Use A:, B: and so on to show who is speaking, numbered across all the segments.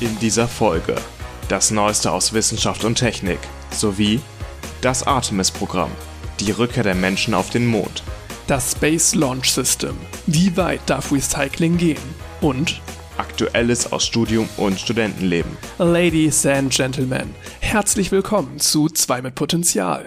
A: In dieser Folge das Neueste aus Wissenschaft und Technik sowie das Artemis-Programm, die Rückkehr der Menschen auf den Mond,
B: Das Space Launch System. Wie weit darf Recycling gehen? Und,
A: Aktuelles aus Studium und Studentenleben.
B: Ladies and Gentlemen, herzlich willkommen zu 2 mit Potenzial.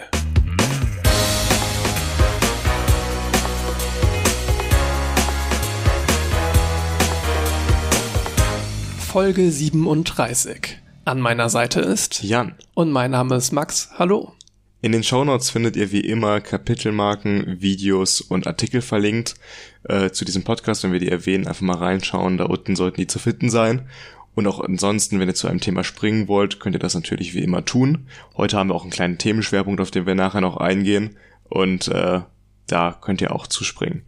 B: Folge 37. An meiner Seite ist
A: Jan,
B: und mein Name ist Max. Hallo.
A: in den Shownotes findet ihr wie immer Kapitelmarken, Videos und Artikel verlinkt äh, zu diesem Podcast. Wenn wir die erwähnen, einfach mal reinschauen. Da unten sollten die zu finden sein. Und auch ansonsten, wenn ihr zu einem Thema springen wollt, könnt ihr das natürlich wie immer tun. Heute haben wir auch einen kleinen Themenschwerpunkt, auf den wir nachher noch eingehen. Und äh, da könnt ihr auch zuspringen.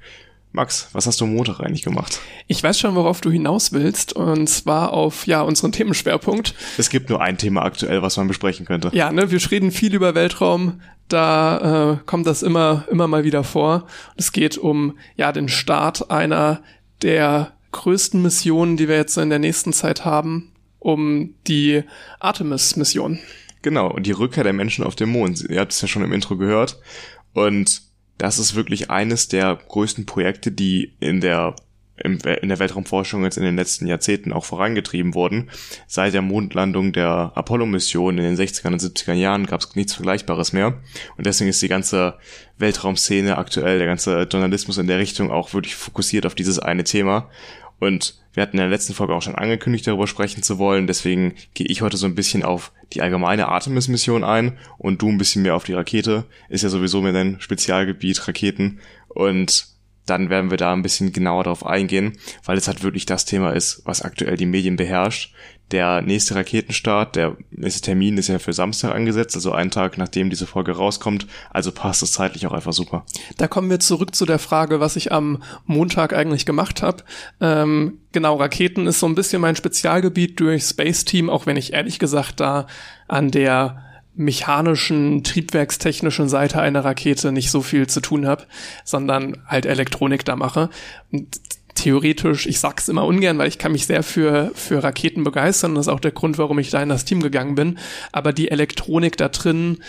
A: Max, was hast du am Montag eigentlich gemacht?
B: Ich weiß schon, worauf du hinaus willst, und zwar auf ja unseren Themenschwerpunkt.
A: Es gibt nur ein Thema aktuell, was man besprechen könnte.
B: Ja, ne, wir reden viel über Weltraum, da äh, kommt das immer immer mal wieder vor. Es geht um ja den Start einer der größten Missionen, die wir jetzt in der nächsten Zeit haben, um die Artemis-Mission.
A: Genau, und die Rückkehr der Menschen auf dem Mond. Ihr habt es ja schon im Intro gehört. Und das ist wirklich eines der größten Projekte, die in der in der Weltraumforschung jetzt in den letzten Jahrzehnten auch vorangetrieben wurden. Seit der Mondlandung der Apollo-Mission in den 60er und 70er Jahren gab es nichts Vergleichbares mehr. Und deswegen ist die ganze Weltraumszene aktuell, der ganze Journalismus in der Richtung auch wirklich fokussiert auf dieses eine Thema. Und wir hatten in der letzten Folge auch schon angekündigt, darüber sprechen zu wollen. Deswegen gehe ich heute so ein bisschen auf die allgemeine Artemis-Mission ein und du ein bisschen mehr auf die Rakete. Ist ja sowieso mehr dein Spezialgebiet, Raketen. Und dann werden wir da ein bisschen genauer drauf eingehen, weil es halt wirklich das Thema ist, was aktuell die Medien beherrscht. Der nächste Raketenstart, der nächste Termin ist ja für Samstag angesetzt, also einen Tag nachdem diese Folge rauskommt. Also passt es zeitlich auch einfach super.
B: Da kommen wir zurück zu der Frage, was ich am Montag eigentlich gemacht habe. Ähm, genau, Raketen ist so ein bisschen mein Spezialgebiet durch Space Team, auch wenn ich ehrlich gesagt da an der mechanischen, triebwerkstechnischen Seite einer Rakete nicht so viel zu tun habe, sondern halt Elektronik da mache. Und theoretisch, ich sag's immer ungern, weil ich kann mich sehr für, für Raketen begeistern. Das ist auch der Grund, warum ich da in das Team gegangen bin. Aber die Elektronik da drin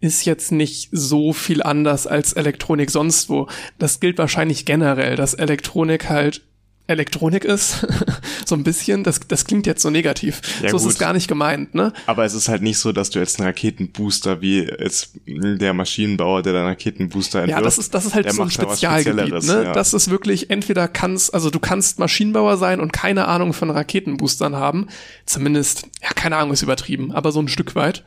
B: ist jetzt nicht so viel anders als Elektronik sonst wo. Das gilt wahrscheinlich generell, dass Elektronik halt Elektronik ist, so ein bisschen, das, das klingt jetzt so negativ.
A: Ja,
B: so ist
A: gut.
B: es gar nicht gemeint, ne?
A: Aber es ist halt nicht so, dass du jetzt einen Raketenbooster wie jetzt der Maschinenbauer, der den Raketenbooster entwirft.
B: Ja, das ist, das ist halt so ein Spezialgebiet, ne?
A: ja.
B: Das ist wirklich, entweder kannst, also du kannst Maschinenbauer sein und keine Ahnung von Raketenboostern haben. Zumindest, ja, keine Ahnung ist übertrieben, aber so ein Stück weit.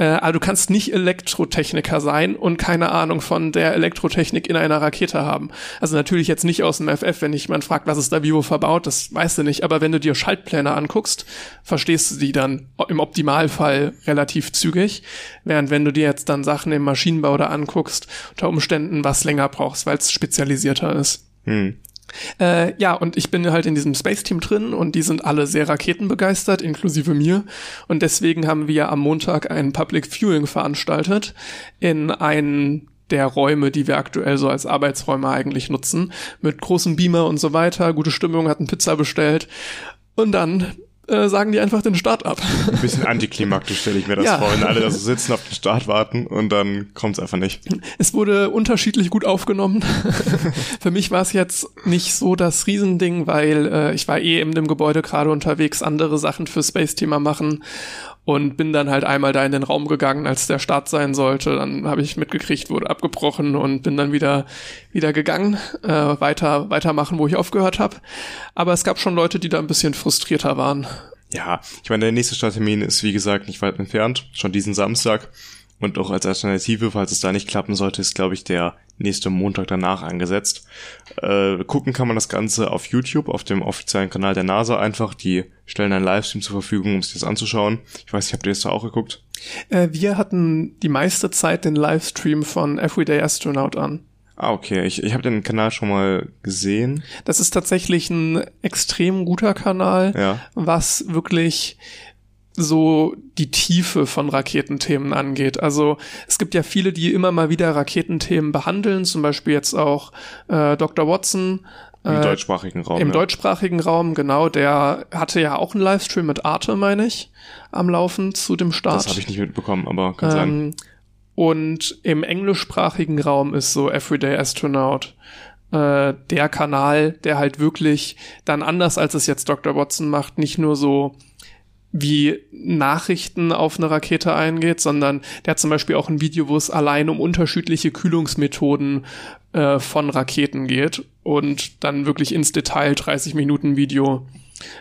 B: Äh, aber du kannst nicht Elektrotechniker sein und keine Ahnung von der Elektrotechnik in einer Rakete haben. Also natürlich jetzt nicht aus dem FF, wenn dich jemand fragt, was ist da Vivo verbaut, das weißt du nicht. Aber wenn du dir Schaltpläne anguckst, verstehst du die dann im Optimalfall relativ zügig. Während wenn du dir jetzt dann Sachen im Maschinenbau da anguckst, unter Umständen was länger brauchst, weil es spezialisierter ist.
A: Hm.
B: Äh, ja, und ich bin halt in diesem Space-Team drin und die sind alle sehr raketenbegeistert, inklusive mir. Und deswegen haben wir am Montag ein Public Viewing veranstaltet in einen der Räume, die wir aktuell so als Arbeitsräume eigentlich nutzen, mit großem Beamer und so weiter, gute Stimmung, hatten Pizza bestellt und dann äh, sagen die einfach den Start ab.
A: Ein bisschen antiklimaktisch stelle ich mir das
B: Ja.
A: vor, wenn alle da so sitzen, auf den Start warten und dann kommt's einfach nicht.
B: Es wurde unterschiedlich gut aufgenommen. Für mich war es jetzt nicht so das Riesending, weil äh, ich war eh in dem Gebäude gerade unterwegs, andere Sachen für Space-Thema machen und bin dann halt einmal da in den Raum gegangen, als der Start sein sollte. Dann habe ich mitgekriegt, wurde abgebrochen und bin dann wieder wieder gegangen, äh, weiter weitermachen, wo ich aufgehört habe. Aber es gab schon Leute, die da ein bisschen frustrierter waren.
A: Ja, ich meine, der nächste Starttermin ist wie gesagt nicht weit entfernt, schon diesen Samstag. Und auch als Alternative, falls es da nicht klappen sollte, ist, glaube ich, der nächste Montag danach angesetzt. Äh, gucken kann man das Ganze auf YouTube, auf dem offiziellen Kanal der NASA einfach. Die stellen einen Livestream zur Verfügung, um sich das anzuschauen. Ich weiß nicht, habt ihr das da auch geguckt?
B: Äh, wir hatten die meiste Zeit den Livestream von Everyday Astronaut an.
A: Ah, okay. Ich, ich habe den Kanal schon mal gesehen.
B: Das ist tatsächlich ein extrem guter Kanal,
A: Ja.
B: was wirklich so die Tiefe von Raketenthemen angeht. Also es gibt ja viele, die immer mal wieder Raketenthemen behandeln, zum Beispiel jetzt auch äh, Dr. Watson
A: Im äh, deutschsprachigen Raum.
B: Im ja. deutschsprachigen Raum, genau. Der hatte ja auch einen Livestream mit Arte, meine ich, am Laufen zu dem Start. Das
A: habe ich nicht mitbekommen, aber kann ähm, sein.
B: Und im englischsprachigen Raum ist so Everyday Astronaut äh, der Kanal, der halt wirklich dann anders als es jetzt Dr. Watson macht, nicht nur so wie Nachrichten auf eine Rakete eingeht, sondern der hat zum Beispiel auch ein Video, wo es allein um unterschiedliche Kühlungsmethoden äh, von Raketen geht und dann wirklich ins Detail 30 Minuten Video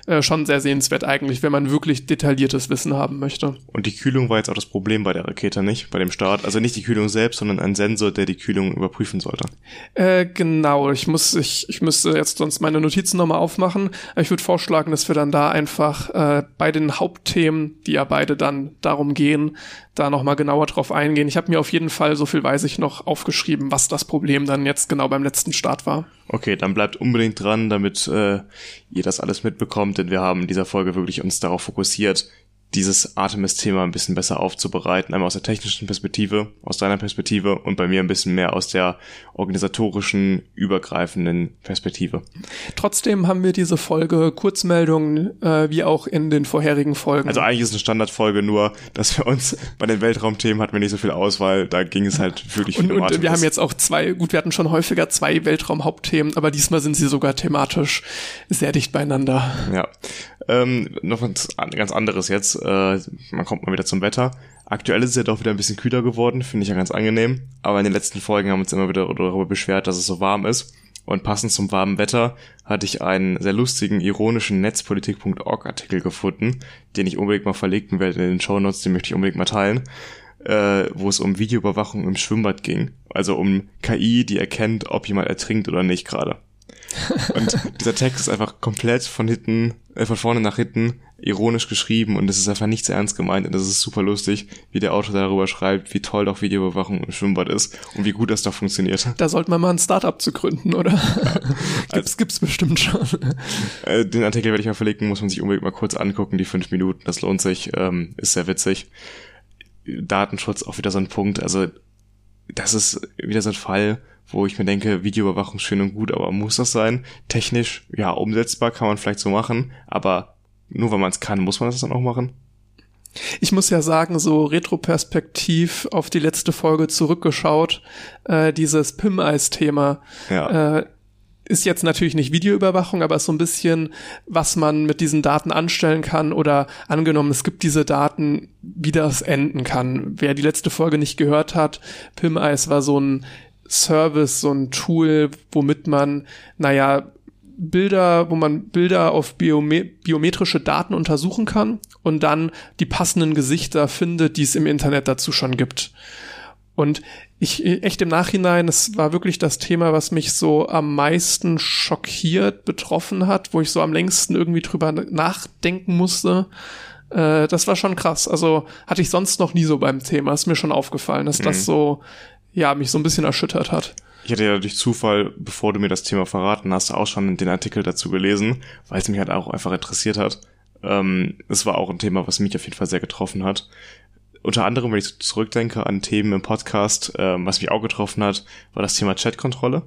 B: äh, schon sehr sehenswert eigentlich, wenn man wirklich detailliertes Wissen haben möchte.
A: Und die Kühlung war jetzt auch das Problem bei der Rakete, nicht? Bei dem Start. Also nicht die Kühlung selbst, sondern ein Sensor, der die Kühlung überprüfen sollte.
B: Äh, genau. Ich muss, ich, ich müsste jetzt sonst meine Notizen nochmal aufmachen. Ich würde vorschlagen, dass wir dann da einfach äh, bei den Hauptthemen, die ja beide dann darum gehen, da nochmal genauer drauf eingehen. Ich habe mir auf jeden Fall, so viel weiß ich noch, aufgeschrieben, was das Problem dann jetzt genau beim letzten Start war.
A: Okay, dann bleibt unbedingt dran, damit äh, ihr das alles mitbekommt, denn wir haben in dieser Folge wirklich uns darauf fokussiert, dieses Artemis-Thema ein bisschen besser aufzubereiten, einmal aus der technischen Perspektive, aus deiner Perspektive und bei mir ein bisschen mehr aus der organisatorischen, übergreifenden Perspektive.
B: Trotzdem haben wir diese Folge Kurzmeldungen, äh, wie auch in den vorherigen Folgen.
A: Also eigentlich ist es eine Standardfolge, nur dass wir uns bei den Weltraumthemen hatten wir nicht so viel Auswahl, da ging es halt wirklich
B: viel und, um und wir haben jetzt auch zwei, gut, wir hatten schon häufiger zwei Weltraumhauptthemen, aber diesmal sind sie sogar thematisch sehr dicht beieinander.
A: Ja. Ähm, noch was ganz anderes jetzt. Äh, man kommt mal wieder zum Wetter. Aktuell ist es ja doch wieder ein bisschen kühler geworden, finde ich ja ganz angenehm. Aber in den letzten Folgen haben wir uns immer wieder darüber beschwert, dass es so warm ist. Und passend zum warmen Wetter hatte ich einen sehr lustigen, ironischen Netzpolitik.org Artikel gefunden, den ich unbedingt mal verlinken werde in den Show Notes, den möchte ich unbedingt mal teilen, äh, wo es um Videoüberwachung im Schwimmbad ging. Also um KI, die erkennt, ob jemand ertrinkt oder nicht gerade. Und dieser Text ist einfach komplett von hinten, äh, von vorne nach hinten ironisch geschrieben und es ist einfach nichts ernst gemeint und das ist super lustig, wie der Autor darüber schreibt, wie toll doch Videoüberwachung im Schwimmbad ist und wie gut das doch funktioniert.
B: Da sollte man mal ein Startup zu gründen, oder? Ja. gibt's, gibt's bestimmt schon.
A: Äh, den Artikel werde ich mal verlinken, muss man sich unbedingt mal kurz angucken, die fünf Minuten, das lohnt sich, ähm, ist sehr witzig. Datenschutz auch wieder so ein Punkt, also das ist wieder so ein Fall, wo ich mir denke, Videoüberwachung schön und gut, aber muss das sein? Technisch, ja, umsetzbar kann man vielleicht so machen, aber nur weil man es kann, muss man das dann auch machen?
B: Ich muss ja sagen, so retroperspektiv auf die letzte Folge zurückgeschaut, äh, dieses PIM-Eis-Thema ja. äh, ist jetzt natürlich nicht Videoüberwachung, aber ist so ein bisschen, was man mit diesen Daten anstellen kann oder angenommen, es gibt diese Daten, wie das enden kann. Wer die letzte Folge nicht gehört hat, PIM-Eis war so ein Service, so ein Tool, womit man, naja, Bilder, wo man Bilder auf biome biometrische Daten untersuchen kann und dann die passenden Gesichter findet, die es im Internet dazu schon gibt. Und ich echt im Nachhinein, es war wirklich das Thema, was mich so am meisten schockiert, betroffen hat, wo ich so am längsten irgendwie drüber nachdenken musste. Äh, das war schon krass. Also hatte ich sonst noch nie so beim Thema. Ist mir schon aufgefallen, dass mhm. das so ja, mich so ein bisschen erschüttert hat.
A: Ich hatte ja durch Zufall, bevor du mir das Thema verraten hast, auch schon den Artikel dazu gelesen, weil es mich halt auch einfach interessiert hat. Ähm, es war auch ein Thema, was mich auf jeden Fall sehr getroffen hat. Unter anderem, wenn ich zurückdenke an Themen im Podcast, ähm, was mich auch getroffen hat, war das Thema Chatkontrolle.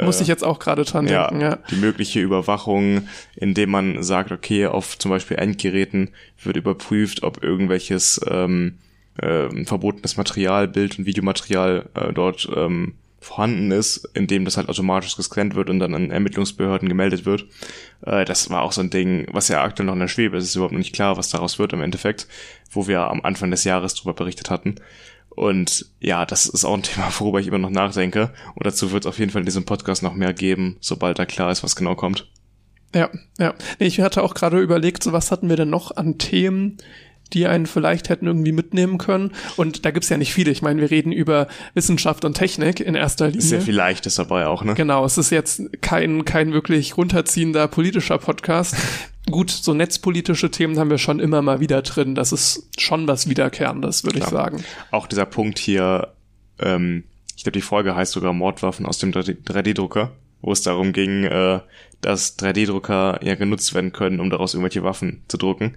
B: Muss ich jetzt auch gerade dran denken, ja, ja.
A: Die mögliche Überwachung, indem man sagt, okay, auf zum Beispiel Endgeräten wird überprüft, ob irgendwelches ähm, äh, verbotenes Material, Bild- und Videomaterial äh, dort ähm, vorhanden ist, in dem das halt automatisch gescannt wird und dann an Ermittlungsbehörden gemeldet wird. Äh, das war auch so ein Ding, was ja aktuell noch in der Schwebe ist. Es ist überhaupt noch nicht klar, was daraus wird im Endeffekt, wo wir am Anfang des Jahres drüber berichtet hatten. Und ja, das ist auch ein Thema, worüber ich immer noch nachdenke. Und dazu wird es auf jeden Fall in diesem Podcast noch mehr geben, sobald da klar ist, was genau kommt.
B: Ja, ja. Nee, ich hatte auch gerade überlegt, so was hatten wir denn noch an Themen, die einen vielleicht hätten irgendwie mitnehmen können. Und da gibt's ja nicht viele. Ich meine, wir reden über Wissenschaft und Technik in erster Linie.
A: Ist ja viel Leichtes dabei auch, ne?
B: Genau, es ist jetzt kein, kein wirklich runterziehender politischer Podcast. Gut, so netzpolitische Themen haben wir schon immer mal wieder drin. Das ist schon was Wiederkehrendes, würde ich sagen.
A: Auch dieser Punkt hier, ähm, ich glaube, die Folge heißt sogar Mordwaffen aus dem 3D-Drucker wo es darum ging, äh, dass 3D-Drucker ja genutzt werden können, um daraus irgendwelche Waffen zu drucken.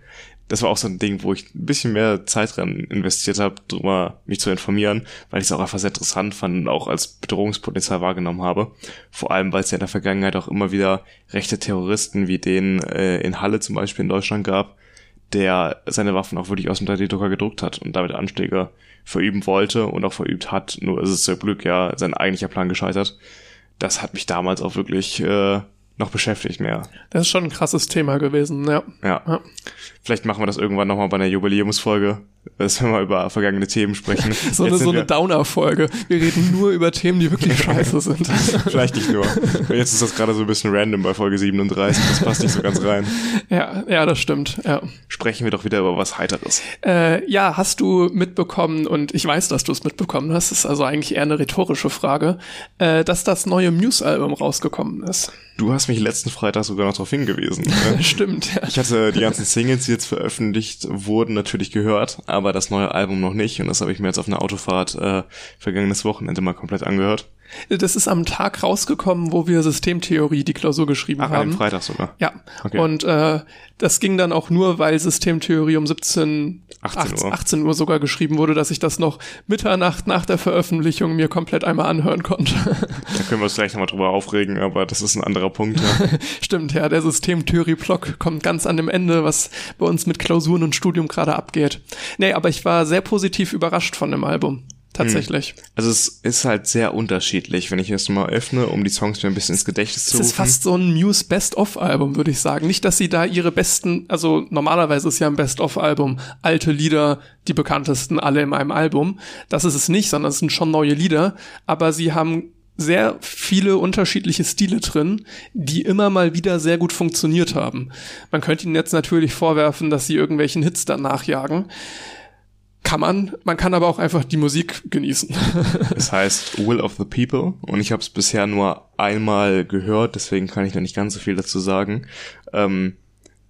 A: Das war auch so ein Ding, wo ich ein bisschen mehr Zeit dran investiert habe, drüber mich zu informieren, weil ich es auch einfach sehr interessant fand und auch als Bedrohungspotenzial wahrgenommen habe. Vor allem, weil es ja in der Vergangenheit auch immer wieder rechte Terroristen wie den äh, in Halle zum Beispiel in Deutschland gab, der seine Waffen auch wirklich aus dem 3D-Drucker gedruckt hat und damit Anschläge verüben wollte und auch verübt hat. Nur ist es zum Glück ja sein eigentlicher Plan gescheitert. Das hat mich damals auch wirklich äh, noch beschäftigt mehr.
B: Das ist schon ein krasses Thema gewesen, ja.
A: Ja. ja. Vielleicht machen wir das irgendwann nochmal bei einer Jubiläumsfolge, dass wir mal über vergangene Themen sprechen.
B: so eine, so eine Downer-Folge. Wir reden nur über Themen, die wirklich scheiße sind.
A: Vielleicht nicht nur. Jetzt ist das gerade so ein bisschen random bei Folge 37. Das passt nicht so ganz rein.
B: Ja, ja, das stimmt. Ja.
A: Sprechen wir doch wieder über was Heiteres.
B: Äh, ja, hast du mitbekommen, und ich weiß, dass du es mitbekommen hast, ist also eigentlich eher eine rhetorische Frage, äh, dass das neue Muse-Album rausgekommen ist.
A: Du hast mich letzten Freitag sogar noch darauf hingewiesen.
B: Ne? Stimmt,
A: ja. Ich hatte die ganzen Singles, die jetzt veröffentlicht wurden, natürlich gehört, aber das neue Album noch nicht. Und das habe ich mir jetzt auf einer Autofahrt äh, vergangenes Wochenende mal komplett angehört.
B: Das ist am Tag rausgekommen, wo wir Systemtheorie die Klausur geschrieben
A: Ach,
B: haben.
A: Am Freitag sogar.
B: Ja. Okay. Und äh, das ging dann auch nur, weil Systemtheorie um 17,
A: 18 Uhr.
B: 18 Uhr sogar geschrieben wurde, dass ich das noch Mitternacht nach der Veröffentlichung mir komplett einmal anhören konnte.
A: Da können wir uns gleich nochmal drüber aufregen, aber das ist ein anderer Punkt. Ja.
B: Stimmt, ja, der Systemtheorie-Block kommt ganz an dem Ende, was bei uns mit Klausuren und Studium gerade abgeht. Nee, aber ich war sehr positiv überrascht von dem Album tatsächlich. Hm.
A: Also es ist halt sehr unterschiedlich, wenn ich es mal öffne, um die Songs mir ein bisschen ins Gedächtnis zu rufen.
B: Es ist fast so ein Muse Best-of-Album, würde ich sagen. Nicht, dass sie da ihre besten, also normalerweise ist ja ein Best-of-Album alte Lieder, die bekanntesten alle in einem Album. Das ist es nicht, sondern es sind schon neue Lieder, aber sie haben sehr viele unterschiedliche Stile drin, die immer mal wieder sehr gut funktioniert haben. Man könnte ihnen jetzt natürlich vorwerfen, dass sie irgendwelchen Hits dann nachjagen. Kann man, man kann aber auch einfach die Musik genießen.
A: Es heißt Will of the People und ich habe es bisher nur einmal gehört, deswegen kann ich noch nicht ganz so viel dazu sagen. Ähm,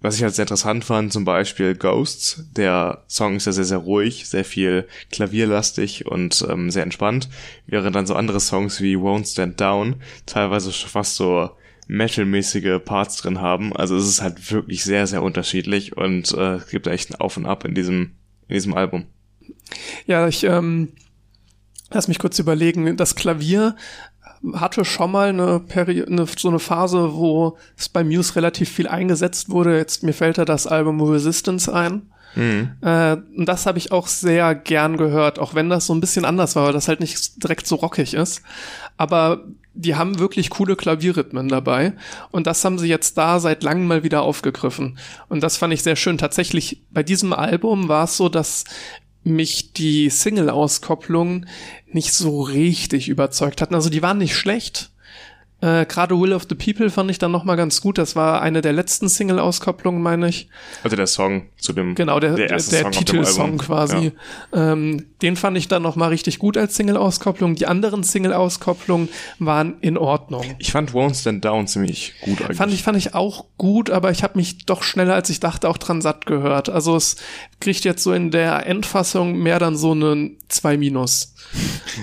A: was ich halt sehr interessant fand, zum Beispiel Ghosts. Der Song ist ja sehr, sehr ruhig, sehr viel klavierlastig und ähm, sehr entspannt, während dann so andere Songs wie Won't Stand Down teilweise fast so Metal-mäßige Parts drin haben. Also es ist halt wirklich sehr, sehr unterschiedlich und äh, es gibt echt ein Auf und Ab in diesem, in diesem Album.
B: Ja, ich ähm, lass mich kurz überlegen. Das Klavier hatte schon mal eine, Peri eine so eine Phase, wo es bei Muse relativ viel eingesetzt wurde. Jetzt mir fällt da das Album Resistance ein. Mhm. Äh, und das habe ich auch sehr gern gehört, auch wenn das so ein bisschen anders war, weil das halt nicht direkt so rockig ist. Aber die haben wirklich coole Klavierrhythmen dabei. Und das haben sie jetzt da seit langem mal wieder aufgegriffen. Und das fand ich sehr schön. Tatsächlich bei diesem Album war es so, dass mich die Single-Auskopplung nicht so richtig überzeugt hatten. Also die waren nicht schlecht, äh, Gerade Will of the People fand ich dann noch mal ganz gut. Das war eine der letzten Single-Auskopplungen, meine ich.
A: Also der Song zu dem
B: genau der, der, der, der Titelsong quasi. Ja. Ähm, den fand ich dann noch mal richtig gut als Single-Auskopplung. Die anderen Single-Auskopplungen waren in Ordnung.
A: Ich fand Won't Stand Down ziemlich gut eigentlich.
B: Fand ich fand ich auch gut, aber ich habe mich doch schneller als ich dachte auch dran satt gehört. Also es kriegt jetzt so in der Endfassung mehr dann so einen 2 Minus.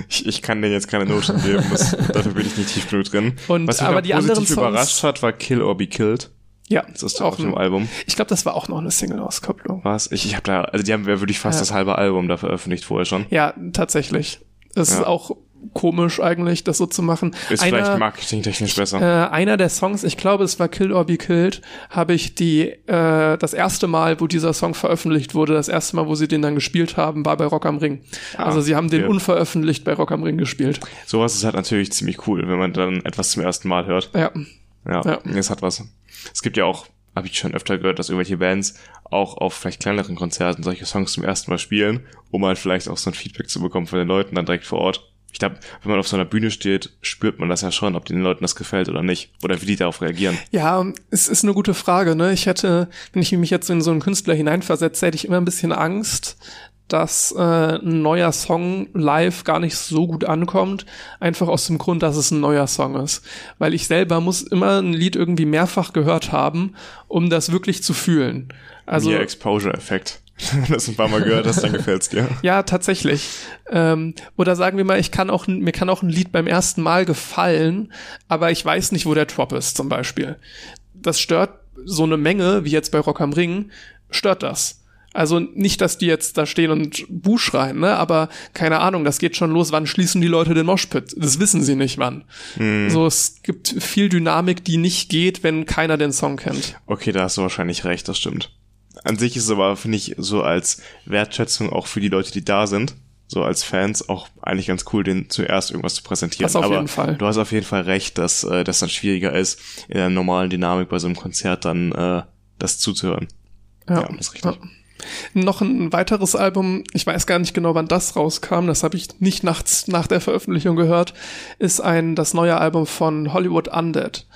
A: Ich, ich kann dir jetzt keine Noten geben, das, dafür bin ich nicht tief genug drin.
B: Und,
A: Was mich
B: aber die anderen Songs,
A: überrascht hat, war Kill or Be Killed.
B: Ja,
A: das ist auch im Album.
B: Ich glaube, das war auch noch eine Single-Auskopplung.
A: Was? Ich, ich habe da, also die haben ja wirklich fast ja. das halbe Album da veröffentlicht vorher schon.
B: Ja, tatsächlich. Es ja. ist auch komisch eigentlich, das so zu machen.
A: Ist einer, vielleicht marketingtechnisch besser.
B: Äh, einer der Songs, ich glaube, es war Kill or Be Killed, habe ich die äh, das erste Mal, wo dieser Song veröffentlicht wurde, das erste Mal, wo sie den dann gespielt haben, war bei Rock am Ring. Ah, also sie haben den ja. unveröffentlicht bei Rock am Ring gespielt.
A: Sowas ist halt natürlich ziemlich cool, wenn man dann etwas zum ersten Mal hört.
B: Ja.
A: Ja, ja. es hat was. Es gibt ja auch habe ich schon öfter gehört, dass irgendwelche Bands auch auf vielleicht kleineren Konzerten solche Songs zum ersten Mal spielen, um halt vielleicht auch so ein Feedback zu bekommen von den Leuten dann direkt vor Ort ich glaube, wenn man auf so einer Bühne steht, spürt man das ja schon, ob den Leuten das gefällt oder nicht. Oder wie die darauf reagieren.
B: Ja, es ist eine gute Frage. Ne? Ich hätte, wenn ich mich jetzt in so einen Künstler hineinversetze, hätte ich immer ein bisschen Angst, dass äh, ein neuer Song live gar nicht so gut ankommt, einfach aus dem Grund, dass es ein neuer Song ist. Weil ich selber muss immer ein Lied irgendwie mehrfach gehört haben, um das wirklich zu fühlen. Also
A: Exposure-Effekt. Wenn du das ein paar Mal gehört hast, dann gefällt's dir.
B: Ja, tatsächlich. Ähm, oder sagen wir mal, ich kann auch, mir kann auch ein Lied beim ersten Mal gefallen, aber ich weiß nicht, wo der Drop ist, zum Beispiel. Das stört so eine Menge, wie jetzt bei Rock am Ring, stört das. Also nicht, dass die jetzt da stehen und Buh schreien, ne? aber keine Ahnung, das geht schon los, wann schließen die Leute den Moshpit? Das wissen sie nicht wann. Mhm. So, es gibt viel Dynamik, die nicht geht, wenn keiner den Song kennt.
A: Okay, da hast du wahrscheinlich recht, das stimmt. An sich ist es aber, finde ich, so als Wertschätzung auch für die Leute, die da sind, so als Fans auch eigentlich ganz cool, den zuerst irgendwas zu präsentieren. Das
B: auf Aber jeden Fall.
A: Du hast auf jeden Fall recht, dass äh, das dann schwieriger ist, in der normalen Dynamik bei so einem Konzert dann äh, das zuzuhören.
B: Ja, ja das ist richtig. Ja. Noch ein weiteres Album, ich weiß gar nicht genau, wann das rauskam, das habe ich nicht nachts nach der Veröffentlichung gehört, ist ein das neue Album von Hollywood Undead.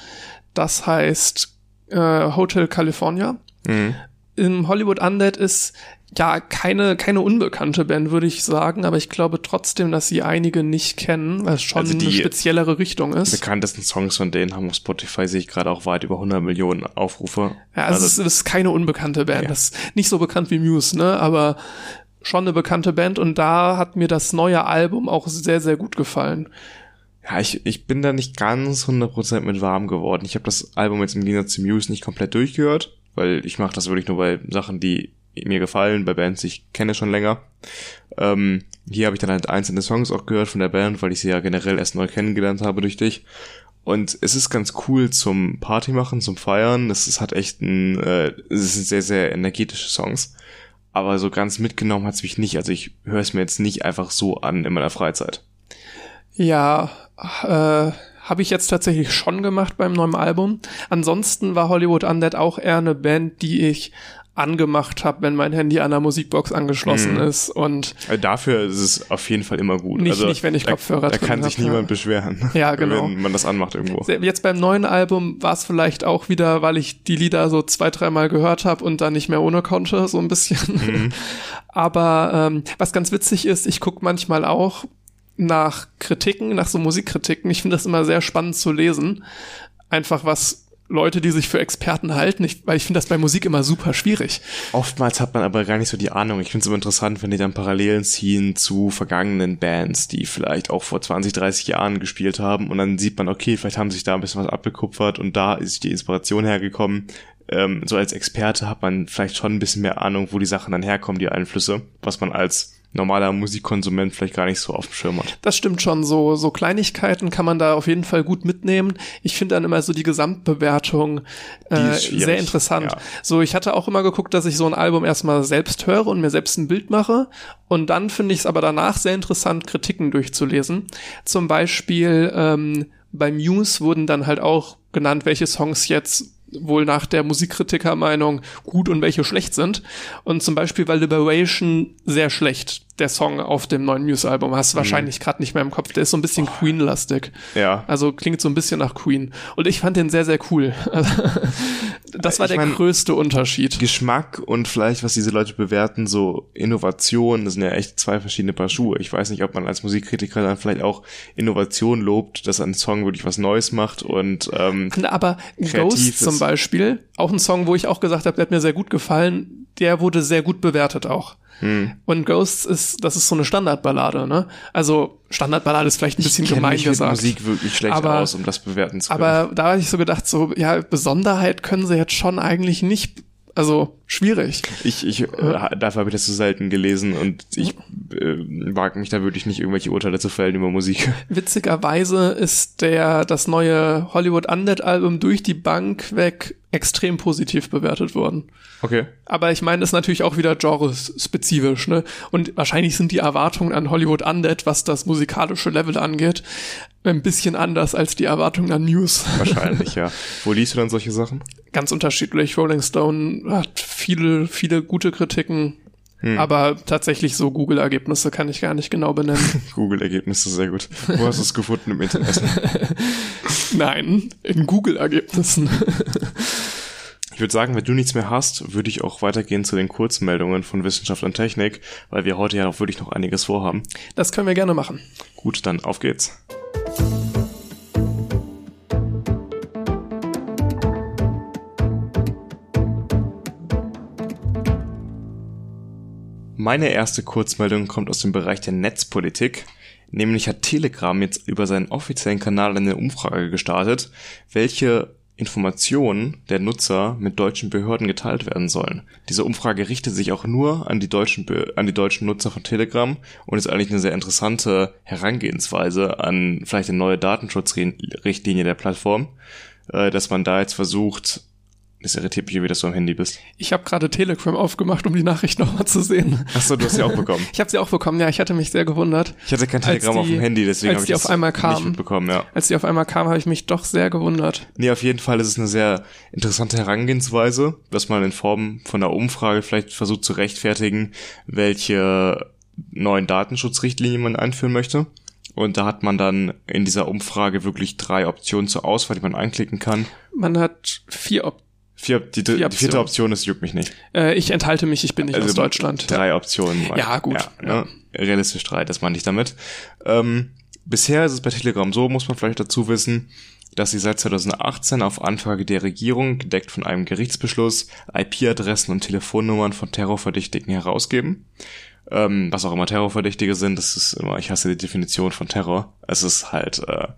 B: Das heißt äh, Hotel California. Mhm. Im Hollywood Undead ist ja, keine, keine unbekannte Band, würde ich sagen, aber ich glaube trotzdem, dass sie einige nicht kennen, weil es schon also eine speziellere Richtung ist.
A: Die bekanntesten Songs von denen haben auf Spotify, sehe ich gerade auch weit über 100 Millionen Aufrufe.
B: Ja, also, also es, ist, es ist keine unbekannte Band. Ja. Das ist nicht so bekannt wie Muse, ne, aber schon eine bekannte Band und da hat mir das neue Album auch sehr, sehr gut gefallen.
A: Ja, ich, ich bin da nicht ganz 100% mit warm geworden. Ich habe das Album jetzt im Gegensatz zu Muse nicht komplett durchgehört, weil ich mache das wirklich nur bei Sachen, die mir gefallen, bei Bands, die ich kenne schon länger. Ähm, hier habe ich dann halt einzelne Songs auch gehört von der Band, weil ich sie ja generell erst neu kennengelernt habe durch dich. Und es ist ganz cool zum Party machen, zum Feiern. Es, es hat echt ein, äh, es sind sehr, sehr energetische Songs. Aber so ganz mitgenommen hat's mich nicht. Also ich höre es mir jetzt nicht einfach so an in meiner Freizeit.
B: Ja, äh, habe ich jetzt tatsächlich schon gemacht beim neuen Album. Ansonsten war Hollywood Undead auch eher eine Band, die ich angemacht habe, wenn mein Handy an der Musikbox angeschlossen mhm. ist und
A: also dafür ist es auf jeden Fall immer gut.
B: Nicht, also, nicht wenn ich da, Kopfhörer
A: Da kann sich hab, niemand ja. beschweren,
B: ja, genau.
A: wenn man das anmacht irgendwo.
B: Jetzt beim neuen Album war es vielleicht auch wieder, weil ich die Lieder so zwei, dreimal gehört habe und dann nicht mehr ohne konnte, so ein bisschen. Mhm. Aber ähm, was ganz witzig ist, ich gucke manchmal auch nach Kritiken, nach so Musikkritiken. Ich finde das immer sehr spannend zu lesen. Einfach was Leute, die sich für Experten halten, ich, weil ich finde das bei Musik immer super schwierig.
A: Oftmals hat man aber gar nicht so die Ahnung. Ich finde es immer interessant, wenn die dann Parallelen ziehen zu vergangenen Bands, die vielleicht auch vor 20, 30 Jahren gespielt haben und dann sieht man, okay, vielleicht haben sich da ein bisschen was abgekupfert und da ist die Inspiration hergekommen. Ähm, so als Experte hat man vielleicht schon ein bisschen mehr Ahnung, wo die Sachen dann herkommen, die Einflüsse, was man als normaler Musikkonsument vielleicht gar nicht so auf dem Schirm hat.
B: Das stimmt schon. So, so Kleinigkeiten kann man da auf jeden Fall gut mitnehmen. Ich finde dann immer so die Gesamtbewertung äh, sehr interessant. Ja. So, ich hatte auch immer geguckt, dass ich so ein Album erstmal selbst höre und mir selbst ein Bild mache. Und dann finde ich es aber danach sehr interessant, Kritiken durchzulesen. Zum Beispiel ähm, bei Muse wurden dann halt auch genannt, welche Songs jetzt wohl nach der Musikkritikermeinung gut und welche schlecht sind. Und zum Beispiel war Liberation sehr schlecht, der Song auf dem neuen Muse-Album. Hast du mhm. wahrscheinlich gerade nicht mehr im Kopf. Der ist so ein bisschen Queen-lastig.
A: Ja.
B: Also klingt so ein bisschen nach Queen. Und ich fand den sehr, sehr cool. das war ich der mein, größte Unterschied.
A: Geschmack und vielleicht, was diese Leute bewerten, so Innovation, das sind ja echt zwei verschiedene Paar Schuhe. Ich weiß nicht, ob man als Musikkritiker dann vielleicht auch Innovation lobt, dass ein Song wirklich was Neues macht und ähm,
B: Aber Ghost zum Beispiel, auch ein Song, wo ich auch gesagt habe, der hat mir sehr gut gefallen, der wurde sehr gut bewertet auch. Hm. Und Ghosts ist, das ist so eine Standardballade, ne? Also Standardballade ist vielleicht ein bisschen ich gemein mich gesagt.
A: Musik wirklich schlecht aber, aus, um das bewerten zu können.
B: Aber da habe ich so gedacht, so ja Besonderheit können sie jetzt schon eigentlich nicht also schwierig.
A: Ich, ich, äh, dafür habe ich das so selten gelesen und ich äh, wage mich da wirklich nicht irgendwelche Urteile zu fällen über Musik.
B: Witzigerweise ist der das neue Hollywood Undead Album durch die Bank weg extrem positiv bewertet worden.
A: Okay.
B: Aber ich meine, das ist natürlich auch wieder genrespezifisch, ne? Und wahrscheinlich sind die Erwartungen an Hollywood Undead, was das musikalische Level angeht, ein bisschen anders als die Erwartungen an News.
A: Wahrscheinlich, ja. Wo liest du dann solche Sachen?
B: Ganz unterschiedlich. Rolling Stone hat viele, viele gute Kritiken. Hm. Aber tatsächlich so Google-Ergebnisse kann ich gar nicht genau benennen.
A: Google-Ergebnisse, sehr gut. Wo hast du es gefunden im Internet?
B: Nein, in Google-Ergebnissen.
A: Ich würde sagen, wenn du nichts mehr hast, würde ich auch weitergehen zu den Kurzmeldungen von Wissenschaft und Technik, weil wir heute ja auch wirklich noch einiges vorhaben.
B: Das können wir gerne machen.
A: Gut, dann auf geht's. Meine erste Kurzmeldung kommt aus dem Bereich der Netzpolitik. Nämlich hat Telegram jetzt über seinen offiziellen Kanal eine Umfrage gestartet, welche Informationen der Nutzer mit deutschen Behörden geteilt werden sollen. Diese Umfrage richtet sich auch nur an die deutschen, an die deutschen Nutzer von Telegram und ist eigentlich eine sehr interessante Herangehensweise an vielleicht eine neue Datenschutzrichtlinie der Plattform, äh, dass man da jetzt versucht, das irritiert mich, wie du am Handy bist.
B: Ich habe gerade Telegram aufgemacht, um die Nachricht nochmal zu sehen.
A: Achso, du hast sie auch bekommen.
B: ich habe sie auch bekommen, ja. Ich hatte mich sehr gewundert.
A: Ich hatte kein Telegram die, auf dem Handy, deswegen habe ich
B: das kam,
A: nicht mitbekommen. Ja.
B: Als die auf einmal kam, habe ich mich doch sehr gewundert.
A: Nee, auf jeden Fall ist es eine sehr interessante Herangehensweise, dass man in Form von einer Umfrage vielleicht versucht zu rechtfertigen, welche neuen Datenschutzrichtlinien man einführen möchte. Und da hat man dann in dieser Umfrage wirklich drei Optionen zur Auswahl, die man einklicken kann.
B: Man hat vier Optionen
A: Vier, die, die, die vierte Option ist, juckt mich nicht.
B: Äh, ich enthalte mich, ich bin nicht also aus Deutschland.
A: Drei Optionen.
B: Ja, gut. Ja,
A: ja. Ne? Realistisch drei, das meine ich damit. Ähm, bisher ist es bei Telegram so, muss man vielleicht dazu wissen, dass sie seit 2018 auf Anfrage der Regierung, gedeckt von einem Gerichtsbeschluss, IP-Adressen und Telefonnummern von Terrorverdächtigen herausgeben ähm, was auch immer Terrorverdächtige sind, das ist immer, ich hasse die Definition von Terror. Es ist halt, äh,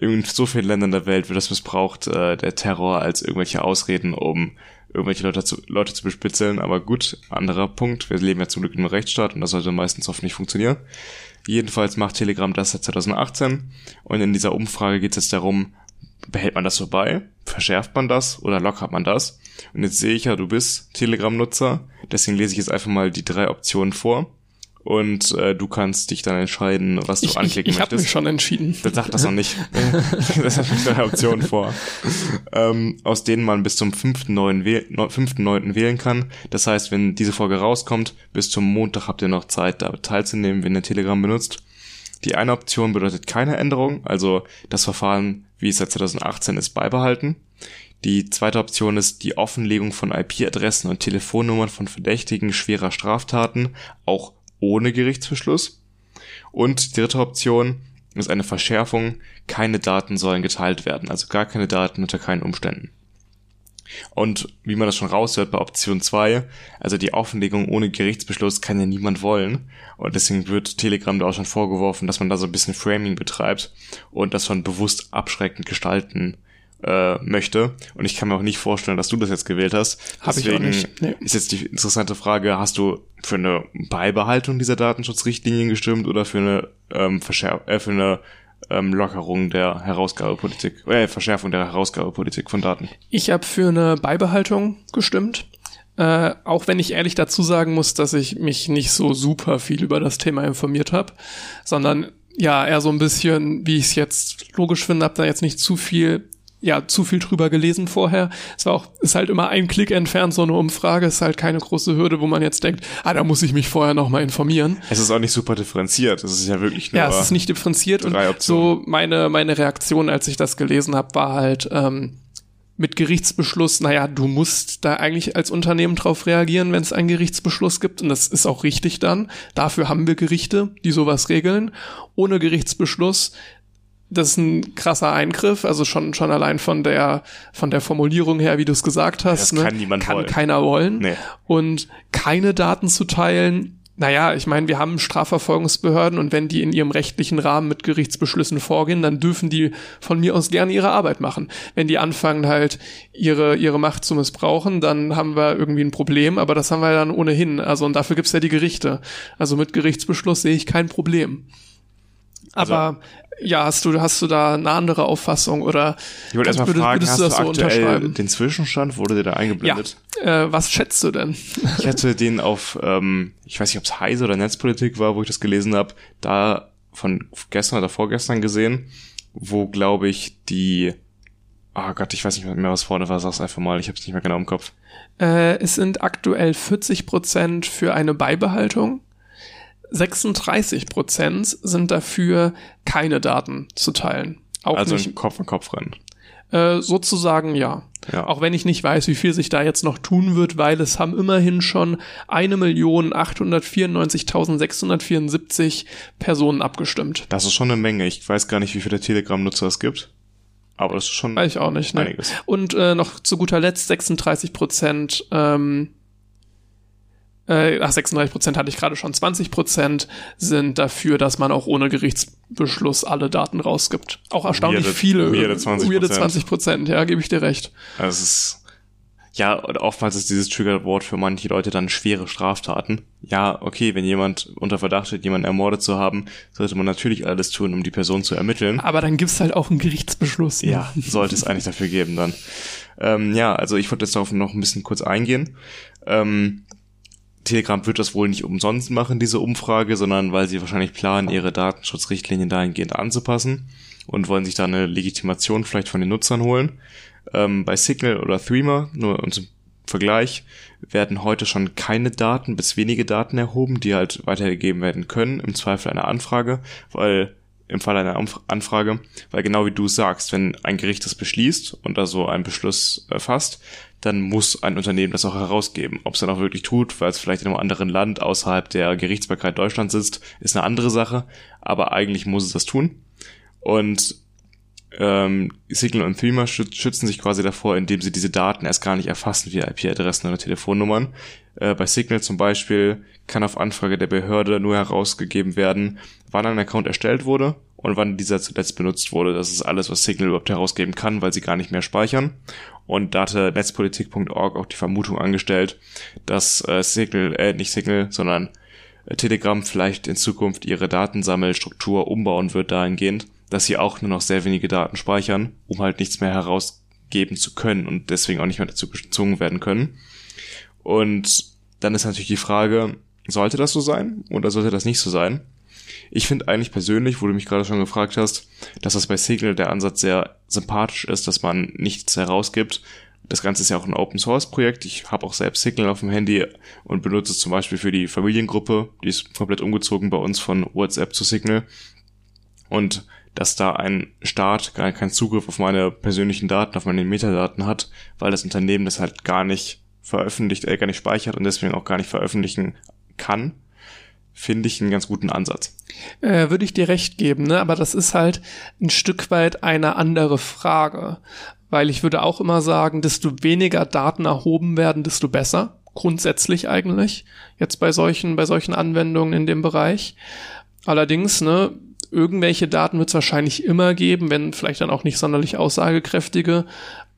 A: in so vielen Ländern der Welt wird das missbraucht, äh, der Terror als irgendwelche Ausreden, um irgendwelche Leute zu, Leute zu bespitzeln. Aber gut, anderer Punkt. Wir leben ja zum Glück in einem Rechtsstaat und das sollte meistens oft nicht funktionieren. Jedenfalls macht Telegram das seit 2018 und in dieser Umfrage geht es jetzt darum, behält man das so bei? Verschärft man das oder lockert man das? Und jetzt sehe ich ja, du bist Telegram-Nutzer, deswegen lese ich jetzt einfach mal die drei Optionen vor. Und äh, du kannst dich dann entscheiden, was du
B: ich,
A: anklicken
B: ich, ich
A: möchtest.
B: Ich habe mich schon entschieden.
A: Das sagt das noch nicht. das hat drei Optionen vor. Ähm, aus denen man bis zum 5.9. Wähl wählen kann. Das heißt, wenn diese Folge rauskommt, bis zum Montag habt ihr noch Zeit, da teilzunehmen, wenn ihr Telegram benutzt. Die eine Option bedeutet keine Änderung, also das Verfahren, wie es seit 2018 ist, beibehalten. Die zweite Option ist die Offenlegung von IP-Adressen und Telefonnummern von Verdächtigen schwerer Straftaten, auch ohne Gerichtsbeschluss. Und die dritte Option ist eine Verschärfung, keine Daten sollen geteilt werden, also gar keine Daten unter keinen Umständen. Und wie man das schon raushört bei Option 2, also die Offenlegung ohne Gerichtsbeschluss kann ja niemand wollen. Und deswegen wird Telegram da auch schon vorgeworfen, dass man da so ein bisschen Framing betreibt und das von bewusst abschreckend gestalten äh, möchte. Und ich kann mir auch nicht vorstellen, dass du das jetzt gewählt hast.
B: Hab Deswegen ich auch nicht.
A: Nee. ist jetzt die interessante Frage, hast du für eine Beibehaltung dieser Datenschutzrichtlinien gestimmt oder für eine, ähm, Verschär äh, für eine ähm, Lockerung der Herausgabepolitik, äh, Verschärfung der Herausgabepolitik von Daten.
B: Ich habe für eine Beibehaltung gestimmt. Äh, auch wenn ich ehrlich dazu sagen muss, dass ich mich nicht so super viel über das Thema informiert habe, sondern ja, eher so ein bisschen, wie ich es jetzt logisch finde, habe da jetzt nicht zu viel ja zu viel drüber gelesen vorher. Es war auch, ist halt immer ein Klick entfernt, so eine Umfrage, ist halt keine große Hürde, wo man jetzt denkt, ah, da muss ich mich vorher nochmal informieren.
A: Es ist auch nicht super differenziert, es ist ja wirklich nur.
B: Ja, es ist nicht differenziert und so meine, meine Reaktion, als ich das gelesen habe, war halt, ähm, mit Gerichtsbeschluss, naja, du musst da eigentlich als Unternehmen drauf reagieren, wenn es einen Gerichtsbeschluss gibt. Und das ist auch richtig dann. Dafür haben wir Gerichte, die sowas regeln. Ohne Gerichtsbeschluss das ist ein krasser Eingriff, also schon schon allein von der von der Formulierung her, wie du es gesagt hast,
A: das ne? kann niemand
B: kann
A: wollen.
B: keiner wollen
A: Nee.
B: und keine Daten zu teilen. Naja, ich meine, wir haben Strafverfolgungsbehörden und wenn die in ihrem rechtlichen Rahmen mit Gerichtsbeschlüssen vorgehen, dann dürfen die von mir aus gerne ihre Arbeit machen. Wenn die anfangen halt ihre, ihre Macht zu missbrauchen, dann haben wir irgendwie ein Problem, aber das haben wir dann ohnehin. Also und dafür gibt's ja die Gerichte. Also mit Gerichtsbeschluss sehe ich kein Problem. Aber also, ja, hast du, hast du da eine andere Auffassung oder
A: ich wollte erstmal fragen, würdest hast du das so unterschreiben? Den Zwischenstand wurde dir da eingeblendet?
B: Ja. Äh, was schätzt du denn?
A: ich hatte den auf, ähm, ich weiß nicht, ob es Heise oder Netzpolitik war, wo ich das gelesen habe, da von gestern oder vorgestern gesehen, wo glaube ich die Ah oh Gott, ich weiß nicht mehr, was vorne war, sag's einfach mal, ich habe es nicht mehr genau im Kopf.
B: Äh, es sind aktuell 40 Prozent für eine Beibehaltung 36 Prozent sind dafür, keine Daten zu teilen.
A: Auch also nicht, ein Kopf an Kopf rennen.
B: Äh, sozusagen ja.
A: ja.
B: Auch wenn ich nicht weiß, wie viel sich da jetzt noch tun wird, weil es haben immerhin schon 1.894.674 Personen abgestimmt.
A: Das ist schon eine Menge. Ich weiß gar nicht, wie viele Telegram-Nutzer es gibt. Aber das ist schon
B: weiß ich auch nicht, ne?
A: einiges.
B: Und äh, noch zu guter Letzt 36 Prozent ähm, äh, ach, 36 Prozent hatte ich gerade schon, 20 Prozent sind dafür, dass man auch ohne Gerichtsbeschluss alle Daten rausgibt. Auch erstaunlich
A: Weirde-
B: viele.
A: weirde 20%.
B: Weirde 20 Prozent, ja, gebe ich dir recht.
A: Also es ist, ja, oftmals ist dieses Triggerwort für manche Leute dann schwere Straftaten. Ja, okay, wenn jemand unter Verdacht steht, jemanden ermordet zu haben, sollte man natürlich alles tun, um die Person zu ermitteln.
B: Aber dann gibt's halt auch einen Gerichtsbeschluss. ne?
A: Ja, sollte es eigentlich dafür geben dann. Ähm, ja, also ich wollte jetzt darauf noch ein bisschen kurz eingehen. Ähm, Telegram wird das wohl nicht umsonst machen, diese Umfrage, sondern weil sie wahrscheinlich planen, ihre Datenschutzrichtlinien dahingehend anzupassen und wollen sich da eine Legitimation vielleicht von den Nutzern holen. Ähm, bei Signal oder Threema, nur um zum Vergleich, werden heute schon keine Daten bis wenige Daten erhoben, die halt weitergegeben werden können, im Zweifel einer Anfrage, weil im Fall einer Anfrage, weil genau wie du sagst, wenn ein Gericht das beschließt und da so einen Beschluss äh, fasst, dann muss ein Unternehmen das auch herausgeben. Ob es dann auch wirklich tut, weil es vielleicht in einem anderen Land außerhalb der Gerichtsbarkeit Deutschland sitzt, ist eine andere Sache, aber eigentlich muss es das tun. Und ähm, Signal und Threema schü- schützen sich quasi davor, indem sie diese Daten erst gar nicht erfassen, wie IP-Adressen oder Telefonnummern. Äh, bei Signal zum Beispiel kann auf Anfrage der Behörde nur herausgegeben werden, wann ein Account erstellt wurde und wann dieser zuletzt benutzt wurde. Das ist alles, was Signal überhaupt herausgeben kann, weil sie gar nicht mehr speichern. Und da hatte netzpolitik.org auch die Vermutung angestellt, dass äh, Signal, äh, nicht Signal, sondern äh, Telegram vielleicht in Zukunft ihre Datensammelstruktur umbauen wird dahingehend, dass sie auch nur noch sehr wenige Daten speichern, um halt nichts mehr herausgeben zu können und deswegen auch nicht mehr dazu gezwungen werden können. Und dann ist natürlich die Frage, sollte das so sein oder sollte das nicht so sein? Ich finde eigentlich persönlich, wo du mich gerade schon gefragt hast, dass das bei Signal der Ansatz sehr sympathisch ist, dass man nichts herausgibt. Das Ganze ist ja auch ein Open Source Projekt. Ich habe auch selbst Signal auf dem Handy und benutze es zum Beispiel für die Familiengruppe. Die ist komplett umgezogen bei uns von WhatsApp zu Signal. Und dass da ein Staat gar keinen Zugriff auf meine persönlichen Daten, auf meine Metadaten hat, weil das Unternehmen das halt gar nicht veröffentlicht, äh, gar nicht speichert und deswegen auch gar nicht veröffentlichen kann, finde ich einen ganz guten Ansatz.
B: Äh, Würde ich dir recht geben, ne? aber das ist halt ein Stück weit eine andere Frage. Weil ich würde auch immer sagen, desto weniger Daten erhoben werden, desto besser. Grundsätzlich eigentlich. Jetzt bei solchen, bei solchen Anwendungen in dem Bereich. Allerdings, ne, irgendwelche Daten wird es wahrscheinlich immer geben, wenn vielleicht dann auch nicht sonderlich aussagekräftige,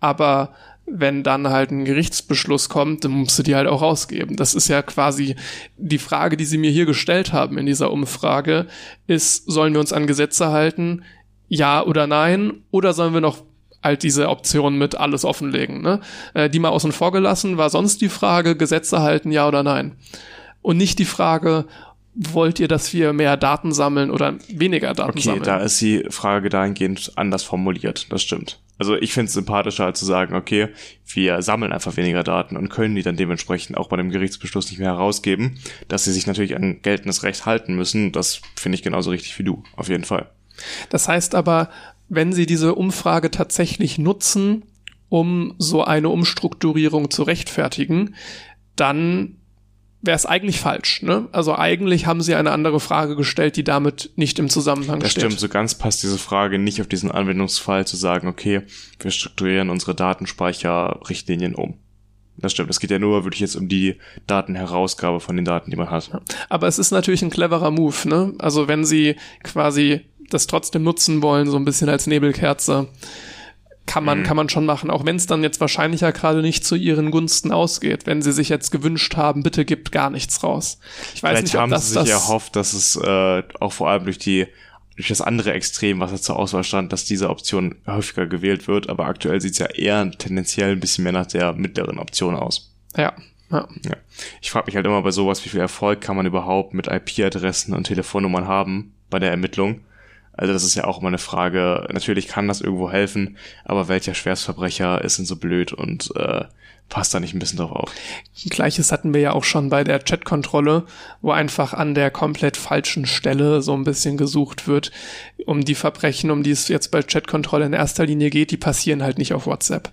B: aber wenn dann halt ein Gerichtsbeschluss kommt, dann musst du die halt auch rausgeben. Das ist ja quasi die Frage, die sie mir hier gestellt haben in dieser Umfrage, ist, sollen wir uns an Gesetze halten? Ja oder nein? Oder sollen wir noch halt diese Option mit alles offenlegen? Ne? Äh, die mal außen vor gelassen, war sonst die Frage, Gesetze halten, ja oder nein? Und nicht die Frage, wollt ihr, dass wir mehr Daten sammeln oder weniger Daten
A: Okay,
B: sammeln?
A: da ist die Frage dahingehend anders formuliert. Das stimmt. Also ich finde es sympathischer, als zu sagen, okay, wir sammeln einfach weniger Daten und können die dann dementsprechend auch bei dem Gerichtsbeschluss nicht mehr herausgeben, dass sie sich natürlich an geltendes Recht halten müssen. Das finde ich genauso richtig wie du, auf jeden Fall.
B: Das heißt aber, wenn Sie diese Umfrage tatsächlich nutzen, um so eine Umstrukturierung zu rechtfertigen, dann wäre es eigentlich falsch. Ne? Also eigentlich haben Sie eine andere Frage gestellt, die damit nicht im Zusammenhang
A: Das
B: steht.
A: stimmt, so ganz passt diese Frage nicht auf diesen Anwendungsfall zu sagen, okay, wir strukturieren unsere Datenspeicherrichtlinien um. Das stimmt. Es geht ja nur wirklich jetzt um die Datenherausgabe von den Daten, die man hat.
B: Aber es ist natürlich ein cleverer Move. Ne? Also wenn Sie quasi das trotzdem nutzen wollen, so ein bisschen als Nebelkerze, kann man,
A: Mhm.
B: kann man schon machen. Auch wenn es dann jetzt wahrscheinlich ja gerade nicht zu Ihren Gunsten ausgeht, wenn Sie sich jetzt gewünscht haben, bitte gibt gar nichts raus. Ich weiß
A: Vielleicht
B: nicht, ob
A: haben
B: das
A: sie sich
B: das
A: erhofft, dass es äh, auch vor allem durch die durch das andere Extrem, was da zur Auswahl stand, dass diese Option häufiger gewählt wird, aber aktuell sieht es ja eher tendenziell ein bisschen mehr nach der mittleren Option aus.
B: Ja, ja.
A: Ja. Ich frage mich halt immer bei sowas, wie viel Erfolg kann man überhaupt mit IP-Adressen und Telefonnummern haben bei der Ermittlung. Also das ist ja auch immer eine Frage. Natürlich kann das irgendwo helfen, aber welcher Schwerstverbrecher ist denn so blöd und äh, passt da nicht ein bisschen drauf auf?
B: Gleiches hatten wir ja auch schon bei der Chatkontrolle, wo einfach an der komplett falschen Stelle so ein bisschen gesucht wird. Um die Verbrechen, um die es jetzt bei Chatkontrolle in erster Linie geht, die passieren halt nicht auf WhatsApp.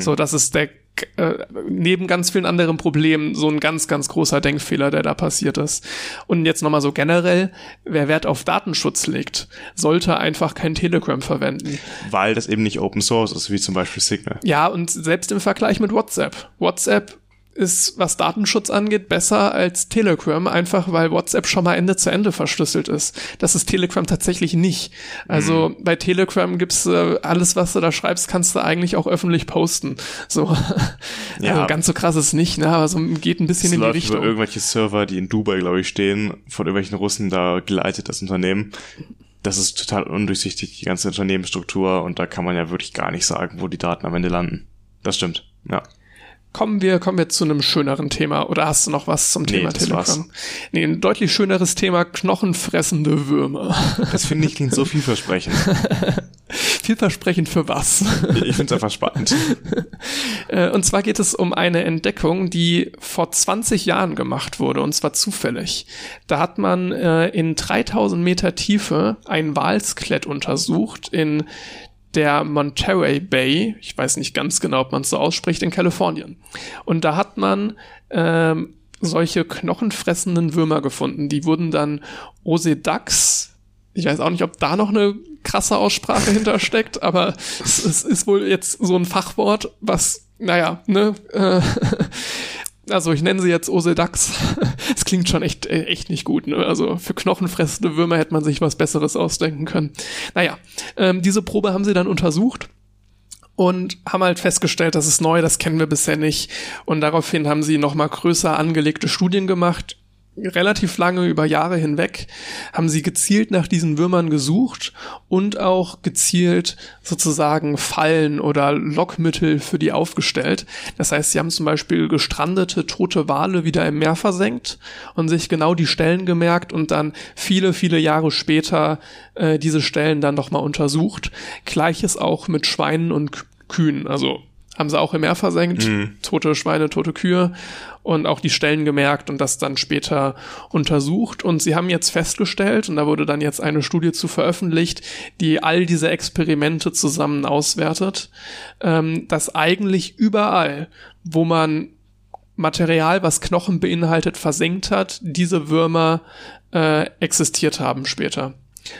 B: So, das ist der äh, neben ganz vielen anderen Problemen so ein ganz, ganz großer Denkfehler, der da passiert ist. Und jetzt nochmal so generell, wer Wert auf Datenschutz legt, sollte einfach kein Telegram verwenden.
A: Weil das eben nicht Open Source ist, wie zum Beispiel Signal.
B: Ja, und selbst im Vergleich mit WhatsApp. WhatsApp ist, was Datenschutz angeht, besser als Telegram, einfach weil WhatsApp schon mal Ende zu Ende verschlüsselt ist. Das ist Telegram tatsächlich nicht. Also mhm. bei Telegram gibt's äh, alles, was du da schreibst, kannst du eigentlich auch öffentlich posten. So, ja. also ganz so krass ist nicht, ne? aber so geht ein bisschen
A: es
B: in
A: die
B: Richtung.
A: Über irgendwelche Server, die in Dubai, glaube ich, stehen, von irgendwelchen Russen da geleitet, das Unternehmen das ist total undurchsichtig, die ganze Unternehmensstruktur, und da kann man ja wirklich gar nicht sagen, wo die Daten am Ende landen. Das stimmt, ja.
B: Kommen wir, kommen wir zu einem schöneren Thema. Oder hast du noch was zum Thema
A: nee,
B: Telegram?
A: War's.
B: Nee, ein deutlich schöneres Thema, knochenfressende Würmer.
A: Das finde ich klingt so vielversprechend.
B: vielversprechend für was?
A: Ich finde es einfach spannend.
B: Äh, und zwar geht es um eine Entdeckung, die vor 20 Jahren gemacht wurde, und zwar zufällig. Da hat man äh, in 3000 Meter Tiefe ein Walsklett untersucht in der Monterey Bay, ich weiß nicht ganz genau, ob man es so ausspricht, in Kalifornien. Und da hat man ähm, solche knochenfressenden Würmer gefunden. Die wurden dann Osedax, ich weiß auch nicht, ob da noch eine krasse Aussprache hintersteckt, aber es, es, ist wohl jetzt so ein Fachwort, was, naja, ne, äh, also ich nenne sie jetzt Osedax. Es klingt schon echt, äh, echt nicht gut. Ne? Also für knochenfressende Würmer hätte man sich was Besseres ausdenken können. Naja, ähm, diese Probe haben sie dann untersucht und haben halt festgestellt, das ist neu, das kennen wir bisher nicht. Und daraufhin haben sie nochmal größer angelegte Studien gemacht relativ lange über Jahre hinweg haben sie gezielt nach diesen Würmern gesucht und auch gezielt sozusagen Fallen oder Lockmittel für die aufgestellt. Das heißt, sie haben zum Beispiel gestrandete tote Wale wieder im Meer versenkt und sich genau die Stellen gemerkt und dann viele, viele Jahre später äh, diese Stellen dann nochmal untersucht. Gleiches auch mit Schweinen und Kühen. Also haben sie auch im Meer versenkt, mhm. tote Schweine, tote Kühe und auch die Stellen gemerkt und das dann später untersucht. Und sie haben jetzt festgestellt, und da wurde dann jetzt eine Studie zu veröffentlicht, die all diese Experimente zusammen auswertet, ähm, dass eigentlich überall, wo man Material, was Knochen beinhaltet, versenkt hat, diese Würmer äh, existiert haben später.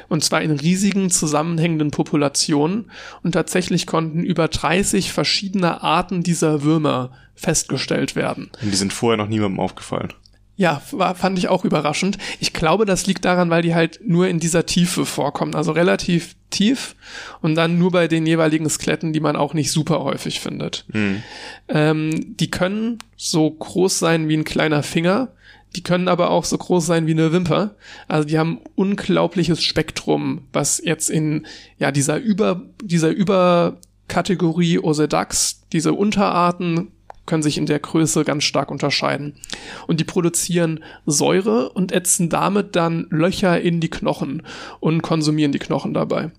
B: Und zwar in riesigen zusammenhängenden Populationen. Und tatsächlich konnten über 30 verschiedene Arten dieser Würmer festgestellt werden.
A: Und die sind vorher noch niemandem aufgefallen.
B: Ja, war, fand ich auch überraschend. Ich glaube, das liegt daran, weil die halt nur in dieser Tiefe vorkommen, also relativ tief und dann nur bei den jeweiligen Skeletten, die man auch nicht super häufig findet.
A: Hm.
B: Ähm, die können so groß sein wie ein kleiner Finger, die können aber auch so groß sein wie eine Wimper. Also die haben unglaubliches Spektrum, was jetzt in ja dieser über dieser Überkategorie Osedax, diese Unterarten können sich in der Größe ganz stark unterscheiden. Und die produzieren Säure und ätzen damit dann Löcher in die Knochen und konsumieren die Knochen dabei.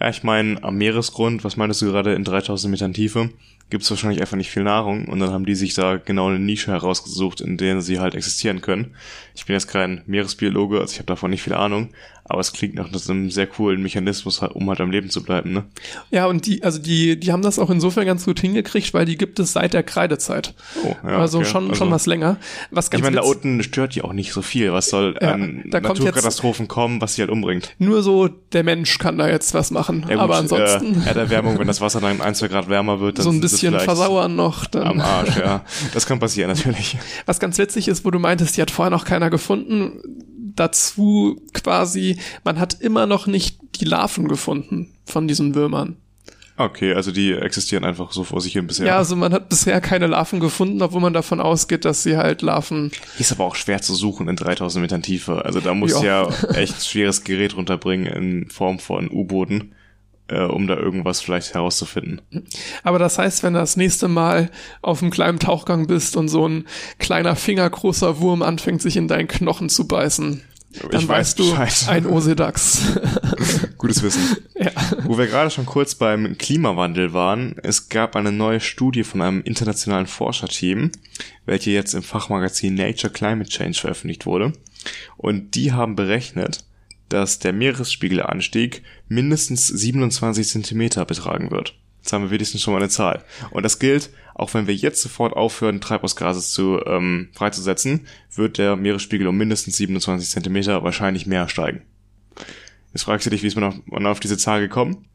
A: Ja, ich meine, am Meeresgrund, was meintest du gerade in 3000 Metern Tiefe, gibt es wahrscheinlich einfach nicht viel Nahrung und dann haben die sich da genau eine Nische herausgesucht, in der sie halt existieren können. Ich bin jetzt kein Meeresbiologe, also ich habe davon nicht viel Ahnung, aber es klingt nach einem sehr coolen Mechanismus, um halt am Leben zu bleiben, ne?
B: Ja, und die, also die, die haben das auch insofern ganz gut hingekriegt, weil die gibt es seit der Kreidezeit.
A: Oh, ja,
B: also
A: okay.
B: schon,
A: also,
B: schon was länger. Was ganz
A: ich meine, da unten stört die auch nicht so viel. Was soll
B: Ja,
A: an
B: da kommt
A: Naturkatastrophen kommen, was sie halt umbringt?
B: Nur so der Mensch kann da jetzt was machen.
A: Ja, gut,
B: aber ansonsten
A: Äh, Erderwärmung, wenn das Wasser dann ein, zwei Grad wärmer wird, dann
B: so ein bisschen versauern noch. Dann.
A: Am Arsch, ja. Das kann passieren, natürlich.
B: Was ganz witzig ist, wo du meintest, die hat vorher noch keiner gefunden. Dazu quasi, man hat immer noch nicht die Larven gefunden von diesen Würmern.
A: Okay, also die existieren einfach so vor sich hin bisher.
B: Ja, also man hat bisher keine Larven gefunden, obwohl man davon ausgeht, dass sie halt Larven.
A: Ist aber auch schwer zu suchen in 3000 Metern Tiefe. Also da muss ja,
B: Ja.
A: echt schweres Gerät runterbringen in Form von U-Booten, äh, um da irgendwas vielleicht herauszufinden.
B: Aber das heißt, wenn du das nächste Mal auf einem kleinen Tauchgang bist und so ein kleiner fingergroßer Wurm anfängt, sich in deinen Knochen zu beißen, dann
A: Ich weiß
B: weißt du,
A: Bescheid.
B: ein Osedax.
A: Gutes Wissen.
B: ja.
A: Wo wir gerade schon kurz beim Klimawandel waren, es gab eine neue Studie von einem internationalen Forscherteam, welche jetzt im Fachmagazin Nature Climate Change veröffentlicht wurde. Und die haben berechnet, dass der Meeresspiegelanstieg mindestens 27 Zentimeter betragen wird. Jetzt haben wir wenigstens schon mal eine Zahl. Und das gilt, auch wenn wir jetzt sofort aufhören, Treibhausgase zu ähm, freizusetzen, wird der Meeresspiegel um mindestens 27 Zentimeter wahrscheinlich mehr steigen. Jetzt fragst du dich, wie ist man auf, man auf diese Zahl gekommen?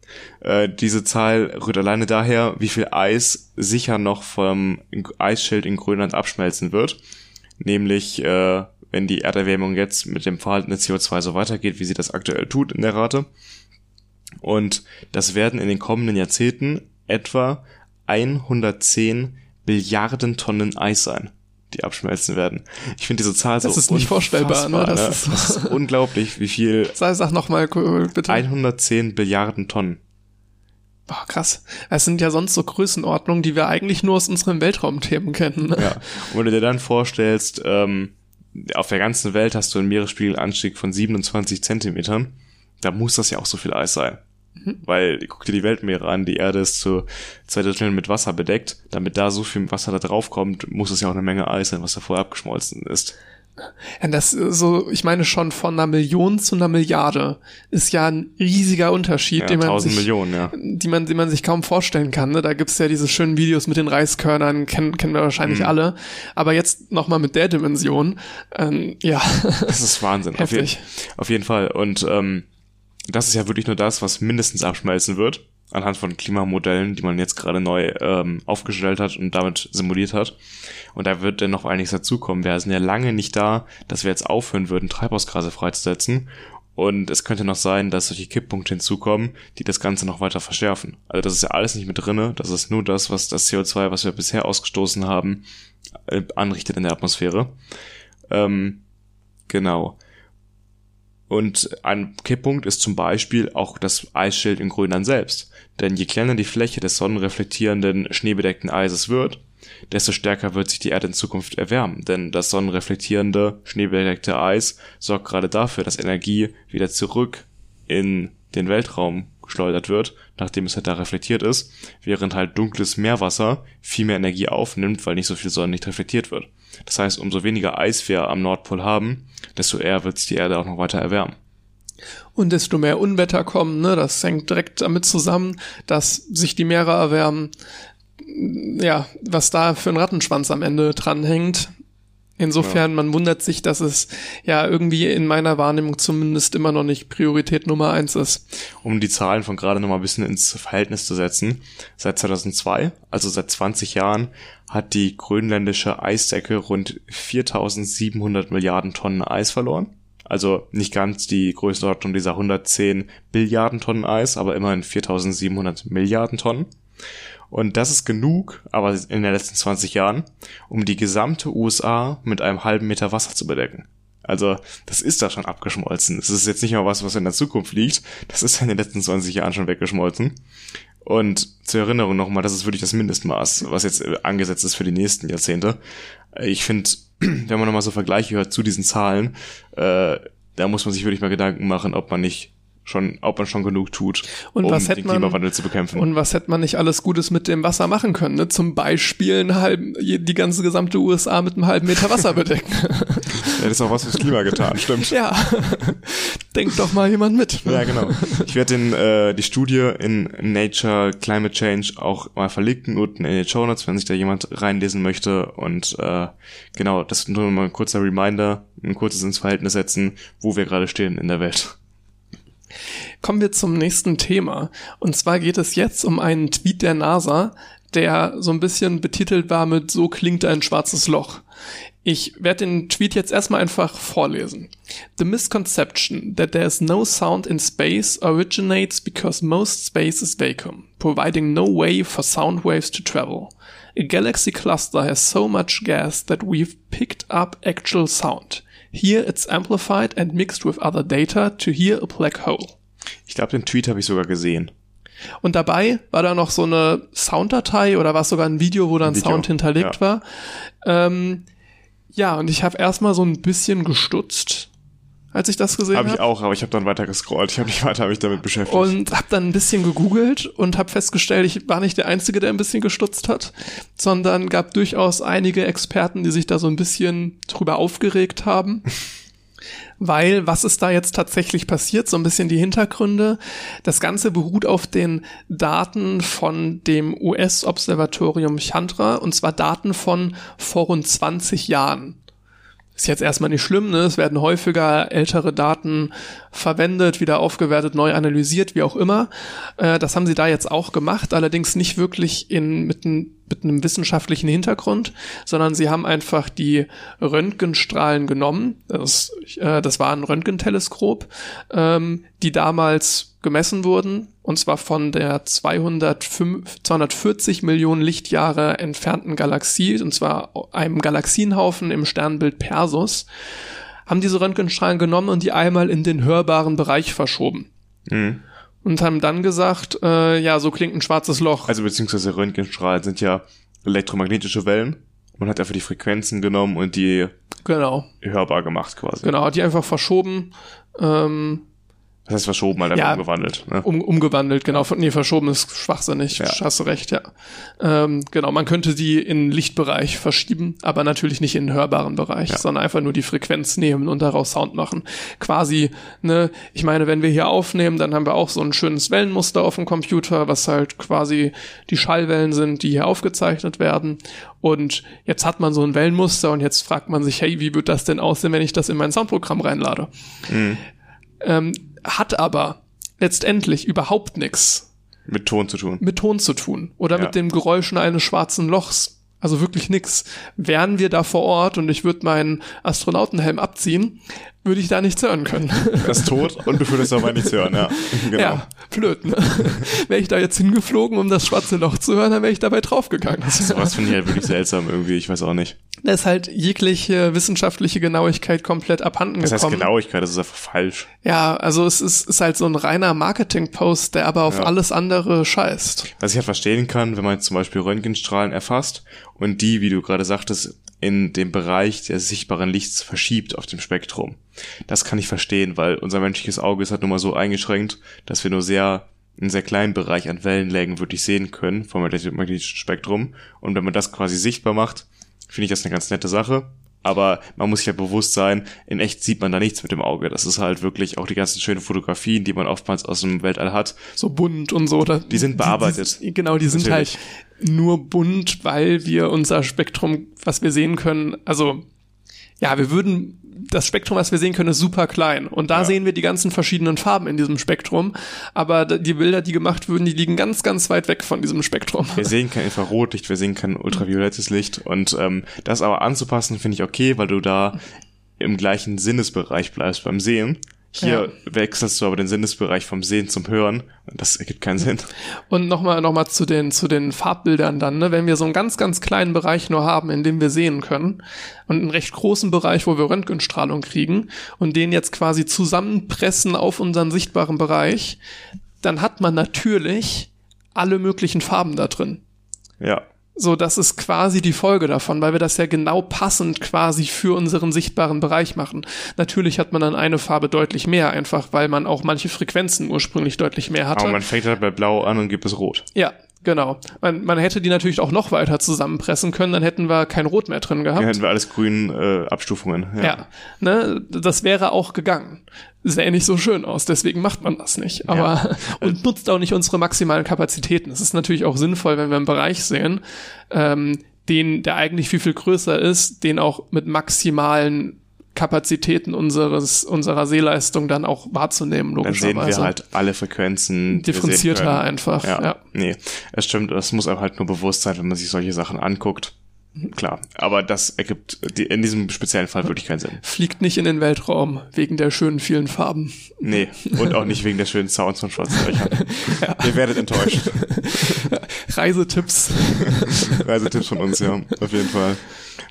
A: Äh, diese Zahl rührt alleine daher, wie viel Eis sicher noch vom Eisschild in Grönland abschmelzen wird. Nämlich, äh, wenn die Erderwärmung jetzt mit dem Verhalten des CO2 so weitergeht, wie sie das aktuell tut in der Rate. Und das werden in den kommenden Jahrzehnten etwa 110 Billiarden Tonnen Eis sein, die abschmelzen werden. Ich finde diese Zahl
B: das
A: so
B: ist nicht vorstellbar, ne? Das,
A: ne?
B: Ist,
A: das ist unglaublich, wie viel.
B: Sag, sag noch mal bitte.
A: 110 Billiarden Tonnen.
B: Boah, krass. Es sind ja sonst so Größenordnungen, die wir eigentlich nur aus unseren Weltraumthemen kennen. Ne?
A: Ja. Und wenn du dir dann vorstellst, ähm, auf der ganzen Welt hast du einen Meeresspiegelanstieg von 27 Zentimetern, da muss das ja auch so viel Eis sein. Mhm. Weil, guck dir die Weltmeere an, die Erde ist zu zwei Dritteln mit Wasser bedeckt. Damit da so viel Wasser da drauf kommt, muss es ja auch eine Menge Eis sein, was da vorher abgeschmolzen ist.
B: Ja, das so, ich meine schon von einer Million zu einer Milliarde ist ja ein riesiger Unterschied,
A: Ja,
B: den man
A: 1000
B: sich,
A: Millionen, ja.
B: die man, den man sich kaum vorstellen kann. Ne? Da gibt's ja diese schönen Videos mit den Reiskörnern, kennen, kennen wir wahrscheinlich
A: Mhm.
B: alle. Aber jetzt nochmal mit der Dimension, ähm, ja,
A: Das ist Wahnsinn. Auf, jeden,
B: heftig.
A: auf jeden Fall. Und ähm, das ist ja wirklich nur das, was mindestens abschmelzen wird, anhand von Klimamodellen, die man jetzt gerade neu ähm, aufgestellt hat und damit simuliert hat. Und da wird dann noch einiges dazukommen. Wir sind ja lange nicht da, dass wir jetzt aufhören würden, Treibhausgase freizusetzen. Und es könnte noch sein, dass solche Kipppunkte hinzukommen, die das Ganze noch weiter verschärfen. Also das ist ja alles nicht mit drinne. Das ist nur das, was das CO2, was wir bisher ausgestoßen haben, äh, anrichtet in der Atmosphäre. Ähm, genau. Und ein Kipppunkt ist zum Beispiel auch das Eisschild in Grönland selbst. Denn je kleiner die Fläche des sonnenreflektierenden, schneebedeckten Eises wird, desto stärker wird sich die Erde in Zukunft erwärmen. Denn das sonnenreflektierende, schneebedeckte Eis sorgt gerade dafür, dass Energie wieder zurück in den Weltraum geschleudert wird, nachdem es halt da reflektiert ist, während halt dunkles Meerwasser viel mehr Energie aufnimmt, weil nicht so viel Sonnenlicht reflektiert wird. Das heißt, umso weniger Eis wir am Nordpol haben, desto eher wird sich die Erde auch noch weiter erwärmen.
B: Und desto mehr Unwetter kommen, ne? Das hängt direkt damit zusammen, dass sich die Meere erwärmen. Ja, was da für ein Rattenschwanz am Ende dranhängt. Insofern, man wundert sich, dass es ja irgendwie in meiner Wahrnehmung zumindest immer noch nicht Priorität Nummer eins ist.
A: Um die Zahlen von gerade noch mal ein bisschen ins Verhältnis zu setzen, seit 2002, also seit 20 Jahren, hat die grönländische Eisdecke rund 4700 Milliarden Tonnen Eis verloren. Also nicht ganz die Größenordnung dieser 110 Billiarden Tonnen Eis, aber immerhin 4700 Milliarden Tonnen. Und das ist genug, aber in den letzten 20 Jahren, um die gesamte USA mit einem halben Meter Wasser zu bedecken. Also, das ist da schon abgeschmolzen. Es ist jetzt nicht mal was, was in der Zukunft liegt. Das ist in den letzten 20 Jahren schon weggeschmolzen. Und zur Erinnerung nochmal, das ist wirklich das Mindestmaß, was jetzt äh, angesetzt ist für die nächsten Jahrzehnte. Ich finde, wenn man nochmal so Vergleiche hört zu diesen Zahlen, äh, da muss man sich wirklich mal Gedanken machen, ob man nicht schon, ob man schon genug tut,
B: Und
A: um
B: was hätte
A: den
B: man-
A: Klimawandel zu bekämpfen.
B: Und was hätte man nicht alles Gutes mit dem Wasser machen können? Ne? Zum Beispiel einen halben, die ganze gesamte USA mit einem halben Meter Wasser bedecken.
A: Ja, das ist auch was fürs Klima getan, stimmt.
B: ja, denkt doch mal jemand mit.
A: Ja, genau. Ich werde den, äh, die Studie in Nature Climate Change auch mal verlinken unten in den Show Notes, wenn sich da jemand reinlesen möchte. Und äh, genau, das ist nur mal ein kurzer Reminder, ein kurzes ins Verhältnis setzen, wo wir gerade stehen in der Welt.
B: Kommen wir zum nächsten Thema. Und zwar geht es jetzt um einen Tweet der NASA, der so ein bisschen betitelt war mit So klingt ein schwarzes Loch. Ich werde den Tweet jetzt erstmal einfach vorlesen. The misconception that there is no sound in space originates because most space is vacuum, providing no way for sound waves to travel. A galaxy cluster has so much gas that we've picked up actual sound. Here it's amplified and mixed with other data to hear a black hole.
A: Ich glaube, den Tweet habe ich sogar gesehen.
B: Und dabei war da noch so eine Sounddatei oder war es sogar ein Video, wo dann Sound hinterlegt
A: ja.
B: war. Ähm, ja, und ich habe erstmal so ein bisschen gestutzt, als ich das gesehen
A: Habe
B: habe.
A: ich auch, aber ich habe dann weiter gescrollt. Ich habe nicht weiter mich damit beschäftigt.
B: Und habe dann ein bisschen gegoogelt und habe festgestellt, ich war nicht der Einzige, der ein bisschen gestutzt hat, sondern gab durchaus einige Experten, die sich da so ein bisschen drüber aufgeregt haben. Weil, was ist da jetzt tatsächlich passiert? So ein bisschen die Hintergründe. Das Ganze beruht auf den Daten von dem US-Observatorium Chandra, und zwar Daten von vor rund 20 Jahren. ist jetzt erstmal nicht schlimm, ne? Es werden häufiger ältere Daten verwendet, wieder aufgewertet, neu analysiert, wie auch immer. Äh, das haben sie da jetzt auch gemacht, allerdings nicht wirklich in, mit, ein, mit einem wissenschaftlichen Hintergrund, sondern sie haben einfach die Röntgenstrahlen genommen. Das, äh, das war ein Röntgenteleskop, ähm, die damals gemessen wurden, und zwar von der 205, 240 Millionen Lichtjahre entfernten Galaxie, und zwar einem Galaxienhaufen im Sternbild Persus, haben diese Röntgenstrahlen genommen und die einmal in den hörbaren Bereich verschoben. Mhm. Und haben dann gesagt, äh, ja, so klingt ein schwarzes Loch.
A: Also beziehungsweise Röntgenstrahlen sind ja elektromagnetische Wellen. Man hat einfach die Frequenzen genommen und die
B: genau.
A: hörbar gemacht quasi.
B: Genau, hat die einfach verschoben. Ähm,
A: das heißt verschoben, halt
B: ja,
A: umgewandelt. Ne?
B: Um, umgewandelt, genau. Nee, verschoben ist schwachsinnig. Ja. Hast du recht, ja. Ähm, genau, man könnte die in Lichtbereich verschieben, aber natürlich nicht in den hörbaren Bereich, ja. sondern einfach nur die Frequenz nehmen und daraus Sound machen. Quasi, ne, ich meine, wenn wir hier aufnehmen, dann haben wir auch so ein schönes Wellenmuster auf dem Computer, was halt quasi die Schallwellen sind, die hier aufgezeichnet werden. Und jetzt hat man so ein Wellenmuster und jetzt fragt man sich, hey, wie wird das denn aussehen, wenn ich das in mein Soundprogramm reinlade? Mhm. Ähm, hat aber letztendlich überhaupt nichts
A: mit Ton zu tun.
B: Mit Ton zu tun oder ja. mit den Geräuschen eines schwarzen Lochs. Also wirklich nix. Wären wir da vor Ort und ich würde meinen Astronautenhelm abziehen, würde ich da nichts hören können.
A: Ist tot und du würdest aber nichts hören, ja.
B: Genau. Ja, blöd, ne? wäre ich da jetzt hingeflogen, um das schwarze Loch zu hören, dann wäre ich dabei draufgegangen.
A: So was finde ich halt wirklich seltsam irgendwie, ich weiß auch nicht.
B: Da ist halt jegliche wissenschaftliche Genauigkeit komplett abhanden
A: das
B: gekommen.
A: Das heißt Genauigkeit, das ist einfach falsch.
B: Ja, also es ist, ist halt so ein reiner Marketing-Post, der aber auf ja. alles andere scheißt.
A: Was ich halt verstehen kann, wenn man zum Beispiel Röntgenstrahlen erfasst und die, wie du gerade sagtest, in dem Bereich des sichtbaren Lichts verschiebt auf dem Spektrum. Das kann ich verstehen, weil unser menschliches Auge ist halt nun mal so eingeschränkt, dass wir nur sehr einen sehr kleinen Bereich an Wellenlängen wirklich sehen können vom magnetischen Spektrum. Und wenn man das quasi sichtbar macht, finde ich das eine ganz nette Sache aber man muss sich ja bewusst sein, in echt sieht man da nichts mit dem Auge. Das ist halt wirklich auch die ganzen schönen Fotografien, die man oftmals aus dem Weltall hat.
B: So bunt und so. Oder
A: die sind bearbeitet.
B: Die, die, genau, die sind Natürlich. halt nur bunt, weil wir unser Spektrum, was wir sehen können, also ja, wir würden das Spektrum, was wir sehen können, ist super klein. Und da ja. sehen wir die ganzen verschiedenen Farben in diesem Spektrum. Aber die Bilder, die gemacht würden, die liegen ganz, ganz weit weg von diesem Spektrum.
A: Wir sehen kein Infrarotlicht, wir sehen kein ultraviolettes Licht. Und ähm, das aber anzupassen, finde ich okay, weil du da im gleichen Sinnesbereich bleibst beim Sehen. Hier ja. wechselst du aber den Sinnesbereich vom Sehen zum Hören. Das ergibt keinen Sinn.
B: Und nochmal noch mal zu, den, zu den Farbbildern dann. Ne? Wenn wir so einen ganz, ganz kleinen Bereich nur haben, in dem wir sehen können und einen recht großen Bereich, wo wir Röntgenstrahlung kriegen und den jetzt quasi zusammenpressen auf unseren sichtbaren Bereich, dann hat man natürlich alle möglichen Farben da drin.
A: Ja.
B: So, das ist quasi die Folge davon, weil wir das ja genau passend quasi für unseren sichtbaren Bereich machen. Natürlich hat man dann eine Farbe deutlich mehr, einfach weil man auch manche Frequenzen ursprünglich deutlich mehr hatte.
A: Aber man fängt halt bei Blau an und gibt es Rot.
B: Ja, Genau. Man, man hätte die natürlich auch noch weiter zusammenpressen können, dann hätten wir kein Rot mehr drin gehabt.
A: Dann hätten wir alles grün äh, Abstufungen. Ja.
B: ja. Ne, das wäre auch gegangen. Sähe nicht so schön aus, deswegen macht man das nicht. Aber ja. und nutzt auch nicht unsere maximalen Kapazitäten. Es ist natürlich auch sinnvoll, wenn wir einen Bereich sehen, ähm, den, der eigentlich viel, viel größer ist, den auch mit maximalen Kapazitäten unseres, unserer Sehleistung dann auch wahrzunehmen,
A: logischerweise. Dann sehen wir halt alle Frequenzen.
B: Differenzierter einfach,
A: ja, ja. Nee, es stimmt, das muss einem halt nur bewusst sein, wenn man sich solche Sachen anguckt. Klar, aber das ergibt in diesem speziellen Fall wirklich keinen Sinn.
B: Fliegt nicht in den Weltraum wegen der schönen vielen Farben.
A: Nee, und auch nicht wegen der schönen Sounds von schwarzen Löchern. ja. Ihr werdet enttäuscht.
B: Reisetipps.
A: Reisetipps von uns, ja, auf jeden Fall.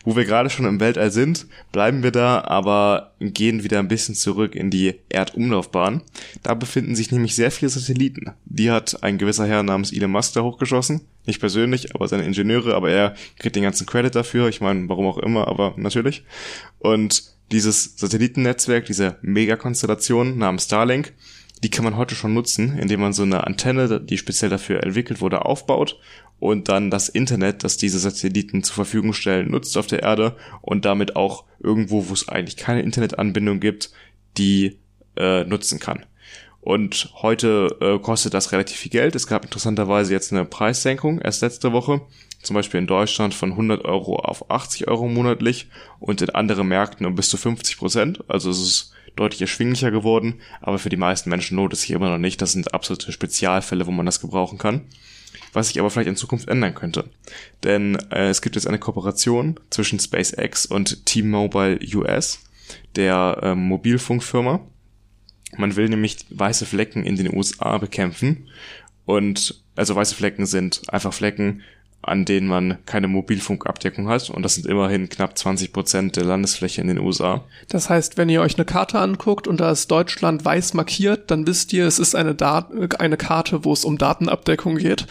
A: Wo wir gerade schon im Weltall sind, bleiben wir da, aber gehen wieder ein bisschen zurück in die Erdumlaufbahn. Da befinden sich nämlich sehr viele Satelliten. Die hat ein gewisser Herr namens Elon Musk da hochgeschossen. Nicht persönlich, aber seine Ingenieure, aber er kriegt den ganzen Credit dafür. Ich meine, warum auch immer, aber natürlich. Und dieses Satellitennetzwerk, diese Megakonstellation namens Starlink, die kann man heute schon nutzen, indem man so eine Antenne, die speziell dafür entwickelt wurde, aufbaut und dann das Internet, das diese Satelliten zur Verfügung stellen, nutzt auf der Erde und damit auch irgendwo, wo es eigentlich keine Internetanbindung gibt, die äh, nutzen kann. Und heute äh, kostet das relativ viel Geld. Es gab interessanterweise jetzt eine Preissenkung erst letzte Woche zum Beispiel in Deutschland von 100 Euro auf 80 Euro monatlich und in anderen Märkten um bis zu 50 Prozent. Also es ist deutlich erschwinglicher geworden, aber für die meisten Menschen lohnt es sich immer noch nicht. Das sind absolute Spezialfälle, wo man das gebrauchen kann. Was sich aber vielleicht in Zukunft ändern könnte. Denn äh, es gibt jetzt eine Kooperation zwischen SpaceX und T-Mobile US, der äh, Mobilfunkfirma. Man will nämlich weiße Flecken in den USA bekämpfen. Und also weiße Flecken sind einfach Flecken, an denen man keine Mobilfunkabdeckung hat. Und das sind immerhin knapp 20 Prozent der Landesfläche in den USA.
B: Das heißt, wenn ihr euch eine Karte anguckt und da ist Deutschland weiß markiert, dann wisst ihr, es ist eine, Dat eine Karte, wo es um Datenabdeckung geht.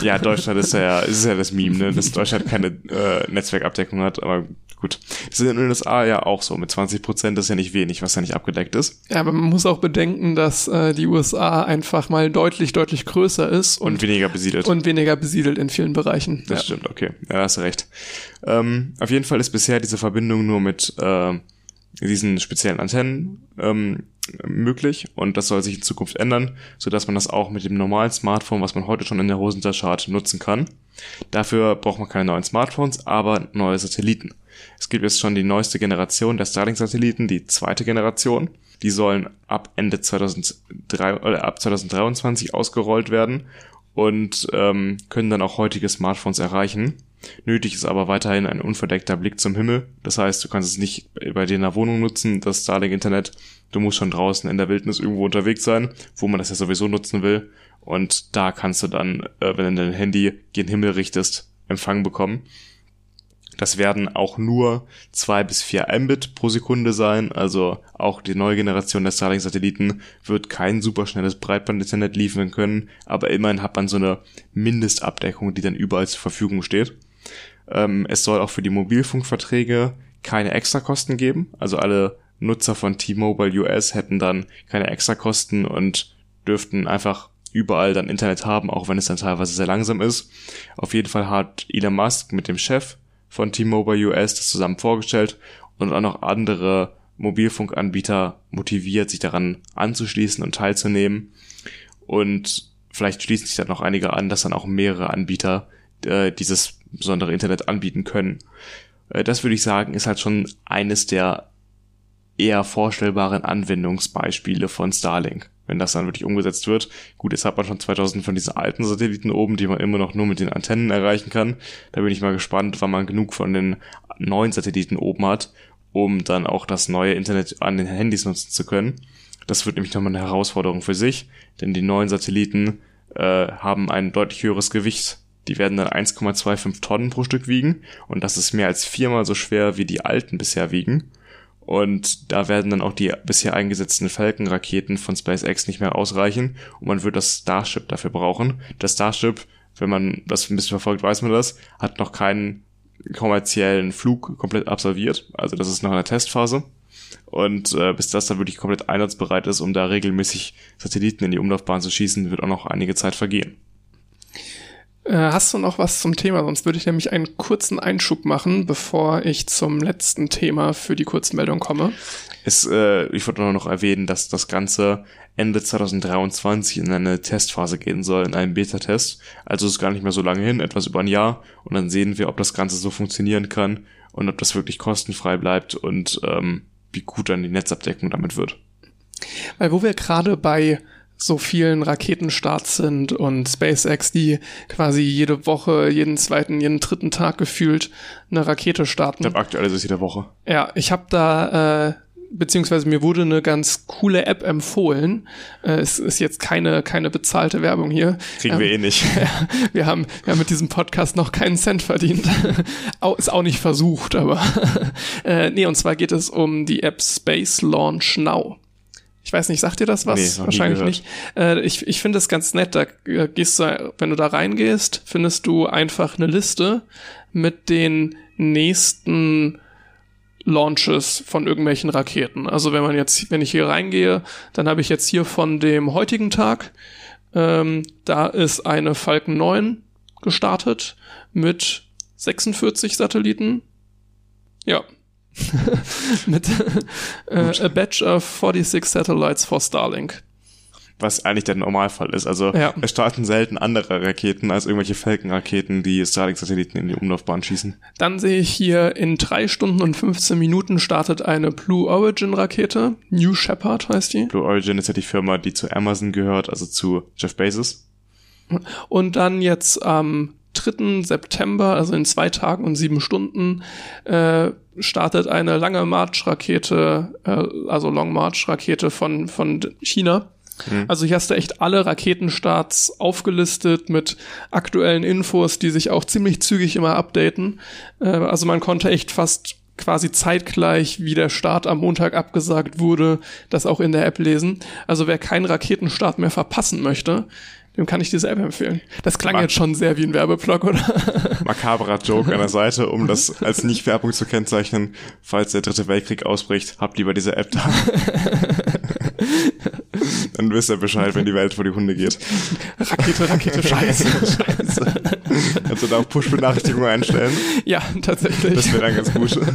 A: Ja, Deutschland ist ja, ist ja das Meme, ne? dass Deutschland keine äh, Netzwerkabdeckung hat, aber gut. Das ist in den USA ja auch so. Mit 20 Prozent ist ja nicht wenig, was ja nicht abgedeckt ist.
B: Ja, aber man muss auch bedenken, dass äh, die USA einfach mal deutlich, deutlich größer ist.
A: Und, und weniger besiedelt.
B: Und weniger besiedelt in vielen Bereichen.
A: Das ja. stimmt, okay. Ja, hast recht. Ähm, auf jeden Fall ist bisher diese Verbindung nur mit äh, diesen speziellen Antennen ähm, möglich und das soll sich in Zukunft ändern, so dass man das auch mit dem normalen Smartphone, was man heute schon in der Hosentasche hat, nutzen kann. Dafür braucht man keine neuen Smartphones, aber neue Satelliten. Es gibt jetzt schon die neueste Generation der Starlink-Satelliten, die zweite Generation. Die sollen ab Ende 2003 oder ab 2023 ausgerollt werden und ähm, können dann auch heutige Smartphones erreichen. Nötig ist aber weiterhin ein unverdeckter Blick zum Himmel. Das heißt, du kannst es nicht bei dir in der Wohnung nutzen, das Starlink-Internet. Du musst schon draußen in der Wildnis irgendwo unterwegs sein, wo man das ja sowieso nutzen will. Und da kannst du dann, äh, wenn du dein Handy gen Himmel richtest, Empfang bekommen. Das werden auch nur zwei bis vier Mbit pro Sekunde sein. Also auch die neue Generation der Starlink-Satelliten wird kein superschnelles Breitband-Internet liefern können, aber immerhin hat man so eine Mindestabdeckung, die dann überall zur Verfügung steht. Ähm, es soll auch für die Mobilfunkverträge keine Extrakosten geben. Also alle Nutzer von T-Mobile US hätten dann keine Extrakosten und dürften einfach überall dann Internet haben, auch wenn es dann teilweise sehr langsam ist. Auf jeden Fall hat Elon Musk mit dem Chef von T-Mobile US das zusammen vorgestellt und auch noch andere Mobilfunkanbieter motiviert, sich daran anzuschließen und teilzunehmen. Und vielleicht schließen sich dann noch einige an, dass dann auch mehrere Anbieter äh, dieses besondere Internet anbieten können. Äh, das würde ich sagen, ist halt schon eines der eher vorstellbaren Anwendungsbeispiele von Starlink wenn das dann wirklich umgesetzt wird. Gut, jetzt hat man schon 2000 von diesen alten Satelliten oben, die man immer noch nur mit den Antennen erreichen kann. Da bin ich mal gespannt, wann man genug von den neuen Satelliten oben hat, um dann auch das neue Internet an den Handys nutzen zu können. Das wird nämlich nochmal eine Herausforderung für sich, denn die neuen Satelliten äh, haben ein deutlich höheres Gewicht. Die werden dann 1,25 Tonnen pro Stück wiegen und das ist mehr als viermal so schwer wie die alten bisher wiegen. Und da werden dann auch die bisher eingesetzten Falcon-Raketen von SpaceX nicht mehr ausreichen und man wird das Starship dafür brauchen. Das Starship, wenn man das ein bisschen verfolgt, weiß man das, hat noch keinen kommerziellen Flug komplett absolviert. Also das ist noch in der Testphase. Und äh, bis das dann wirklich komplett einsatzbereit ist, um da regelmäßig Satelliten in die Umlaufbahn zu schießen, wird auch noch einige Zeit vergehen.
B: Äh, hast du noch was zum Thema? Sonst würde ich nämlich einen kurzen Einschub machen, bevor ich zum letzten Thema für die Kurzmeldung komme.
A: Es, äh, ich wollte nur noch erwähnen, dass das Ganze Ende 2023 in eine Testphase gehen soll, in einen Beta-Test. Also ist gar nicht mehr so lange hin, etwas über ein Jahr. Und dann sehen wir, ob das Ganze so funktionieren kann und ob das wirklich kostenfrei bleibt und ähm, wie gut dann die Netzabdeckung damit wird.
B: Weil wo wir gerade bei so vielen Raketenstarts sind und SpaceX, die quasi jede Woche, jeden zweiten, jeden dritten Tag gefühlt eine Rakete starten.
A: Ich glaube, aktuell ist es jede Woche.
B: Ja, ich habe da, äh, beziehungsweise mir wurde eine ganz coole App empfohlen. Äh, es ist jetzt keine, keine bezahlte Werbung hier.
A: Kriegen ähm, wir eh nicht.
B: Wir, haben, wir haben mit diesem Podcast noch keinen Cent verdient. ist auch nicht versucht, aber äh, nee, und zwar geht es um die App Space Launch Now. Ich weiß nicht, sagt dir das was? Nee, Wahrscheinlich nicht. Äh, ich ich finde es ganz nett. Da äh, gehst du, wenn du da reingehst, findest du einfach eine Liste mit den nächsten Launches von irgendwelchen Raketen. Also wenn man jetzt, wenn ich hier reingehe, dann habe ich jetzt hier von dem heutigen Tag, ähm, da ist eine Falcon 9 gestartet mit 46 Satelliten. Ja, mit äh, a batch of 46 satellites for Starlink.
A: was eigentlich der Normalfall ist. Also
B: Ja.
A: es starten selten andere Raketen als irgendwelche Falcon-Raketen, die Starlink-Satelliten in die Umlaufbahn schießen.
B: Dann sehe ich hier, in drei Stunden und 15 Minuten startet eine Blue Origin Rakete. New Shepard heißt die.
A: Blue Origin ist ja die Firma, die zu Amazon gehört, also zu Jeff Bezos.
B: Und dann jetzt am 3. September, also in zwei Tagen und sieben Stunden, äh, startet eine lange March-Rakete, äh, also Long March-Rakete von, von China. Also hier hast du echt alle Raketenstarts aufgelistet mit aktuellen Infos, die sich auch ziemlich zügig immer updaten. Äh, also man konnte echt fast quasi zeitgleich, wie der Start am Montag abgesagt wurde, das auch in der App lesen. Also wer keinen Raketenstart mehr verpassen möchte, dem kann ich diese App empfehlen. Das klang
A: Mag-
B: jetzt schon sehr wie ein Werbeblock, oder?
A: Makaberer Joke an der Seite, um das als Nicht-Werbung zu kennzeichnen. Falls der dritte Weltkrieg ausbricht, habt lieber diese App da. Dann wisst ihr Bescheid, wenn die Welt vor die Hunde geht.
B: Rakete, Rakete, Scheiße.
A: Scheiße. Kannst du da auch Push-Benachrichtigungen einstellen?
B: ja, tatsächlich.
A: Das wäre dann ganz gut.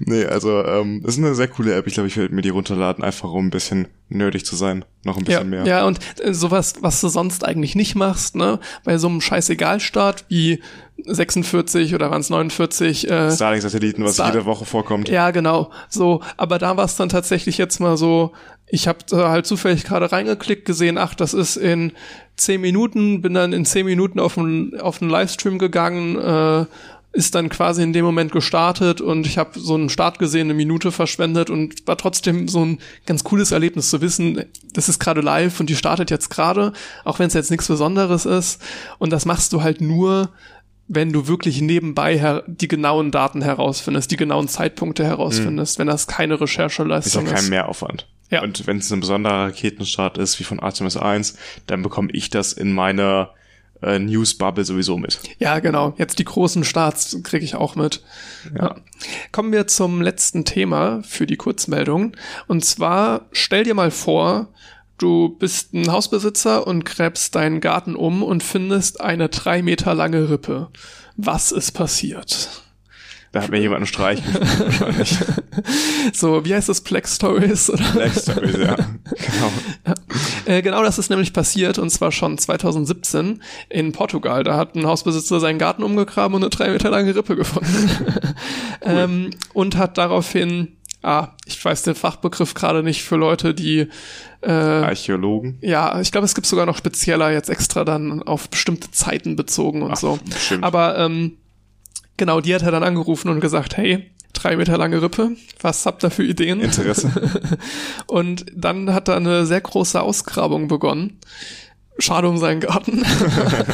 A: Nee, also, ähm, das ist eine sehr coole App. Ich glaube, ich werde mir die runterladen, einfach um ein bisschen nerdig zu sein. Noch ein
B: Ja,
A: bisschen mehr.
B: ja, und äh, sowas, was du sonst eigentlich nicht machst, ne? Bei so einem Scheißegal-Start wie 46 oder waren es 49, äh,
A: Starlink-Satelliten, was
B: Star-
A: jede Woche vorkommt.
B: Ja, genau. So, aber da war es dann tatsächlich jetzt mal so, ich habe halt zufällig gerade reingeklickt, gesehen, ach, das ist in zehn Minuten, bin dann in zehn Minuten auf einen auf einen Livestream gegangen, äh, ist dann quasi in dem Moment gestartet und ich habe so einen Start gesehen, eine Minute verschwendet und war trotzdem so ein ganz cooles Erlebnis zu wissen, das ist gerade live und die startet jetzt gerade, auch wenn es jetzt nichts Besonderes ist. Und das machst du halt nur, wenn du wirklich nebenbei die genauen Daten herausfindest, die genauen Zeitpunkte herausfindest, wenn das keine
A: Ist
B: Rechercheleistung
A: auch
B: ist.
A: kein Mehraufwand.
B: Ja.
A: Und wenn es ein besonderer Raketenstart ist, wie von Artemis 1, dann bekomme ich das in meiner äh, News-Bubble sowieso mit.
B: Ja, genau. Jetzt die großen Starts kriege ich auch mit. Ja. Kommen wir zum letzten Thema für die Kurzmeldung. Und zwar stell dir mal vor, du bist ein Hausbesitzer und gräbst deinen Garten um und findest eine drei Meter lange Rippe. Was ist passiert?
A: Da hat mir jemand einen Streich wahrscheinlich.
B: So, wie heißt das? Plex Stories? Oder?
A: Next Stories, ja. Genau.
B: Äh, genau das ist nämlich passiert und zwar schon 2017 in Portugal. Da hat ein Hausbesitzer seinen Garten umgegraben und eine drei Meter lange Rippe gefunden. ähm, und hat daraufhin, ah, ich weiß den Fachbegriff gerade nicht für Leute, die äh,
A: Archäologen.
B: ja, ich glaube, es gibt sogar noch spezieller jetzt extra dann auf bestimmte Zeiten bezogen und
A: Ach,
B: so.
A: bestimmt.
B: Aber ähm, genau, die hat er dann angerufen und gesagt, hey, drei Meter lange Rippe, was habt ihr für Ideen?
A: Interesse.
B: Und dann hat er eine sehr große Ausgrabung begonnen. Schade um seinen Garten.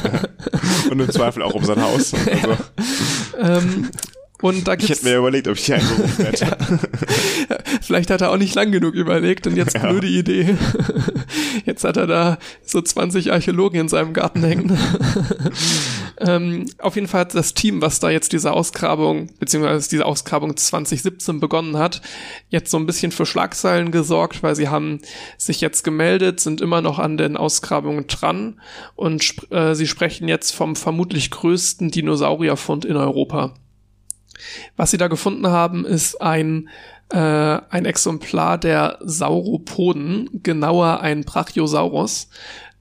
A: Und im Zweifel auch um sein Haus. Also,
B: ähm, und da
A: ich
B: gibt's,
A: hätte mir überlegt, ob ich hier angerufen hätte.
B: vielleicht hat er auch nicht lang genug überlegt und jetzt
A: Ja.
B: blöde Idee. Jetzt hat er da so 20 Archäologen in seinem Garten hängen. ähm, auf jeden Fall hat das Team, was da jetzt diese Ausgrabung, beziehungsweise diese Ausgrabung 2017 begonnen hat, jetzt so ein bisschen für Schlagzeilen gesorgt, weil sie haben sich jetzt gemeldet, sind immer noch an den Ausgrabungen dran und äh, sie sprechen jetzt vom vermutlich größten Dinosaurierfund in Europa. Was sie da gefunden haben, ist ein, äh, ein Exemplar der Sauropoden, genauer ein Brachiosaurus.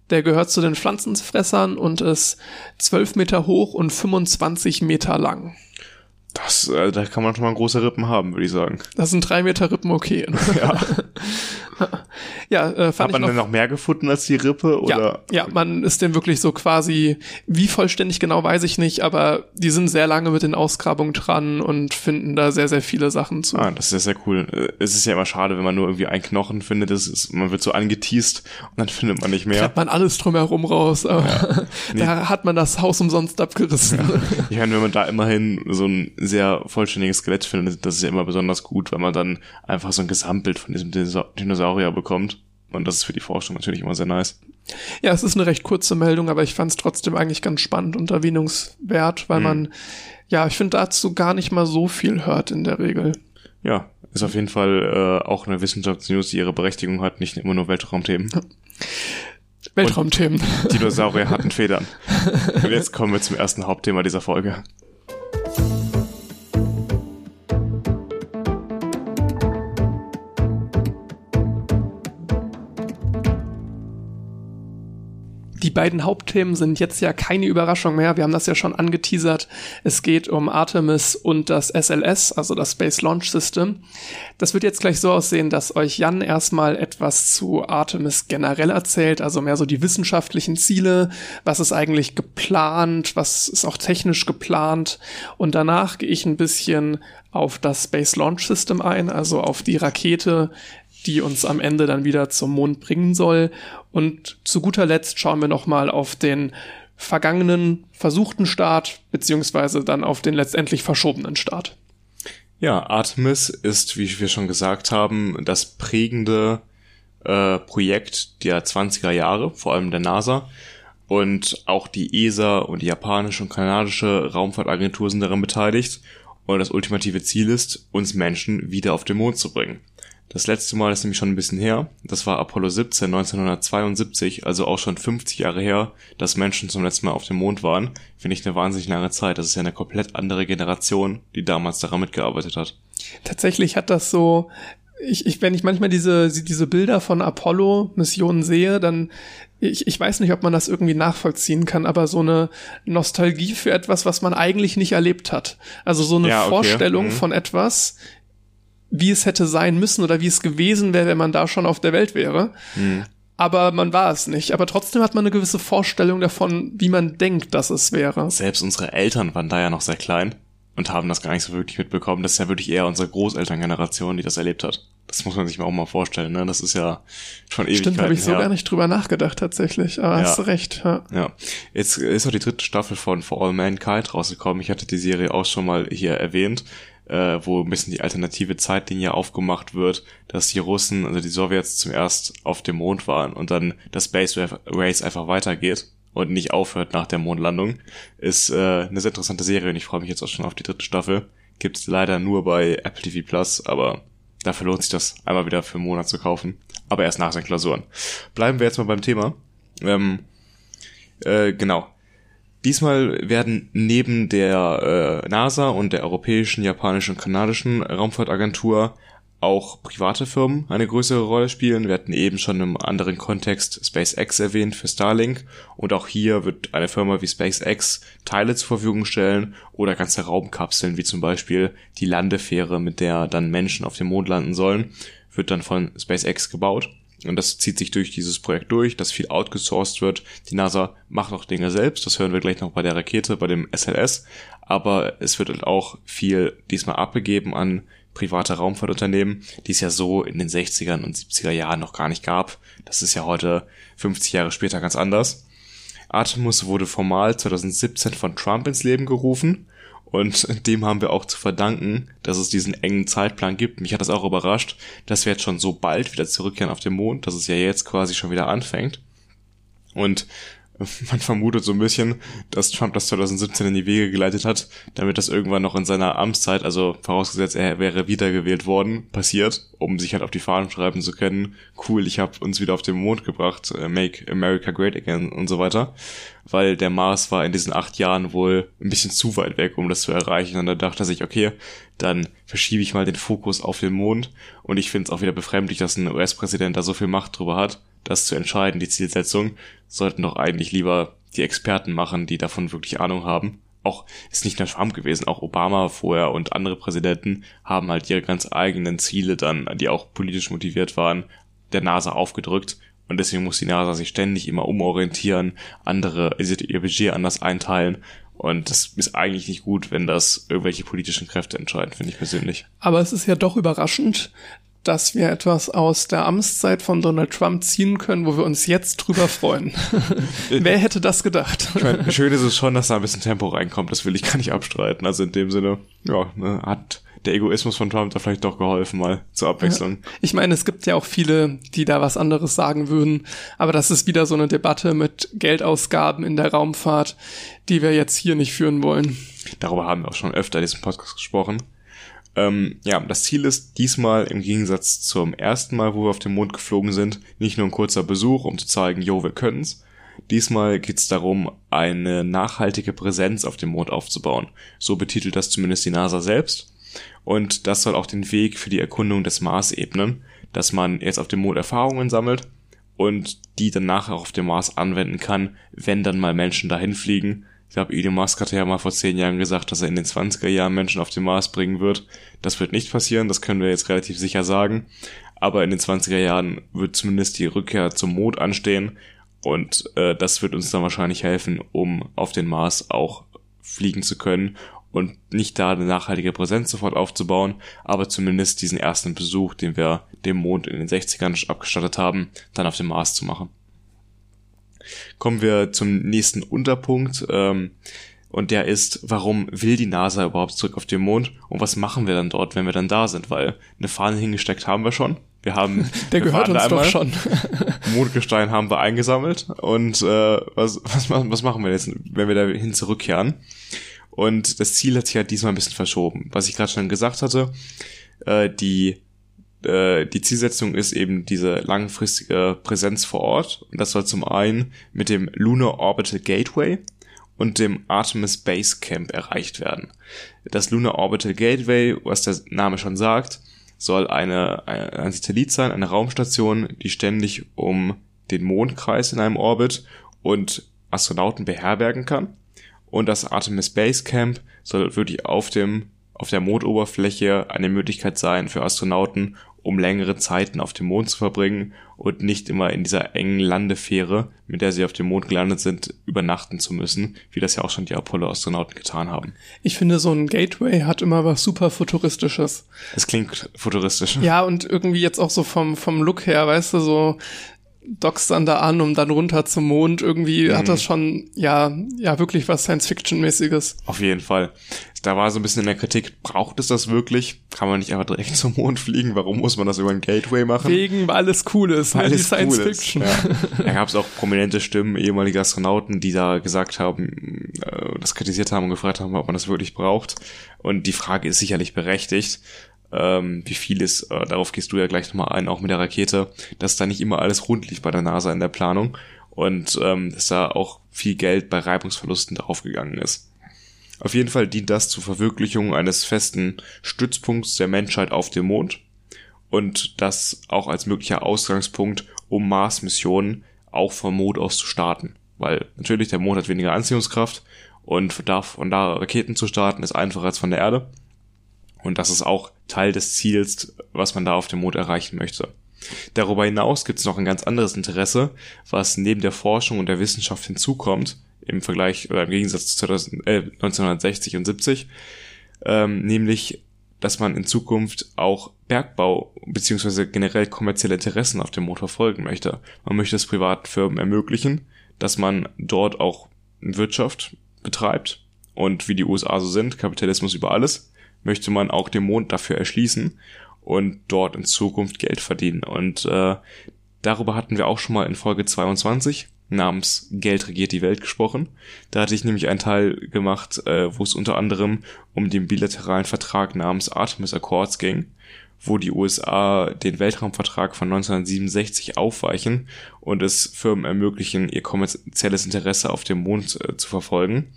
B: Der gehört zu den Pflanzenfressern und ist 12 Meter hoch und 25 Meter lang.
A: Das, äh, da kann man schon mal große Rippen haben, würde ich sagen.
B: Das sind drei Meter Rippen okay.
A: Ja.
B: ja, äh, fand
A: Hat
B: ich
A: man
B: noch
A: denn noch mehr gefunden als die Rippe?
B: Ja,
A: Oder?
B: ja, man ist dem wirklich so quasi, wie vollständig genau weiß ich nicht, aber die sind sehr lange mit den Ausgrabungen dran und finden da sehr, sehr viele Sachen zu.
A: Ah, das ist ja sehr cool. Äh, Es ist ja immer schade, wenn man nur irgendwie einen Knochen findet. Das ist, man wird so angeteased und dann findet man nicht mehr.
B: Kriegt man alles drumherum raus, aber
A: Nee.
B: da hat man das Haus umsonst abgerissen.
A: Ich meine, wenn man da immerhin so ein sehr vollständiges Skelett findet, das ist ja immer besonders gut, weil man dann einfach so ein Gesamtbild von diesem Dinosa- Dinosaurier bekommt. Und das ist für die Forschung natürlich immer sehr nice.
B: Ja, es ist eine recht kurze Meldung, aber ich fand es trotzdem eigentlich ganz spannend und erwähnungswert, weil
A: Mhm.
B: man, ja, ich finde dazu gar nicht mal so viel hört in der Regel.
A: Ja, ist auf jeden Fall äh, auch eine Wissenschaftsnews, die ihre Berechtigung hat, nicht immer nur Weltraumthemen.
B: Weltraumthemen.
A: Dinosaurier hatten Federn. Und jetzt kommen wir zum ersten Hauptthema dieser Folge.
B: Beiden Hauptthemen sind jetzt ja keine Überraschung mehr. Wir haben das ja schon angeteasert. Es geht um Artemis und das SLS, also das Space Launch System. Das wird jetzt gleich so aussehen, dass euch Jan erstmal etwas zu Artemis generell erzählt, also mehr so die wissenschaftlichen Ziele, was ist eigentlich geplant, was ist auch technisch geplant. Und danach gehe ich ein bisschen auf das Space Launch System ein, also auf die Rakete, die uns am Ende dann wieder zum Mond bringen soll. Und zu guter Letzt schauen wir nochmal auf den vergangenen versuchten Start, beziehungsweise dann auf den letztendlich verschobenen Start.
A: Ja, Artemis ist, wie wir schon gesagt haben, das prägende äh, Projekt der 20er Jahre, vor allem der NASA. Und auch die ESA und die japanische und kanadische Raumfahrtagentur sind daran beteiligt. Und das ultimative Ziel ist, uns Menschen wieder auf den Mond zu bringen. Das letzte Mal ist nämlich schon ein bisschen her. Das war Apollo 17 1972, also auch schon 50 Jahre her, dass Menschen zum letzten Mal auf dem Mond waren. Finde ich eine wahnsinnig lange Zeit. Das ist ja eine komplett andere Generation, die damals daran mitgearbeitet hat.
B: Tatsächlich hat das so ich, ich, wenn ich manchmal diese, diese Bilder von Apollo-Missionen sehe, dann, ich, ich weiß nicht, ob man das irgendwie nachvollziehen kann, aber so eine Nostalgie für etwas, was man eigentlich nicht erlebt hat. Also so eine ja, okay. Vorstellung mhm. von etwas, wie es hätte sein müssen oder wie es gewesen wäre, wenn man da schon auf der Welt wäre. Mhm. Aber man war es nicht. Aber trotzdem hat man eine gewisse Vorstellung davon, wie man denkt, dass es wäre.
A: Selbst unsere Eltern waren da ja noch sehr klein und haben das gar nicht so wirklich mitbekommen. Das ist ja wirklich eher unsere Großelterngeneration, die das erlebt hat. Das muss man sich mal auch mal vorstellen, ne? Das ist ja schon ewig.
B: Stimmt, habe ich so gar nicht drüber nachgedacht tatsächlich. Aber ja. hast du recht. Ja.
A: ja. Jetzt ist auch die dritte Staffel von For All Mankind rausgekommen. Ich hatte die Serie auch schon mal hier erwähnt äh, wo ein bisschen die alternative Zeitlinie aufgemacht wird, dass die Russen, also die Sowjets zum auf dem Mond waren und dann das Space Race einfach weitergeht und nicht aufhört nach der Mondlandung, ist äh, eine sehr interessante Serie und ich freue mich jetzt auch schon auf die dritte Staffel. Gibt's leider nur bei Apple TV Plus, aber dafür lohnt sich das einmal wieder für einen Monat zu kaufen. Aber erst nach den Klausuren. Bleiben wir jetzt mal beim Thema. Ähm, äh, genau. Diesmal werden neben der äh, NASA und der europäischen, japanischen und kanadischen Raumfahrtagentur auch private Firmen eine größere Rolle spielen. Wir hatten eben schon im anderen Kontext SpaceX erwähnt für Starlink und auch hier wird eine Firma wie SpaceX Teile zur Verfügung stellen oder ganze Raumkapseln, wie zum Beispiel die Landefähre, mit der dann Menschen auf dem Mond landen sollen, wird dann von SpaceX gebaut. Und das zieht sich durch dieses Projekt durch, dass viel outgesourced wird. Die NASA macht auch Dinge selbst, das hören wir gleich noch bei der Rakete, bei dem SLS. Aber es wird halt auch viel diesmal abgegeben an private Raumfahrtunternehmen, die es ja so in den 60ern und 70er Jahren noch gar nicht gab. Das ist ja heute 50 Jahre später ganz anders. Artemis wurde formal 2017 von Trump ins Leben gerufen und dem haben wir auch zu verdanken, dass es diesen engen Zeitplan gibt. Mich hat das auch überrascht, dass wir jetzt schon so bald wieder zurückkehren auf den Mond, dass es ja jetzt quasi schon wieder anfängt. Und man vermutet so ein bisschen, dass Trump das 2017 in die Wege geleitet hat, damit das irgendwann noch in seiner Amtszeit, also vorausgesetzt er wäre wiedergewählt worden, passiert, um sich halt auf die Fahnen schreiben zu können, cool, ich habe uns wieder auf den Mond gebracht, äh, make America great again und so weiter. Weil der Mars war in diesen acht Jahren wohl ein bisschen zu weit weg, um das zu erreichen. Und da dachte sich, okay, dann verschiebe ich mal den Fokus auf den Mond. Und ich finde es auch wieder befremdlich, dass ein US-Präsident da so viel Macht drüber hat das zu entscheiden, die Zielsetzung, sollten doch eigentlich lieber die Experten machen, die davon wirklich Ahnung haben. Auch ist nicht nur Trump gewesen, auch Obama vorher und andere Präsidenten haben halt ihre ganz eigenen Ziele dann, die auch politisch motiviert waren, der NASA aufgedrückt. Und deswegen muss die NASA sich ständig immer umorientieren, andere, ihr Budget anders einteilen. Und das ist eigentlich nicht gut, wenn das irgendwelche politischen Kräfte entscheiden, finde ich persönlich.
B: Aber es ist ja doch überraschend, dass wir etwas aus der Amtszeit von Donald Trump ziehen können, wo wir uns jetzt drüber freuen. Wer hätte das gedacht?
A: ich meine, schön ist es schon, dass da ein bisschen Tempo reinkommt, das will ich gar nicht abstreiten. Also in dem Sinne, ja, ne, hat der Egoismus von Trump da vielleicht doch geholfen, mal zur Abwechslung.
B: Ja. Ich meine, es gibt ja auch viele, die da was anderes sagen würden, aber das ist wieder so eine Debatte mit Geldausgaben in der Raumfahrt, die wir jetzt hier nicht führen wollen.
A: Darüber haben wir auch schon öfter in diesem Podcast gesprochen. Ähm, ja, das Ziel ist diesmal im Gegensatz zum ersten Mal, wo wir auf den Mond geflogen sind, nicht nur ein kurzer Besuch, um zu zeigen, jo, wir können's. Diesmal geht es darum, eine nachhaltige Präsenz auf dem Mond aufzubauen. So betitelt das zumindest die NASA selbst. Und das soll auch den Weg für die Erkundung des Mars ebnen, dass man jetzt auf dem Mond Erfahrungen sammelt und die dann nachher auf dem Mars anwenden kann, wenn dann mal Menschen dahin fliegen. Ich glaube, Elon Musk hatte ja mal vor zehn Jahren gesagt, dass er in den 20er Jahren Menschen auf den Mars bringen wird. Das wird nicht passieren, das können wir jetzt relativ sicher sagen. Aber in den 20er Jahren wird zumindest die Rückkehr zum Mond anstehen und äh, das wird uns dann wahrscheinlich helfen, um auf den Mars auch fliegen zu können und nicht da eine nachhaltige Präsenz sofort aufzubauen, aber zumindest diesen ersten Besuch, den wir dem Mond in den 60ern abgestattet haben, dann auf dem Mars zu machen. Kommen wir zum nächsten Unterpunkt. Ähm, und der ist, warum will die NASA überhaupt zurück auf den Mond und was machen wir dann dort, wenn wir dann da sind? Weil eine Fahne hingesteckt haben wir schon. Wir haben
B: der gehört uns doch schon.
A: Mondgestein haben wir eingesammelt und äh, was, was, was machen wir jetzt, wenn wir dahin zurückkehren? Und das Ziel hat sich halt diesmal ein bisschen verschoben. Was ich gerade schon gesagt hatte, äh, die, äh, die Zielsetzung ist eben diese langfristige Präsenz vor Ort. Und das soll zum einen mit dem Lunar Orbital Gateway und dem Artemis Base Camp erreicht werden. Das Lunar Orbital Gateway, was der Name schon sagt, soll eine, ein Satellit sein, eine Raumstation, die ständig um den Mond kreist in einem Orbit und Astronauten beherbergen kann. Und das Artemis Base Camp soll wirklich auf dem, auf der Mondoberfläche eine Möglichkeit sein für Astronauten, um längere Zeiten auf dem Mond zu verbringen und nicht immer in dieser engen Landefähre, mit der sie auf dem Mond gelandet sind, übernachten zu müssen, wie das ja auch schon die Apollo-Astronauten getan haben.
B: Ich finde, so ein Gateway hat immer was super Futuristisches.
A: Es klingt futuristisch.
B: Ja, und irgendwie jetzt auch so vom, vom Look her, weißt du, so dockst dann da an, um dann runter zum Mond. Irgendwie mhm. hat das schon, ja, ja, wirklich was Science-Fiction-mäßiges.
A: Auf jeden Fall. Da war so ein bisschen in der Kritik, braucht es das wirklich? Kann man nicht einfach direkt zum Mond fliegen? Warum muss man das über ein Gateway machen?
B: Wegen, weil alles cool ist,
A: weil alles Science-Fiction. Cool ja. Da gab es auch prominente Stimmen, ehemalige Astronauten, die da gesagt haben, äh, das kritisiert haben und gefragt haben, ob man das wirklich braucht. Und die Frage ist sicherlich berechtigt ähm, wie viel ist, äh, darauf gehst du ja gleich nochmal ein, auch mit der Rakete, dass da nicht immer alles rund lief bei der NASA in der Planung und ähm, dass da auch viel Geld bei Reibungsverlusten draufgegangen ist. Auf jeden Fall dient das zur Verwirklichung eines festen Stützpunkts der Menschheit auf dem Mond und das auch als möglicher Ausgangspunkt, um Mars-Missionen auch vom Mond aus zu starten. Weil natürlich der Mond hat weniger Anziehungskraft und da, von da Raketen zu starten ist einfacher als von der Erde. Und das ist auch Teil des Ziels, was man da auf dem Mond erreichen möchte. Darüber hinaus gibt es noch ein ganz anderes Interesse, was neben der Forschung und der Wissenschaft hinzukommt, im Vergleich oder im Gegensatz zu 2000, äh, 1960 und 70, ähm, nämlich, dass man in Zukunft auch Bergbau beziehungsweise generell kommerzielle Interessen auf dem Mond verfolgen möchte. Man möchte es privaten Firmen ermöglichen, dass man dort auch Wirtschaft betreibt und wie die USA so sind, Kapitalismus über alles möchte man auch den Mond dafür erschließen und dort in Zukunft Geld verdienen. Und äh, darüber hatten wir auch schon mal in Folge 22 namens Geld regiert die Welt gesprochen. Da hatte ich nämlich einen Teil gemacht, äh, wo es unter anderem um den bilateralen Vertrag namens Artemis Accords ging wo die USA den Weltraumvertrag von 1967 aufweichen und es Firmen ermöglichen, ihr kommerzielles Interesse auf dem Mond äh, zu verfolgen.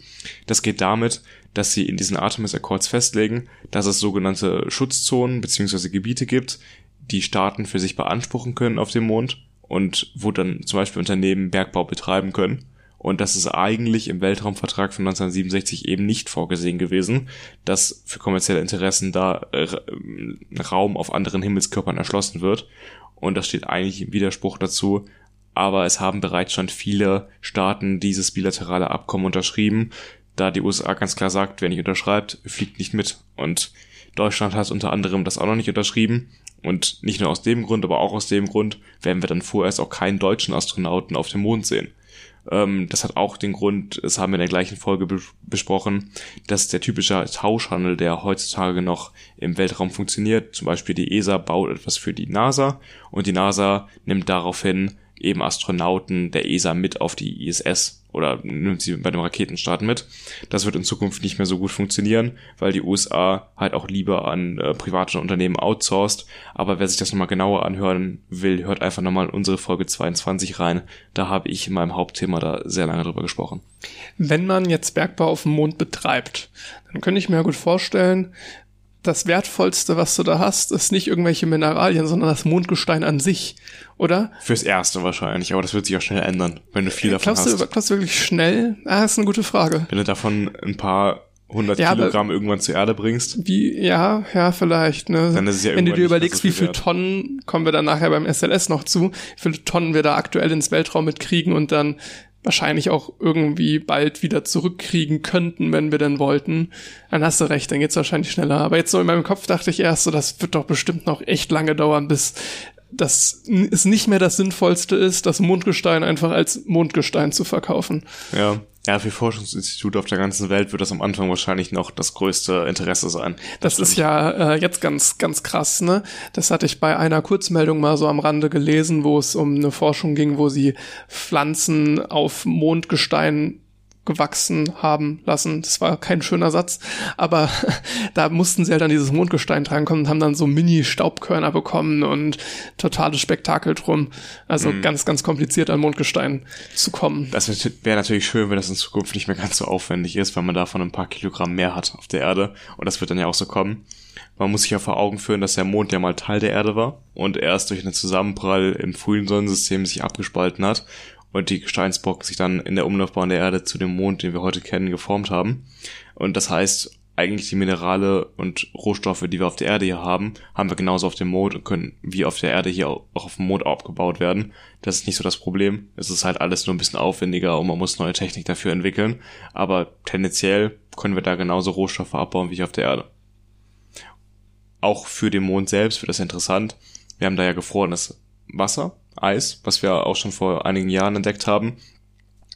A: Das geht damit, dass sie in diesen Artemis Accords festlegen, dass es sogenannte Schutzzonen bzw. Gebiete gibt, die Staaten für sich beanspruchen können auf dem Mond und wo dann zum Beispiel Unternehmen Bergbau betreiben können. Und das ist eigentlich im Weltraumvertrag von 1967 eben nicht vorgesehen gewesen, dass für kommerzielle Interessen da äh, Raum auf anderen Himmelskörpern erschlossen wird. Und das steht eigentlich im Widerspruch dazu. Aber es haben bereits schon viele Staaten dieses bilaterale Abkommen unterschrieben, da die USA ganz klar sagt, wer nicht unterschreibt, fliegt nicht mit. Und Deutschland hat unter anderem das auch noch nicht unterschrieben. Und nicht nur aus dem Grund, aber auch aus dem Grund werden wir dann vorerst auch keinen deutschen Astronauten auf dem Mond sehen. Ähm, das hat auch den Grund, das haben wir in der gleichen Folge be besprochen, dass der typische Tauschhandel, der heutzutage noch im Weltraum funktioniert, zum Beispiel die ESA baut etwas für die NASA und die NASA nimmt daraufhin eben Astronauten der ESA mit auf die ISS oder nimmt sie bei dem Raketenstart mit. Das wird in Zukunft nicht mehr so gut funktionieren, weil die USA halt auch lieber an äh, private Unternehmen outsourced. Aber wer sich das nochmal genauer anhören will, hört einfach nochmal unsere Folge 22 rein. Da habe ich in meinem Hauptthema da sehr lange drüber gesprochen.
B: Wenn man jetzt Bergbau auf dem Mond betreibt, dann könnte ich mir gut vorstellen, das Wertvollste, was du da hast, ist nicht irgendwelche Mineralien, sondern das Mondgestein an sich, oder?
A: Fürs Erste wahrscheinlich, aber das wird sich auch schnell ändern, wenn du viel davon
B: glaubst
A: hast.
B: Du, glaubst du wirklich schnell? Ah, ist eine gute Frage.
A: Wenn du davon ein paar 100
B: Ja,
A: Kilogramm irgendwann zur Erde bringst,
B: Wie, ja, ja, vielleicht, ne?
A: Dann ist es ja
B: Wenn du dir überlegst,
A: so
B: wie
A: viel
B: viele
A: wert.
B: Tonnen, kommen wir dann nachher beim SLS noch zu, wie viele Tonnen wir da aktuell ins Weltraum mitkriegen und dann wahrscheinlich auch irgendwie bald wieder zurückkriegen könnten, wenn wir denn wollten, dann hast du recht, dann geht's wahrscheinlich schneller. Aber jetzt so in meinem Kopf dachte ich erst so, das wird doch bestimmt noch echt lange dauern, bis das es nicht mehr das Sinnvollste ist, das Mondgestein einfach als Mondgestein zu verkaufen.
A: ja, ja, für Forschungsinstitute auf der ganzen Welt wird das am Anfang wahrscheinlich noch das größte Interesse sein.
B: Das ist ja äh, jetzt ganz, ganz krass, ne? Das hatte ich bei einer Kurzmeldung mal so am Rande gelesen, wo es um eine Forschung ging, wo sie Pflanzen auf Mondgestein gewachsen haben lassen. Das war kein schöner Satz, aber da mussten sie halt an dieses Mondgestein drankommen und haben dann so Mini-Staubkörner bekommen und totales Spektakel drum. Also ganz, ganz kompliziert an Mondgestein zu kommen.
A: Das wäre natürlich schön, wenn das in Zukunft nicht mehr ganz so aufwendig ist, weil man davon ein paar Kilogramm mehr hat auf der Erde. Und das wird dann ja auch so kommen. Man muss sich ja vor Augen führen, dass der Mond ja mal Teil der Erde war und erst durch einen Zusammenprall im frühen Sonnensystem sich abgespalten hat und die Gesteinsbrocken sich dann in der Umlaufbahn der Erde zu dem Mond, den wir heute kennen, geformt haben. Und das heißt, eigentlich die Minerale und Rohstoffe, die wir auf der Erde hier haben, haben wir genauso auf dem Mond und können wie auf der Erde hier auch auf dem Mond aufgebaut werden. Das ist nicht so das Problem. Es ist halt alles nur ein bisschen aufwendiger und man muss neue Technik dafür entwickeln. Aber tendenziell können wir da genauso Rohstoffe abbauen wie auf der Erde. Auch für den Mond selbst wird das interessant. Wir haben da ja gefrorenes Wasser, Eis, was wir auch schon vor einigen Jahren entdeckt haben.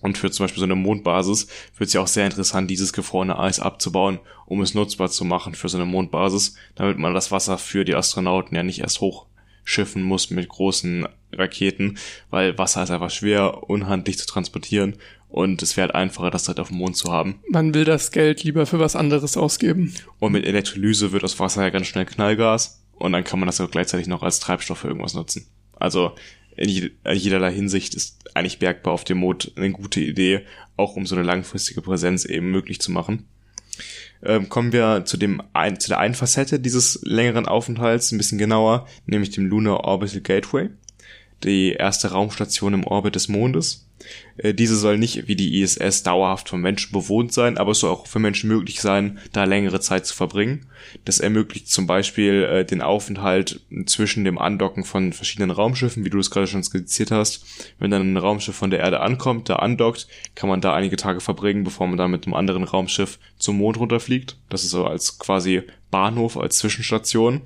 A: Und für zum Beispiel so eine Mondbasis wird es ja auch sehr interessant, dieses gefrorene Eis abzubauen, um es nutzbar zu machen für so eine Mondbasis, damit man das Wasser für die Astronauten ja nicht erst hochschiffen muss mit großen Raketen, weil Wasser ist einfach schwer, unhandlich zu transportieren und es wäre halt einfacher, das halt auf dem Mond zu haben.
B: Man will das Geld lieber für was anderes ausgeben.
A: Und mit Elektrolyse wird aus Wasser ja ganz schnell Knallgas und dann kann man das auch gleichzeitig noch als Treibstoff für irgendwas nutzen. Also in in jederlei Hinsicht ist eigentlich Bergbau auf dem Mond eine gute Idee, auch um so eine langfristige Präsenz eben möglich zu machen. Ähm, kommen wir zu dem ein, zu der einen Facette dieses längeren Aufenthalts ein bisschen genauer, nämlich dem Lunar Orbital Gateway, die erste Raumstation im Orbit des Mondes. Äh, Diese soll nicht wie die ISS dauerhaft von Menschen bewohnt sein, aber es soll auch für Menschen möglich sein, da längere Zeit zu verbringen. Das ermöglicht zum Beispiel äh, den Aufenthalt zwischen dem Andocken von verschiedenen Raumschiffen, wie du es gerade schon skizziert hast. Wenn dann ein Raumschiff von der Erde ankommt, da andockt, kann man da einige Tage verbringen, bevor man dann mit einem anderen Raumschiff zum Mond runterfliegt. Das ist so als quasi Bahnhof, als Zwischenstation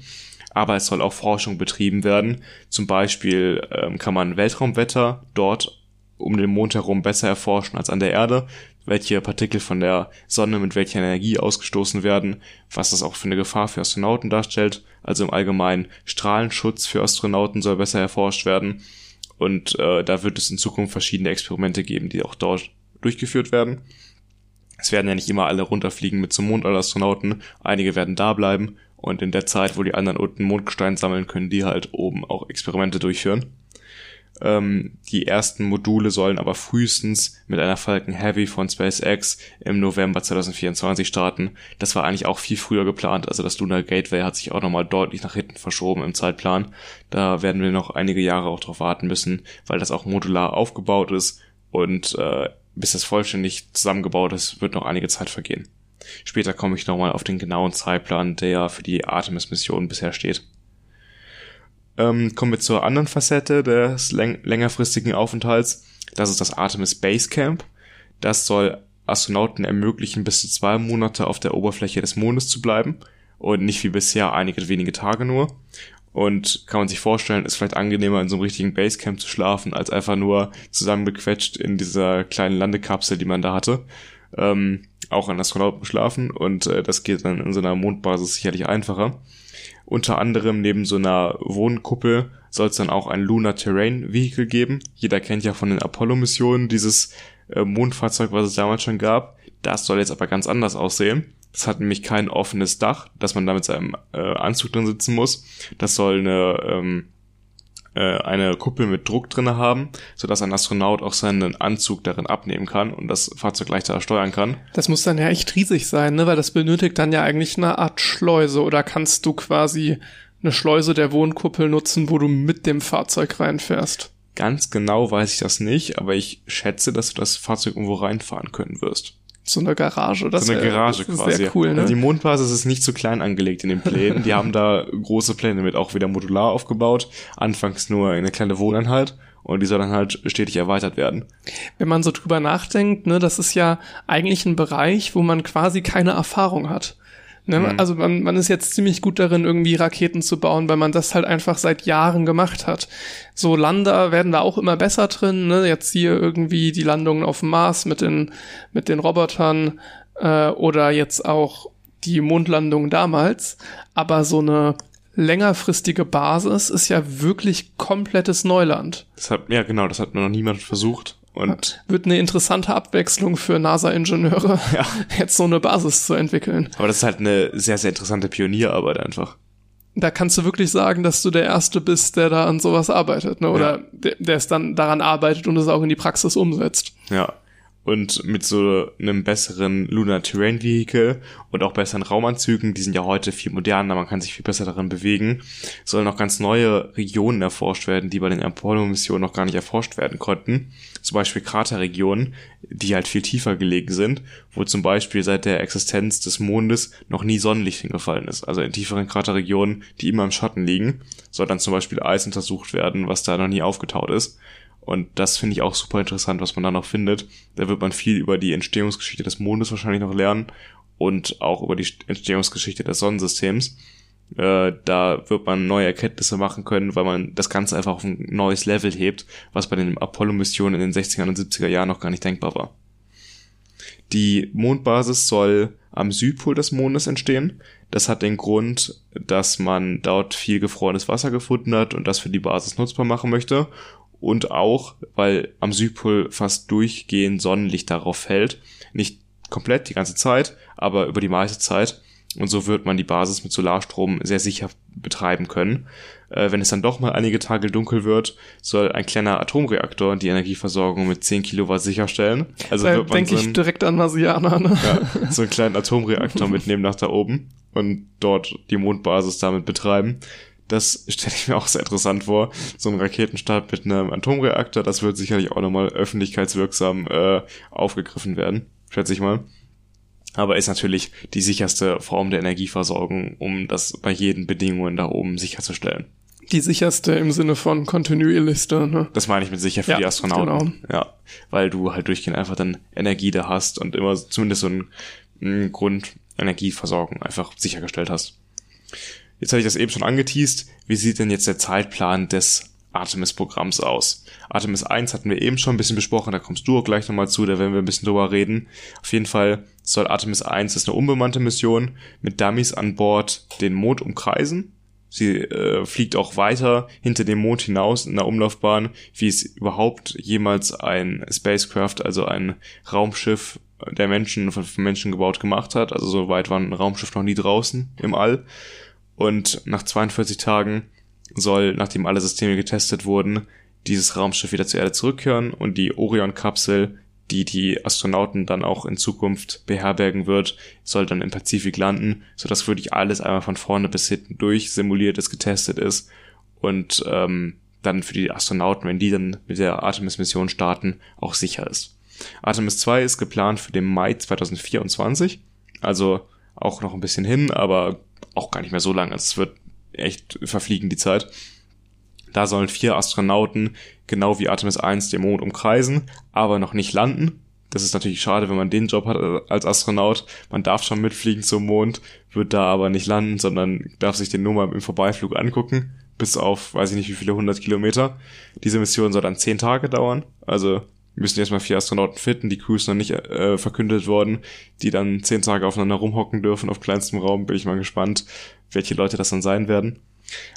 A: aber es soll auch Forschung betrieben werden. Zum Beispiel ähm, kann man Weltraumwetter dort um den Mond herum besser erforschen als an der Erde, welche Partikel von der Sonne mit welcher Energie ausgestoßen werden, was das auch für eine Gefahr für Astronauten darstellt. Also im Allgemeinen Strahlenschutz für Astronauten soll besser erforscht werden. Und äh, da wird es in Zukunft verschiedene Experimente geben, die auch dort durchgeführt werden. Es werden ja nicht immer alle runterfliegen mit zum Mond, alle Astronauten. Einige werden da bleiben und in der Zeit, wo die anderen unten Mondgestein sammeln, können die halt oben auch Experimente durchführen. Ähm, die ersten Module sollen aber frühestens mit einer Falcon Heavy von SpaceX im November 2024 starten. Das war eigentlich auch viel früher geplant. Also das Lunar Gateway hat sich auch nochmal deutlich nach hinten verschoben im Zeitplan. Da werden wir noch einige Jahre auch drauf warten müssen, weil das auch modular aufgebaut ist und äh, bis das vollständig zusammengebaut ist, wird noch einige Zeit vergehen. Später komme ich nochmal auf den genauen Zeitplan, der für die Artemis-Mission bisher steht. Ähm, kommen wir zur anderen Facette des läng längerfristigen Aufenthalts. Das ist das Artemis Base Camp. Das soll Astronauten ermöglichen, bis zu zwei Monate auf der Oberfläche des Mondes zu bleiben und nicht wie bisher einige wenige Tage nur. Und kann man sich vorstellen, ist vielleicht angenehmer in so einem richtigen Basecamp zu schlafen, als einfach nur zusammengequetscht in dieser kleinen Landekapsel, die man da hatte. Ähm, auch an Astronauten schlafen und äh, das geht dann in so einer Mondbasis sicherlich einfacher. Unter anderem neben so einer Wohnkuppel soll es dann auch ein Lunar Terrain Vehicle geben. Jeder kennt ja von den Apollo-Missionen dieses äh, Mondfahrzeug, was es damals schon gab. Das soll jetzt aber ganz anders aussehen. Das hat nämlich kein offenes Dach, dass man da mit seinem äh, Anzug drin sitzen muss. Das soll eine ähm, äh, eine Kuppel mit Druck drinne haben, sodass ein Astronaut auch seinen Anzug darin abnehmen kann und das Fahrzeug leichter steuern kann.
B: Das muss dann ja echt riesig sein, ne? Weil das benötigt dann ja eigentlich eine Art Schleuse oder kannst du quasi eine Schleuse der Wohnkuppel nutzen, wo du mit dem Fahrzeug reinfährst?
A: Ganz genau weiß ich das nicht, aber ich schätze, dass du das Fahrzeug irgendwo reinfahren können wirst.
B: So eine Garage,
A: das so eine Garage
B: das
A: quasi.
B: Sehr cool, ne?
A: Also die Mondbasis ist nicht so klein angelegt in den Plänen. Die haben da große Pläne mit, auch wieder modular aufgebaut. Anfangs nur eine kleine Wohneinheit und die soll dann halt stetig erweitert werden.
B: Wenn man so drüber nachdenkt, ne, das ist ja eigentlich ein Bereich, wo man quasi keine Erfahrung hat. Ne? Mhm. Also man, man ist jetzt ziemlich gut darin, irgendwie Raketen zu bauen, weil man das halt einfach seit Jahren gemacht hat. So Lander werden da auch immer besser drin. Ne? Jetzt hier irgendwie die Landungen auf dem Mars mit den, mit den Robotern äh, oder jetzt auch die Mondlandung damals. Aber so eine längerfristige Basis ist ja wirklich komplettes Neuland.
A: Das hat, ja, genau, das hat noch niemand versucht. Und
B: wird eine interessante Abwechslung für NASA-Ingenieure, ja. jetzt so eine Basis zu entwickeln.
A: Aber das ist halt eine sehr, sehr interessante Pionierarbeit einfach.
B: Da kannst du wirklich sagen, dass du der Erste bist, der da an sowas arbeitet, ne? Oder ja. der, der es dann daran arbeitet und es auch in die Praxis umsetzt.
A: Ja und mit so einem besseren Lunar Terrain Vehicle und auch besseren Raumanzügen, die sind ja heute viel moderner, man kann sich viel besser darin bewegen, sollen noch ganz neue Regionen erforscht werden, die bei den Apollo-Missionen noch gar nicht erforscht werden konnten. Zum Beispiel Kraterregionen, die halt viel tiefer gelegen sind, wo zum Beispiel seit der Existenz des Mondes noch nie Sonnenlicht hingefallen ist. Also in tieferen Kraterregionen, die immer im Schatten liegen, soll dann zum Beispiel Eis untersucht werden, was da noch nie aufgetaut ist. Und das finde ich auch super interessant, was man da noch findet. Da wird man viel über die Entstehungsgeschichte des Mondes wahrscheinlich noch lernen und auch über die Entstehungsgeschichte des Sonnensystems. Äh, da wird man neue Erkenntnisse machen können, weil man das Ganze einfach auf ein neues Level hebt, was bei den Apollo-Missionen in den 60er und 70er Jahren noch gar nicht denkbar war. Die Mondbasis soll am Südpol des Mondes entstehen. Das hat den Grund, dass man dort viel gefrorenes Wasser gefunden hat und das für die Basis nutzbar machen möchte und auch, weil am Südpol fast durchgehend Sonnenlicht darauf fällt. Nicht komplett die ganze Zeit, aber über die meiste Zeit. Und so wird man die Basis mit Solarstrom sehr sicher betreiben können. Äh, wenn es dann doch mal einige Tage dunkel wird, soll ein kleiner Atomreaktor die Energieversorgung mit 10 Kilowatt sicherstellen.
B: Also da denke so ich direkt an Marsianer. Ne?
A: Ja, so einen kleinen Atomreaktor mitnehmen nach da oben und dort die Mondbasis damit betreiben. Das stelle ich mir auch sehr interessant vor. So ein Raketenstart mit einem Atomreaktor, das wird sicherlich auch nochmal öffentlichkeitswirksam äh, aufgegriffen werden, schätze ich mal. Aber ist natürlich die sicherste Form der Energieversorgung, um das bei jeden Bedingungen da oben sicherzustellen.
B: Die sicherste im Sinne von kontinuierlichste, ne?
A: Das meine ich mit sicher für ja, die Astronauten. Genau. Ja, weil du halt durchgehend einfach dann Energie da hast und immer zumindest so ein, ein Grundenergieversorgung einfach sichergestellt hast. Jetzt habe ich das eben schon angeteased. Wie sieht denn jetzt der Zeitplan des Artemis-Programms aus? Artemis 1 hatten wir eben schon ein bisschen besprochen, da kommst du auch gleich nochmal zu, da werden wir ein bisschen drüber reden. Auf jeden Fall soll Artemis 1, das ist eine unbemannte Mission, mit Dummies an Bord den Mond umkreisen. Sie äh, fliegt auch weiter hinter dem Mond hinaus in der Umlaufbahn, wie es überhaupt jemals ein Spacecraft, also ein Raumschiff der Menschen, von Menschen gebaut gemacht hat. Also so weit war ein Raumschiff noch nie draußen im All. Und nach 42 Tagen soll, nachdem alle Systeme getestet wurden, dieses Raumschiff wieder zur Erde zurückkehren und die Orion-Kapsel, die die Astronauten dann auch in Zukunft beherbergen wird, soll dann im Pazifik landen, sodass wirklich alles einmal von vorne bis hinten durch simuliert ist, getestet ist und ähm, dann für die Astronauten, wenn die dann mit der Artemis-Mission starten, auch sicher ist. Artemis 2 ist geplant für den Mai 2024, also auch noch ein bisschen hin, aber auch gar nicht mehr so lang. Also es wird echt verfliegen die Zeit. Da sollen vier Astronauten, genau wie Artemis 1, den Mond umkreisen, aber noch nicht landen. Das ist natürlich schade, wenn man den Job hat als Astronaut. Man darf schon mitfliegen zum Mond, wird da aber nicht landen, sondern darf sich den nur mal im Vorbeiflug angucken. Bis auf, weiß ich nicht wie viele hundert Kilometer. Diese Mission soll dann zehn Tage dauern. Also müssen erstmal vier Astronauten fitten, die Crews noch nicht äh, verkündet worden, die dann zehn Tage aufeinander rumhocken dürfen auf kleinstem Raum. Bin ich mal gespannt, welche Leute das dann sein werden.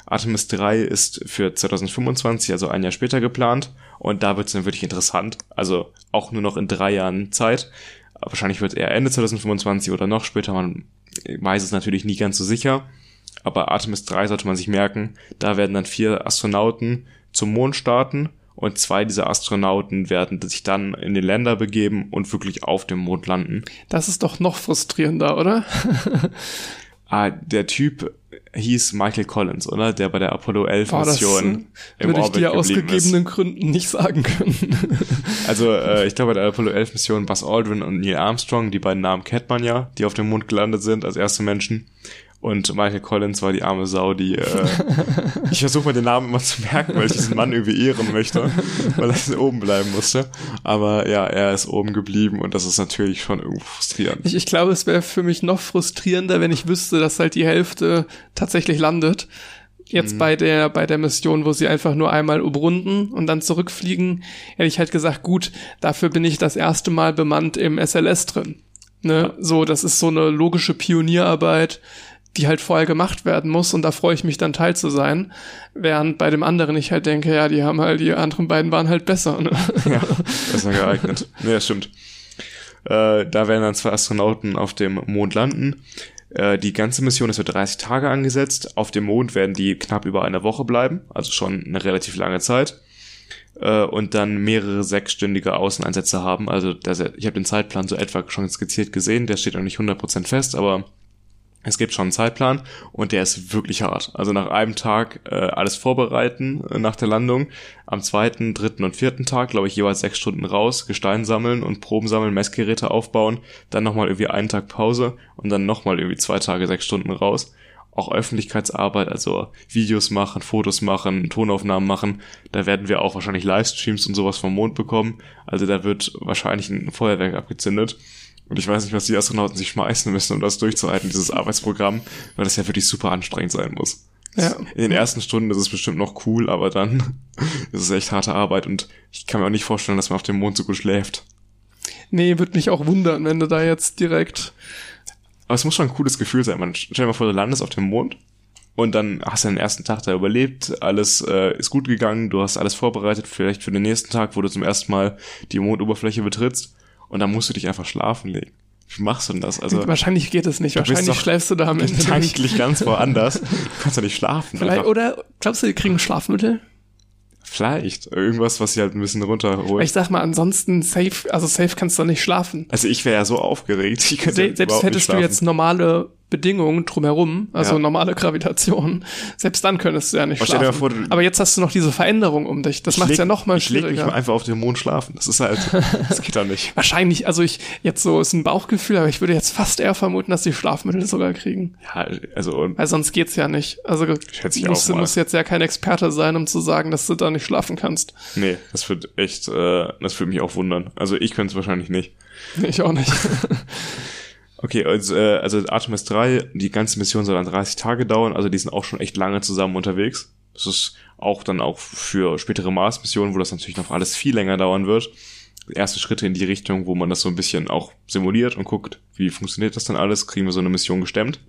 A: Artemis 3 ist für 2025, also ein Jahr später geplant und da wird es dann wirklich interessant. Also auch nur noch in drei Jahren Zeit. Wahrscheinlich wird es eher Ende 2025 oder noch später, man weiß es natürlich nie ganz so sicher. Aber Artemis 3 sollte man sich merken, da werden dann vier Astronauten zum Mond starten und zwei dieser Astronauten werden sich dann in den Länder begeben und wirklich auf dem Mond landen.
B: Das ist doch noch frustrierender, oder?
A: ah, der Typ hieß Michael Collins, oder? Der bei der Apollo 11
B: Boah, das
A: Mission im
B: Würde ich
A: Orbit
B: dir aus
A: geblieben ist.
B: gegebenen Gründen nicht sagen können.
A: Also äh, ich glaube bei der Apollo 11 Mission Buzz Aldrin und Neil Armstrong, die beiden Namen kennt man ja, die auf dem Mond gelandet sind als erste Menschen. Und Michael Collins war die arme Sau, die äh, ich versuche mal den Namen immer zu merken, weil ich diesen Mann irgendwie ehren möchte, weil er oben bleiben musste. Aber ja, er ist oben geblieben und das ist natürlich schon irgendwo frustrierend.
B: Ich, ich glaube, es wäre für mich noch frustrierender, wenn ich wüsste, dass halt die Hälfte tatsächlich landet. Jetzt
A: Mhm.
B: bei der, bei der Mission, wo sie einfach nur einmal umrunden und dann zurückfliegen, hätte ich halt gesagt, gut, dafür bin ich das erste Mal bemannt im SLS drin. Ne? So, das ist so eine logische Pionierarbeit, die halt vorher gemacht werden muss und da freue ich mich dann teil zu sein. Während bei dem anderen ich halt denke, ja, die haben halt, die anderen beiden waren halt besser. Ne?
A: ja, besser geeignet. Nee, das stimmt. Äh, da werden dann zwei Astronauten auf dem Mond landen. Äh, die ganze Mission ist für 30 Tage angesetzt. Auf dem Mond werden die knapp über eine Woche bleiben, also schon eine relativ lange Zeit. Äh, und dann mehrere sechsstündige Außeneinsätze haben. Also das, ich habe den Zeitplan so etwa schon skizziert gesehen. Der steht noch nicht 100% fest, aber es gibt schon einen Zeitplan und der ist wirklich hart. Also nach einem Tag äh, alles vorbereiten äh, nach der Landung. Am zweiten, dritten und vierten Tag, glaube ich, jeweils sechs Stunden raus, Gestein sammeln und Proben sammeln, Messgeräte aufbauen. Dann nochmal irgendwie einen Tag Pause und dann nochmal irgendwie zwei Tage, sechs Stunden raus. Auch Öffentlichkeitsarbeit, also Videos machen, Fotos machen, Tonaufnahmen machen. Da werden wir auch wahrscheinlich Livestreams und sowas vom Mond bekommen. Also da wird wahrscheinlich ein Feuerwerk abgezündet. Und ich weiß nicht, was die Astronauten sich schmeißen müssen, um das durchzuhalten, dieses Arbeitsprogramm, weil das ja wirklich super anstrengend sein muss.
B: Ja.
A: In den ersten Stunden ist es bestimmt noch cool, aber dann ist es echt harte Arbeit und ich kann mir auch nicht vorstellen, dass man auf dem Mond so gut schläft.
B: Nee, würde mich auch wundern, wenn du da jetzt direkt
A: Aber es muss schon ein cooles Gefühl sein. Man stell dir mal vor, du landest auf dem Mond und dann hast du den ersten Tag da überlebt, alles äh, ist gut gegangen, du hast alles vorbereitet, vielleicht für den nächsten Tag, wo du zum ersten Mal die Mondoberfläche betrittst und dann musst du dich einfach schlafen legen. Wie machst du denn das? Also
B: wahrscheinlich geht es nicht. Wahrscheinlich
A: doch
B: schläfst du da am Ende nicht.
A: gedanklich ganz woanders. Du kannst ja nicht schlafen.
B: Vielleicht,
A: einfach.
B: oder glaubst du, die kriegen Schlafmittel?
A: Vielleicht. Irgendwas, was sie halt ein bisschen runterholt.
B: ich sag mal, ansonsten safe, also safe kannst du nicht schlafen.
A: Also ich wäre ja so aufgeregt. Ich könnte
B: Se selbst hättest du jetzt normale Bedingungen drumherum, also
A: Ja.
B: normale Gravitation, selbst dann könntest du ja nicht
A: Aber
B: schlafen.
A: vor,
B: Aber jetzt hast du noch diese Veränderung um dich. Das macht es ja noch mal
A: Ich leg mich
B: schwieriger.
A: mal einfach auf dem Mond schlafen. Das ist halt, das geht doch nicht.
B: Wahrscheinlich, also ich, jetzt so ist ein Bauchgefühl, aber ich würde jetzt fast eher vermuten, dass die Schlafmittel sogar kriegen.
A: Ja, also
B: Weil sonst geht's ja nicht. Also
A: Schätze ich
B: du musst,
A: auch mal.
B: musst jetzt ja kein Experte sein, um zu sagen, dass du da nicht schlafen kannst.
A: nee, das wird echt, äh, das würde mich auch wundern. Also ich könnte es wahrscheinlich nicht.
B: Ich auch nicht.
A: Okay, also, äh, also Artemis 3, die ganze Mission soll dann 30 Tage dauern, also die sind auch schon echt lange zusammen unterwegs. Das ist auch dann auch für spätere Mars-Missionen, wo das natürlich noch alles viel länger dauern wird. Erste Schritte in die Richtung, wo man das so ein bisschen auch simuliert und guckt, wie funktioniert das dann alles, kriegen wir so eine Mission gestemmt.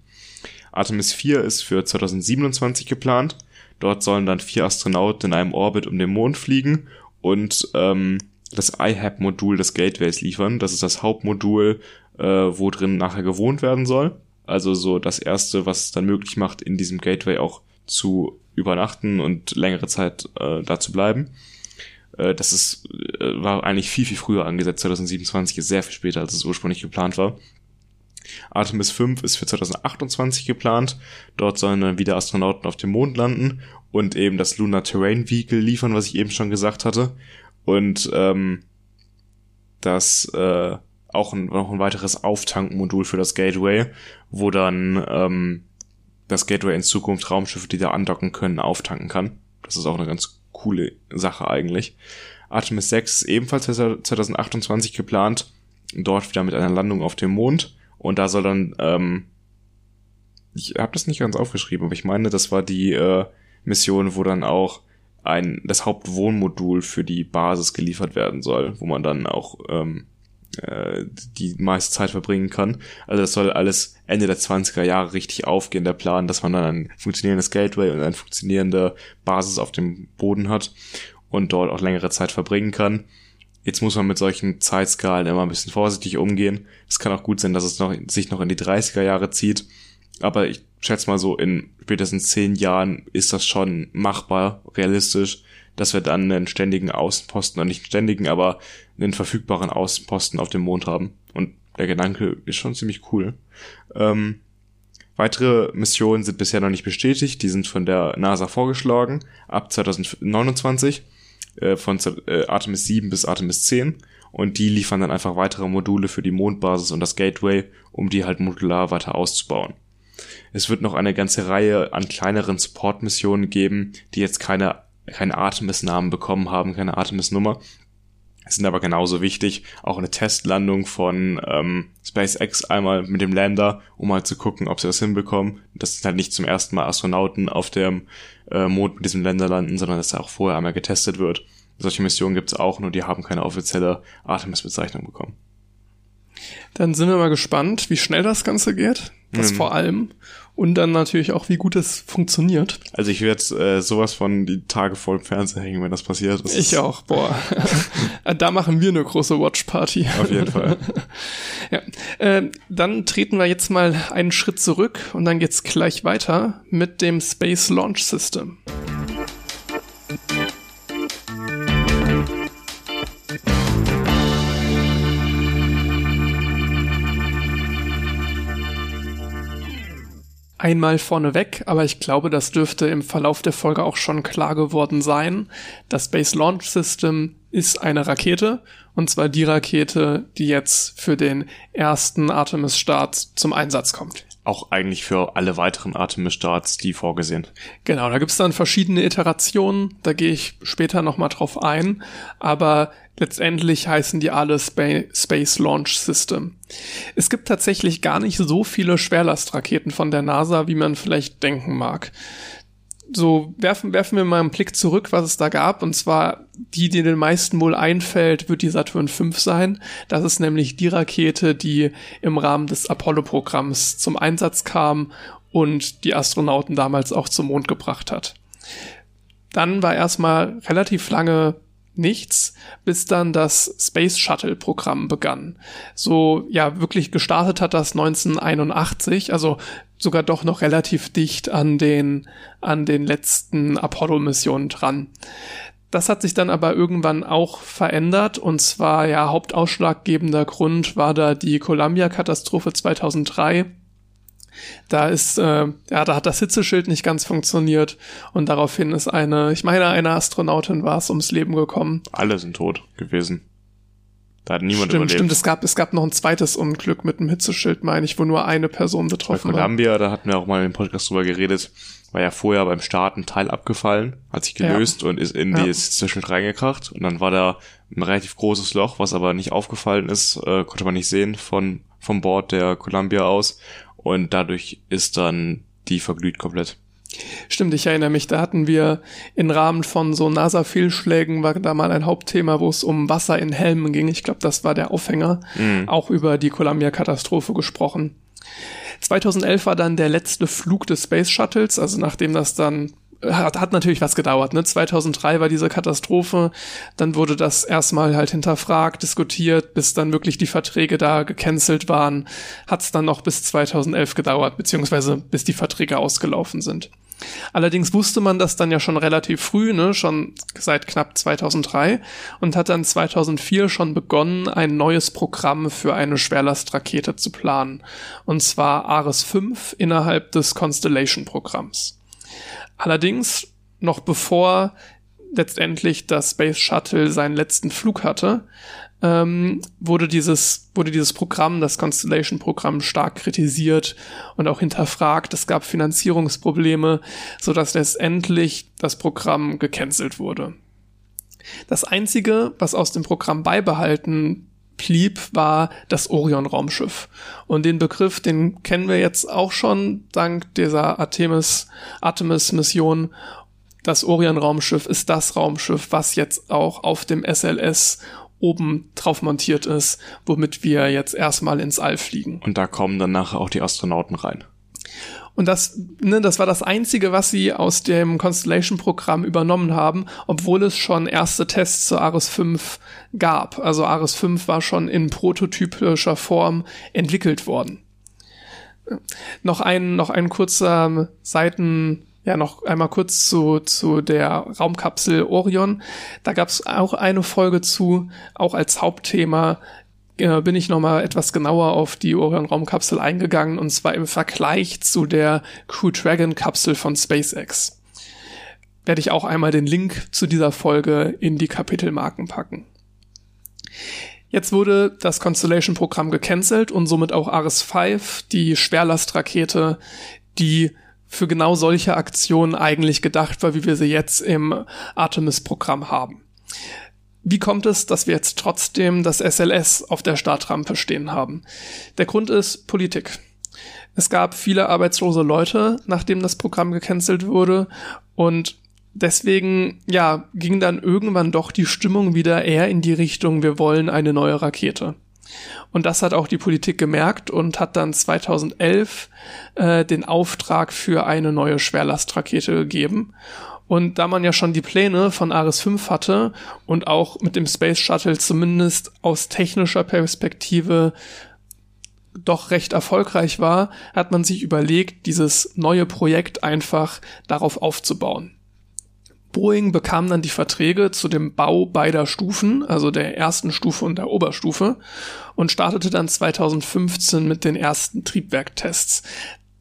A: Artemis 4 ist für 2027 geplant. Dort sollen dann vier Astronauten in einem Orbit um den Mond fliegen und ähm, das IHAB-Modul des Gateways liefern. Das ist das Hauptmodul, äh, wo drin nachher gewohnt werden soll. Also so das erste, was es dann möglich macht, in diesem Gateway auch zu übernachten und längere Zeit äh, da zu bleiben. Äh, das ist, äh, war eigentlich viel, viel früher angesetzt. 2027 ist sehr viel später, als es ursprünglich geplant war. Artemis 5 ist für 2028 geplant. Dort sollen dann wieder Astronauten auf dem Mond landen und eben das Lunar Terrain Vehicle liefern, was ich eben schon gesagt hatte. Und ähm, das äh, auch ein, noch ein weiteres Auftankmodul für das Gateway, wo dann ähm, das Gateway in Zukunft Raumschiffe, die da andocken können, auftanken kann. Das ist auch eine ganz coole Sache eigentlich. Artemis 6 ist ebenfalls 2028 geplant. Dort wieder mit einer Landung auf dem Mond. Und da soll dann, ähm, ich habe das nicht ganz aufgeschrieben, aber ich meine, das war die äh, Mission, wo dann auch ein das Hauptwohnmodul für die Basis geliefert werden soll, wo man dann auch ähm, äh, die meiste Zeit verbringen kann. Also das soll alles Ende der 20er Jahre richtig aufgehen, der Plan, dass man dann ein funktionierendes Gateway und eine funktionierende Basis auf dem Boden hat und dort auch längere Zeit verbringen kann. Jetzt muss man mit solchen Zeitskalen immer ein bisschen vorsichtig umgehen. Es kann auch gut sein, dass es noch, sich noch in die 30er Jahre zieht. Aber ich schätze mal so, in spätestens zehn Jahren ist das schon machbar, realistisch, dass wir dann einen ständigen Außenposten, nicht einen ständigen, aber einen verfügbaren Außenposten auf dem Mond haben. Und der Gedanke ist schon ziemlich cool. Ähm, weitere Missionen sind bisher noch nicht bestätigt, die sind von der NASA vorgeschlagen, ab 2029, äh, von äh, Artemis 7 bis Artemis 10 und die liefern dann einfach weitere Module für die Mondbasis und das Gateway, um die halt modular weiter auszubauen. Es wird noch eine ganze Reihe an kleineren Support-Missionen geben, die jetzt keine, keine Artemis-Namen bekommen haben, keine Artemis-Nummer. Sind aber genauso wichtig, auch eine Testlandung von ähm, SpaceX einmal mit dem Lander, um mal zu gucken, ob sie das hinbekommen. Das sind halt nicht zum ersten Mal Astronauten auf dem äh, Mond mit diesem Lander landen, sondern dass er auch vorher einmal getestet wird. Solche Missionen gibt es auch, nur die haben keine offizielle Artemis-Bezeichnung bekommen.
B: Dann sind wir mal gespannt, wie schnell das Ganze geht. Das mhm. vor allem. Und dann natürlich auch, wie gut es funktioniert.
A: Also ich werde äh, sowas von die Tage voll im Fernseher hängen, wenn das passiert. Das
B: ich auch, boah. da machen wir eine große Watch-Party.
A: Auf jeden Fall.
B: ja. Äh, dann treten wir jetzt mal einen Schritt zurück und dann geht's gleich weiter mit dem Space Launch System. Einmal vorneweg, aber ich glaube, das dürfte im Verlauf der Folge auch schon klar geworden sein. Das Space Launch System ist eine Rakete, und zwar die Rakete, die jetzt für den ersten Artemis-Start zum Einsatz kommt
A: auch eigentlich für alle weiteren Artemis-Starts die vorgesehen.
B: Genau, da gibt's dann verschiedene Iterationen, da gehe ich später nochmal drauf ein, aber letztendlich heißen die alle Spa Space Launch System. Es gibt tatsächlich gar nicht so viele Schwerlastraketen von der NASA, wie man vielleicht denken mag so werfen, werfen wir mal einen Blick zurück, was es da gab. Und zwar die, die den meisten wohl einfällt, wird die Saturn V sein. Das ist nämlich die Rakete, die im Rahmen des Apollo-Programms zum Einsatz kam und die Astronauten damals auch zum Mond gebracht hat. Dann war erstmal relativ lange nichts, bis dann das Space Shuttle Programm begann. So, ja, wirklich gestartet hat das 1981, also sogar doch noch relativ dicht an den, an den letzten Apollo-Missionen dran. Das hat sich dann aber irgendwann auch verändert und zwar ja hauptausschlaggebender Grund war da die Columbia-Katastrophe 2003. Da ist, äh, ja, da hat das Hitzeschild nicht ganz funktioniert und daraufhin ist eine, ich meine, eine Astronautin war es ums Leben gekommen.
A: Alle sind tot gewesen. Da hat niemand
B: stimmt,
A: überlebt.
B: Stimmt, es gab, es gab noch ein zweites Unglück mit einem Hitzeschild, meine ich, wo nur eine Person betroffen
A: Bei Columbia, war. da hatten wir auch mal im Podcast drüber geredet, war ja vorher beim Start ein Teil abgefallen, hat sich gelöst ja. und ist in ja. das Hitzeschild reingekracht und dann war da ein relativ großes Loch, was aber nicht aufgefallen ist, äh, konnte man nicht sehen von vom Bord der Columbia aus und dadurch ist dann die verglüht komplett.
B: Stimmt, ich erinnere mich, da hatten wir im Rahmen von so NASA-Fehlschlägen war da mal ein Hauptthema, wo es um Wasser in Helmen ging. Ich glaube, das war der Aufhänger. Mhm. Auch über die Columbia-Katastrophe gesprochen. 2011 war dann der letzte Flug des Space Shuttles, also nachdem das dann hat, hat natürlich was gedauert. Ne? 2003 war diese Katastrophe, dann wurde das erstmal halt hinterfragt, diskutiert, bis dann wirklich die Verträge da gecancelt waren. Hat es dann noch bis 2011 gedauert, beziehungsweise bis die Verträge ausgelaufen sind. Allerdings wusste man das dann ja schon relativ früh, ne, schon seit knapp 2003 und hat dann 2004 schon begonnen, ein neues Programm für eine Schwerlastrakete zu planen. Und zwar Ares 5 innerhalb des Constellation-Programms. Allerdings, noch bevor letztendlich das Space Shuttle seinen letzten Flug hatte, ähm, wurde dieses wurde dieses Programm, das Constellation-Programm, stark kritisiert und auch hinterfragt. Es gab Finanzierungsprobleme, so dass letztendlich das Programm gecancelt wurde. Das einzige, was aus dem Programm beibehalten blieb, war das Orion-Raumschiff. Und den Begriff, den kennen wir jetzt auch schon dank dieser Artemis, Artemis-Mission. Das Orion-Raumschiff ist das Raumschiff, was jetzt auch auf dem SLS oben drauf montiert ist, womit wir jetzt erstmal ins All fliegen.
A: Und da kommen dann nachher auch die Astronauten rein.
B: Und das, ne, das war das Einzige, was sie aus dem Constellation-Programm übernommen haben, obwohl es schon erste Tests zu Ares 5 gab. Also Ares 5 war schon in prototypischer Form entwickelt worden. Noch ein, noch ein kurzer Seiten, ja, noch einmal kurz zu, zu der Raumkapsel Orion. Da gab es auch eine Folge zu, auch als Hauptthema äh, bin ich nochmal etwas genauer auf die Orion-Raumkapsel eingegangen und zwar im Vergleich zu der Crew Dragon-Kapsel von SpaceX. Werde ich auch einmal den Link zu dieser Folge in die Kapitelmarken packen. Jetzt wurde das Constellation-Programm gecancelt und somit auch Ares 5, die Schwerlastrakete, die für genau solche Aktionen eigentlich gedacht war, wie wir sie jetzt im Artemis-Programm haben. Wie kommt es, dass wir jetzt trotzdem das SLS auf der Startrampe stehen haben? Der Grund ist Politik. Es gab viele arbeitslose Leute, nachdem das Programm gecancelt wurde und deswegen, ja, ging dann irgendwann doch die Stimmung wieder eher in die Richtung, wir wollen eine neue Rakete. Und das hat auch die Politik gemerkt und hat dann 2011 äh, den Auftrag für eine neue Schwerlastrakete gegeben. Und da man ja schon die Pläne von Ares 5 hatte und auch mit dem Space Shuttle zumindest aus technischer Perspektive doch recht erfolgreich war, hat man sich überlegt, dieses neue Projekt einfach darauf aufzubauen. Boeing bekam dann die Verträge zu dem Bau beider Stufen, also der ersten Stufe und der Oberstufe, und startete dann 2015 mit den ersten Triebwerktests.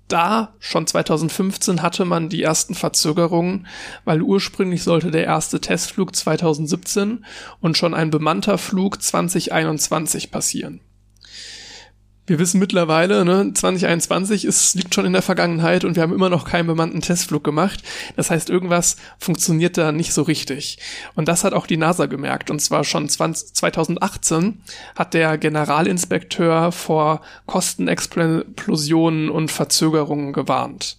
B: Da, schon 2015, hatte man die ersten Verzögerungen, weil ursprünglich sollte der erste Testflug 2017 und schon ein bemannter Flug 2021 passieren wir wissen mittlerweile, ne, 2021 ist, liegt schon in der Vergangenheit und wir haben immer noch keinen bemannten Testflug gemacht. Das heißt, irgendwas funktioniert da nicht so richtig. Und das hat auch die NASA gemerkt. Und zwar schon 20, 2018 hat der Generalinspekteur vor Kostenexplosionen und Verzögerungen gewarnt.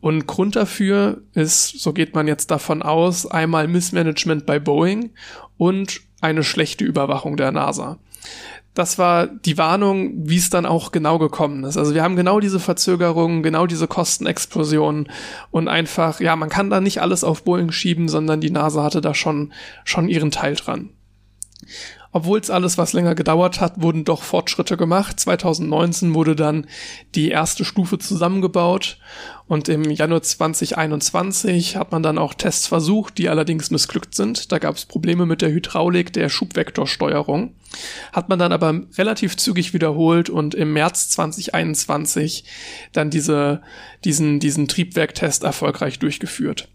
B: Und Grund dafür ist, so geht man jetzt davon aus, einmal Missmanagement bei Boeing und eine schlechte Überwachung der NASA das war die Warnung, wie es dann auch genau gekommen ist. Also wir haben genau diese Verzögerungen, genau diese Kostenexplosionen und einfach, ja, man kann da nicht alles auf Boeing schieben, sondern die NASA hatte da schon, schon ihren Teil dran. Obwohl es alles was länger gedauert hat, wurden doch Fortschritte gemacht. 2019 wurde dann die erste Stufe zusammengebaut und im Januar 2021 hat man dann auch Tests versucht, die allerdings missglückt sind. Da gab es Probleme mit der Hydraulik der Schubvektorsteuerung. Hat man dann aber relativ zügig wiederholt und im März 2021 dann diese, diesen, diesen Triebwerktest erfolgreich durchgeführt.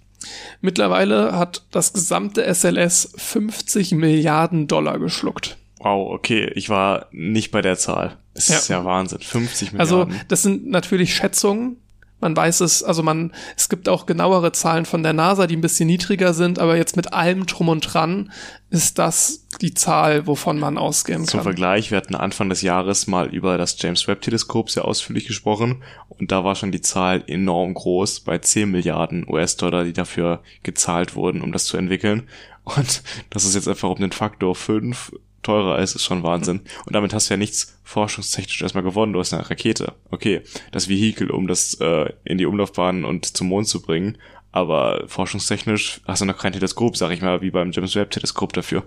B: Mittlerweile hat das gesamte SLS 50 Milliarden Dollar geschluckt.
A: Wow, okay, ich war nicht bei der Zahl. Das ja. ist ja Wahnsinn, 50
B: also, Milliarden. Also, das sind natürlich Schätzungen, man weiß es, also man, es gibt auch genauere Zahlen von der NASA, die ein bisschen niedriger sind, aber jetzt mit allem drum und dran ist das die Zahl, wovon man ausgehen
A: kann. Zum Vergleich, wir hatten Anfang des Jahres mal über das James Webb Teleskop sehr ausführlich gesprochen und da war schon die Zahl enorm groß bei 10 Milliarden US-Dollar, die dafür gezahlt wurden, um das zu entwickeln. Und das ist jetzt einfach um den Faktor 5 teurer ist, ist schon Wahnsinn. Und damit hast du ja nichts forschungstechnisch erstmal gewonnen. Du hast eine Rakete. Okay, das Vehikel, um das äh, in die Umlaufbahn und zum Mond zu bringen. Aber forschungstechnisch hast du noch kein Teleskop, sag ich mal, wie beim James Webb Teleskop dafür.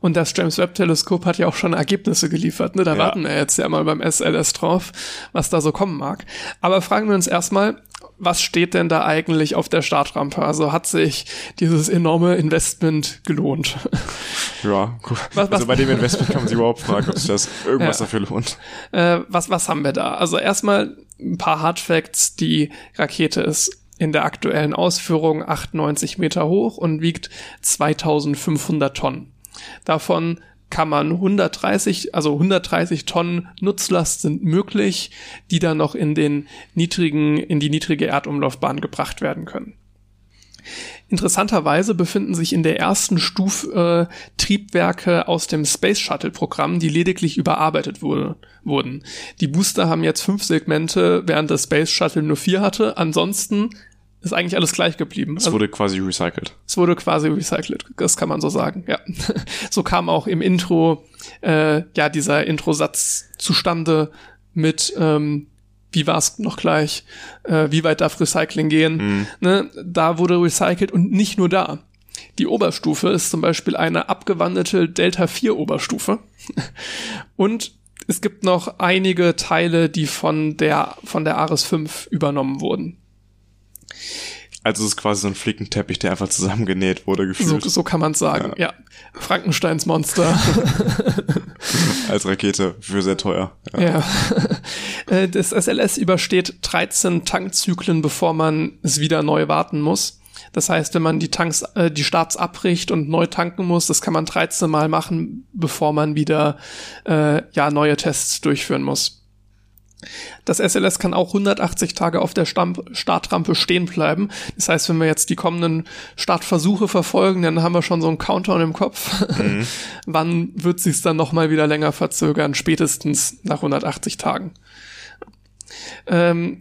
B: Und das James Webb Teleskop hat ja auch schon Ergebnisse geliefert, ne? Da ja. warten wir jetzt ja mal beim SLS drauf, was da so kommen mag. Aber fragen wir uns erstmal, was steht denn da eigentlich auf der Startrampe? Also hat sich dieses enorme Investment gelohnt?
A: Ja, gut. Was, also bei dem Investment kann man sich überhaupt fragen, ob sich das irgendwas ja. dafür lohnt.
B: Äh, was, was haben wir da? Also erstmal ein paar Hard Facts. Die Rakete ist in der aktuellen Ausführung 98 Meter hoch und wiegt 2500 Tonnen. Davon kann man 130, also 130 Tonnen Nutzlast sind möglich, die dann noch in den niedrigen, in die niedrige Erdumlaufbahn gebracht werden können. Interessanterweise befinden sich in der ersten Stufe äh, Triebwerke aus dem Space Shuttle Programm, die lediglich überarbeitet wurde, wurden. Die Booster haben jetzt fünf Segmente, während das Space Shuttle nur vier hatte. Ansonsten ist eigentlich alles gleich geblieben.
A: Es wurde also, quasi recycelt.
B: Es wurde quasi recycelt, das kann man so sagen, ja. so kam auch im Intro äh, ja dieser Introsatz zustande mit ähm, wie war es noch gleich, äh, wie weit darf Recycling gehen. Mhm. Ne? Da wurde recycelt und nicht nur da. Die Oberstufe ist zum Beispiel eine abgewandelte Delta 4 Oberstufe. und es gibt noch einige Teile, die von der, von der Ares 5 übernommen wurden.
A: Also es ist quasi so ein Flickenteppich, der einfach zusammengenäht wurde, gefühlt.
B: So, so kann man sagen, ja. ja. Frankensteins Monster.
A: Als Rakete für sehr teuer.
B: Ja. ja. Äh, das SLS übersteht 13 Tankzyklen, bevor man es wieder neu warten muss. Das heißt, wenn man die Tanks, äh, die Starts abbricht und neu tanken muss, das kann man 13 Mal machen, bevor man wieder äh, ja neue Tests durchführen muss. Das SLS kann auch 180 Tage auf der Stamp Startrampe stehen bleiben. Das heißt, wenn wir jetzt die kommenden Startversuche verfolgen, dann haben wir schon so einen Countdown im Kopf. Mhm. Wann wird sich dann noch mal wieder länger verzögern? Spätestens nach 180 Tagen. Ähm,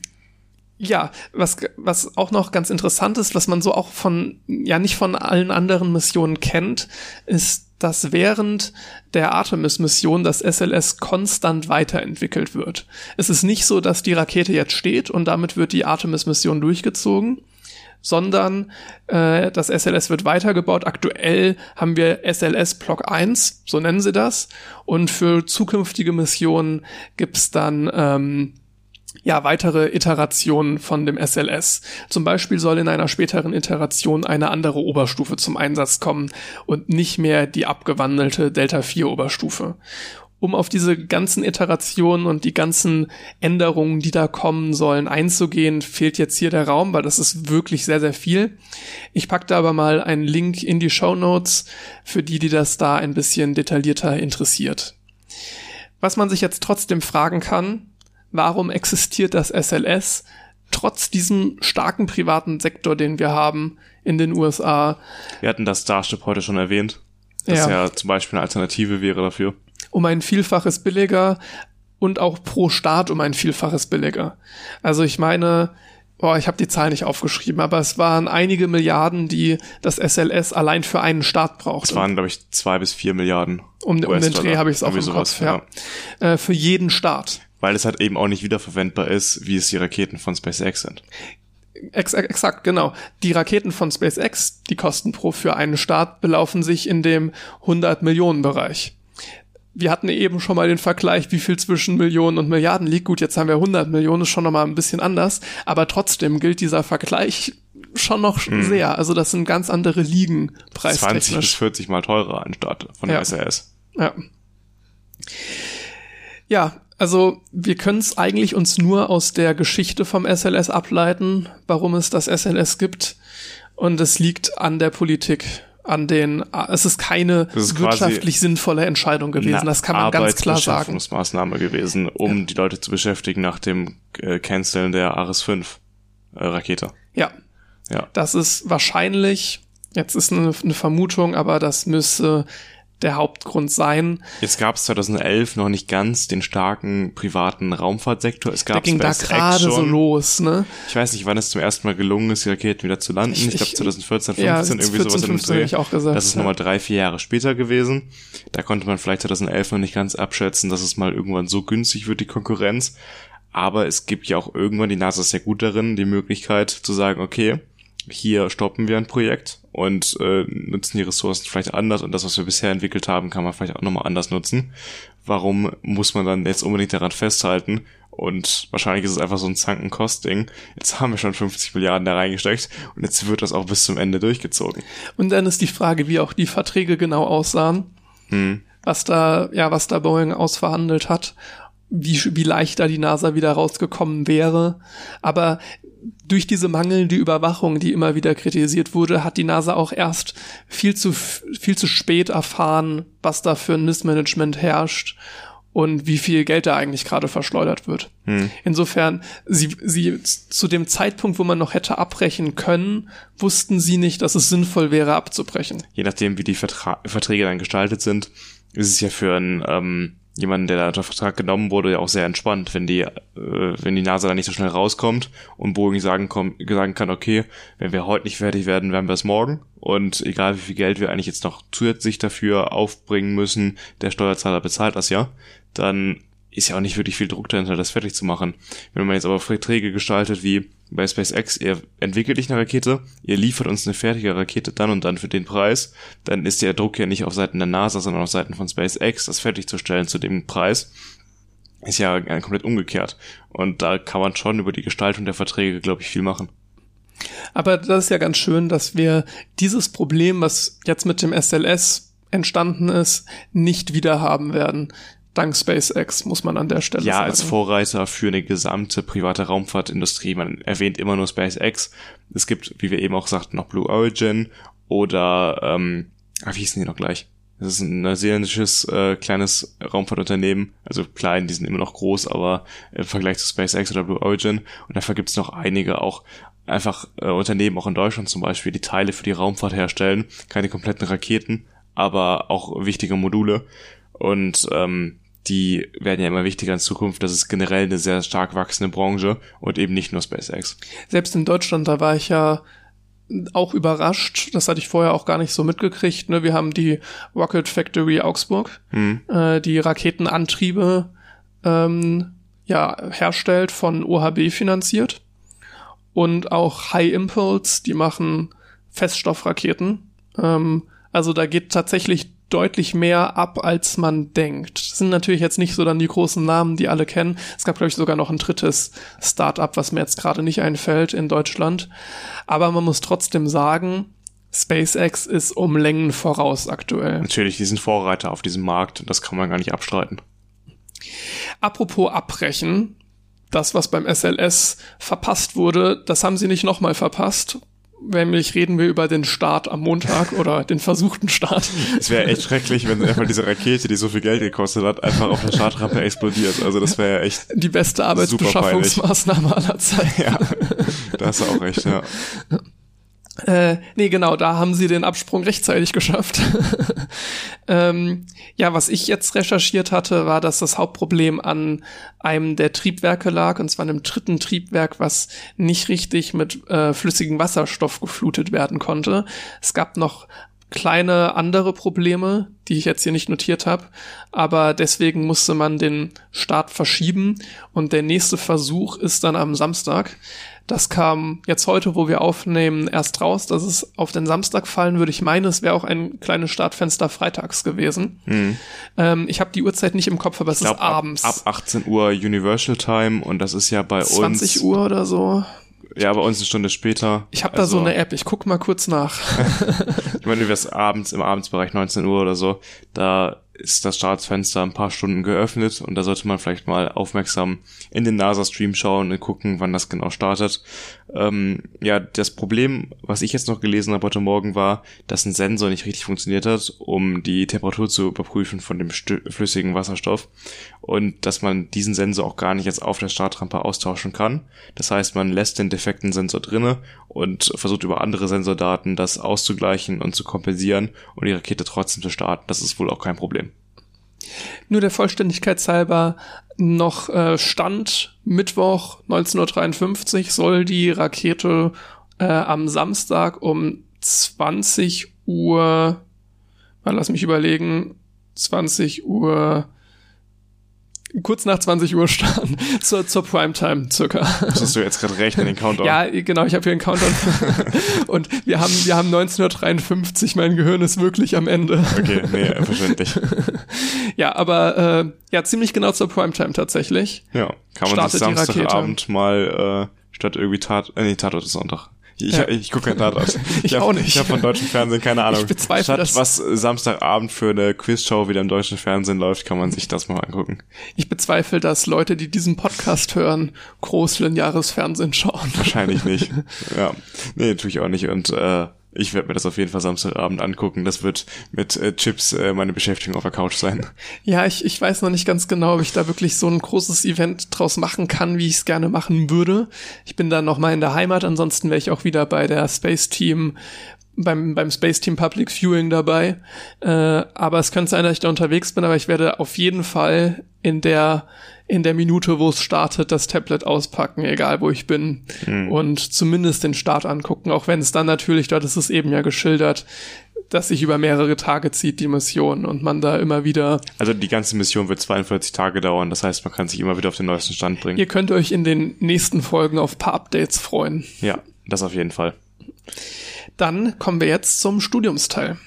B: ja, was, was auch noch ganz interessant ist, was man so auch von, ja nicht von allen anderen Missionen kennt, ist, dass während der Artemis-Mission das SLS konstant weiterentwickelt wird. Es ist nicht so, dass die Rakete jetzt steht und damit wird die Artemis-Mission durchgezogen, sondern äh, das SLS wird weitergebaut. Aktuell haben wir SLS Block 1, so nennen sie das, und für zukünftige Missionen gibt's dann ähm, ja, weitere Iterationen von dem SLS. Zum Beispiel soll in einer späteren Iteration eine andere Oberstufe zum Einsatz kommen und nicht mehr die abgewandelte Delta 4 Oberstufe. Um auf diese ganzen Iterationen und die ganzen Änderungen, die da kommen sollen, einzugehen, fehlt jetzt hier der Raum, weil das ist wirklich sehr, sehr viel. Ich packte aber mal einen Link in die Show Notes für die, die das da ein bisschen detaillierter interessiert. Was man sich jetzt trotzdem fragen kann, warum existiert das SLS trotz diesem starken privaten Sektor, den wir haben in den USA.
A: Wir hatten das Starship heute schon erwähnt, das ja, ja zum Beispiel eine Alternative wäre dafür.
B: Um ein Vielfaches billiger und auch pro Staat um ein Vielfaches billiger. Also ich meine, Boah, ich habe die Zahl nicht aufgeschrieben, aber es waren einige Milliarden, die das SLS allein für einen Start braucht.
A: Es waren, glaube ich, zwei bis vier Milliarden.
B: Um, um den Dreh habe ich es auch im sowas, Kopf, ja. ja. Äh, für jeden Start
A: weil es halt eben auch nicht wiederverwendbar ist, wie es die Raketen von SpaceX sind.
B: Ex exakt, genau. Die Raketen von SpaceX, die Kosten pro für einen Start belaufen sich in dem 100 Millionen Bereich. Wir hatten eben schon mal den Vergleich, wie viel zwischen Millionen und Milliarden liegt. Gut, jetzt haben wir 100 Millionen, ist schon nochmal ein bisschen anders. Aber trotzdem gilt dieser Vergleich schon noch hm. sehr. Also das sind ganz andere Ligen
A: preistechnisch. 20 bis 40 mal teurer ein Start von der ja. SAS.
B: Ja. Ja, also wir können es eigentlich uns nur aus der Geschichte vom SLS ableiten, warum es das SLS gibt. Und es liegt an der Politik, an den, es ist keine ist wirtschaftlich sinnvolle Entscheidung gewesen. Das kann man ganz klar sagen.
A: Maßnahme gewesen, um ja. die Leute zu beschäftigen nach dem äh, Canceln der Ares 5 äh, Rakete.
B: Ja. Ja. Das ist wahrscheinlich, jetzt ist eine, eine Vermutung, aber das müsste der Hauptgrund sein.
A: Jetzt gab es 2011 noch nicht ganz den starken privaten Raumfahrtsektor. Es gab
B: der ging da gerade so los, ne?
A: Ich weiß nicht, wann es zum ersten Mal gelungen ist, die Raketen wieder zu landen. Ich, ich glaube 2014, 15, ja, irgendwie 14, sowas 15 in dem
B: Ich auch gesagt,
A: das ist ja. nochmal drei, vier Jahre später gewesen. Da konnte man vielleicht 2011 noch nicht ganz abschätzen, dass es mal irgendwann so günstig wird, die Konkurrenz. Aber es gibt ja auch irgendwann, die NASA ist sehr gut darin, die Möglichkeit zu sagen, okay, hier stoppen wir ein Projekt und äh, nutzen die Ressourcen vielleicht anders und das, was wir bisher entwickelt haben, kann man vielleicht auch nochmal anders nutzen. Warum muss man dann jetzt unbedingt daran festhalten? Und wahrscheinlich ist es einfach so ein Zankenkost-Ding. Jetzt haben wir schon 50 Milliarden da reingesteckt und jetzt wird das auch bis zum Ende durchgezogen.
B: Und dann ist die Frage, wie auch die Verträge genau aussahen, hm. was da, ja, was da Boeing ausverhandelt hat wie, wie leicht da die NASA wieder rausgekommen wäre. Aber durch diese mangelnde Überwachung, die immer wieder kritisiert wurde, hat die NASA auch erst viel zu, viel zu spät erfahren, was da für ein Missmanagement herrscht und wie viel Geld da eigentlich gerade verschleudert wird. Hm. Insofern, sie, sie zu dem Zeitpunkt, wo man noch hätte abbrechen können, wussten sie nicht, dass es sinnvoll wäre, abzubrechen.
A: Je nachdem, wie die Vertra Verträge dann gestaltet sind, ist es ja für ein ähm, jemanden, der da unter Vertrag genommen wurde, ja auch sehr entspannt, wenn die, äh, wenn die NASA da nicht so schnell rauskommt und Boeing sagen, komm, sagen kann, okay, wenn wir heute nicht fertig werden, werden wir es morgen. Und egal wie viel Geld wir eigentlich jetzt noch zusätzlich dafür aufbringen müssen, der Steuerzahler bezahlt das ja, dann ist ja auch nicht wirklich viel Druck dahinter, das fertig zu machen. Wenn man jetzt aber Verträge gestaltet wie bei SpaceX, ihr entwickelt nicht eine Rakete, ihr liefert uns eine fertige Rakete dann und dann für den Preis, dann ist der Druck ja nicht auf Seiten der NASA, sondern auf Seiten von SpaceX, das fertigzustellen zu dem Preis. Ist ja komplett umgekehrt. Und da kann man schon über die Gestaltung der Verträge, glaube ich, viel machen.
B: Aber das ist ja ganz schön, dass wir dieses Problem, was jetzt mit dem SLS entstanden ist, nicht wieder haben werden. Dank SpaceX, muss man an der Stelle
A: ja,
B: sagen.
A: als Vorreiter für eine gesamte private Raumfahrtindustrie. Man erwähnt immer nur SpaceX. Es gibt, wie wir eben auch sagten, noch Blue Origin oder, ähm, ah, wie hießen die noch gleich? Das ist ein neuseeländisches äh, kleines Raumfahrtunternehmen, also klein, die sind immer noch groß, aber im Vergleich zu SpaceX oder Blue Origin. Und dafür gibt es noch einige auch einfach äh, Unternehmen, auch in Deutschland zum Beispiel, die Teile für die Raumfahrt herstellen. Keine kompletten Raketen, aber auch wichtige Module. Und ähm, die werden ja immer wichtiger in Zukunft. Das ist generell eine sehr stark wachsende Branche und eben nicht nur SpaceX.
B: Selbst in Deutschland, da war ich ja auch überrascht. Das hatte ich vorher auch gar nicht so mitgekriegt. Ne? Wir haben die Rocket Factory Augsburg,
A: Hm.
B: äh, die Raketenantriebe ähm, ja, herstellt, von OHB finanziert. Und auch High Impulse, die machen Feststoffraketen. Ähm, also da geht tatsächlich deutlich mehr ab, als man denkt. Das sind natürlich jetzt nicht so dann die großen Namen, die alle kennen. Es gab, glaube ich, sogar noch ein drittes Start-up, was mir jetzt gerade nicht einfällt in Deutschland. Aber man muss trotzdem sagen, SpaceX ist um Längen voraus aktuell.
A: Natürlich, die sind Vorreiter auf diesem Markt und das kann man gar nicht abstreiten.
B: Apropos abbrechen, das, was beim SLS verpasst wurde, das haben sie nicht nochmal verpasst. Nämlich reden wir über den Start am Montag oder den versuchten Start.
A: Es wäre echt schrecklich, wenn einfach diese Rakete, die so viel Geld gekostet hat, einfach auf der Startrampe explodiert. Also das wäre ja echt,
B: Die beste Arbeitsbeschaffungsmaßnahme aller Zeiten.
A: ja, da hast du auch recht, ja.
B: Äh, nee, genau, da haben sie den Absprung rechtzeitig geschafft. ähm, ja, was ich jetzt recherchiert hatte, war, dass das Hauptproblem an einem der Triebwerke lag, und zwar einem dritten Triebwerk, was nicht richtig mit äh, flüssigem Wasserstoff geflutet werden konnte. Es gab noch kleine andere Probleme, die ich jetzt hier nicht notiert habe, aber deswegen musste man den Start verschieben und der nächste Versuch ist dann am Samstag. Das kam jetzt heute, wo wir aufnehmen, erst raus, dass es auf den Samstag fallen würde. Ich meine, es wäre auch ein kleines Startfenster freitags gewesen. Ähm, ich habe die Uhrzeit nicht im Kopf, aber es
A: glaub,
B: ist abends.
A: Ab, ab 18 Uhr Universal Time und das ist ja bei
B: 20
A: uns.
B: Uhr oder so.
A: Ja, bei uns eine Stunde später.
B: Ich habe da so
A: Also,
B: eine App, ich guck mal kurz nach.
A: Ich meine, du wirst abends im Abendsbereich 19 Uhr oder so, da ist das Startfenster ein paar Stunden geöffnet und da sollte man vielleicht mal aufmerksam in den NASA-Stream schauen und gucken, wann das genau startet. Ähm, ja, das Problem, was ich jetzt noch gelesen habe heute Morgen, war, dass ein Sensor nicht richtig funktioniert hat, um die Temperatur zu überprüfen von dem flüssigen Wasserstoff und dass man diesen Sensor auch gar nicht jetzt auf der Startrampe austauschen kann. Das heißt, man lässt den defekten Sensor drinne und versucht über andere Sensordaten das auszugleichen und zu kompensieren und die Rakete trotzdem zu starten. Das ist wohl auch kein Problem.
B: Nur der Vollständigkeit halber noch äh, Stand Mittwoch 1953 soll die Rakete äh, am Samstag um 20 Uhr, lass mich überlegen, 20 Uhr, kurz nach 20 Uhr starten, zur, zur Primetime circa.
A: Das hast du jetzt gerade recht in den Countdown.
B: Ja, genau, ich habe hier einen Countdown. Und wir haben, wir haben 1953, mein Gehirn ist wirklich am Ende.
A: Okay, nee, verständlich.
B: Ja, aber äh, ja, ziemlich genau zur Primetime tatsächlich.
A: Ja, kann man sich
B: Startet Rakete.
A: Samstagabend mal äh, statt irgendwie Tat, äh, nee, Tatort ist Sonntag. Ich,
B: Ja.
A: ich, ich gucke keinen Tatort.
B: Ich
A: hab,
B: auch nicht.
A: Ich habe von deutschen Fernsehen keine Ahnung.
B: Ich bezweifle
A: Statt
B: das.
A: was Samstagabend für eine Quizshow wieder im deutschen Fernsehen läuft, kann man sich das mal angucken.
B: Ich bezweifle, dass Leute, die diesen Podcast hören, großlineares Fernsehen schauen.
A: Wahrscheinlich nicht. ja, nee, tue ich auch nicht. Und äh, ich werde mir das auf jeden Fall Samstagabend angucken. Das wird mit äh, Chips äh, meine Beschäftigung auf der Couch sein.
B: Ja, ich, ich weiß noch nicht ganz genau, ob ich da wirklich so ein großes Event draus machen kann, wie ich es gerne machen würde. Ich bin dann noch mal in der Heimat, ansonsten wäre ich auch wieder bei der Space Team beim, beim Space Team Public Viewing dabei. Äh, aber es könnte sein, dass ich da unterwegs bin, aber ich werde auf jeden Fall in der, in der Minute, wo es startet, das Tablet auspacken, egal wo ich bin. Und zumindest den Start angucken, auch wenn es dann natürlich, dort ist es eben ja geschildert, dass sich über mehrere Tage zieht, die Mission, und man da immer wieder
A: Also die ganze Mission wird 42 Tage dauern. Das heißt, man kann sich immer wieder auf den neuesten Stand bringen.
B: Ihr könnt euch in den nächsten Folgen auf ein paar Updates freuen.
A: Ja, das auf jeden Fall.
B: Dann kommen wir jetzt zum Studiumsteil.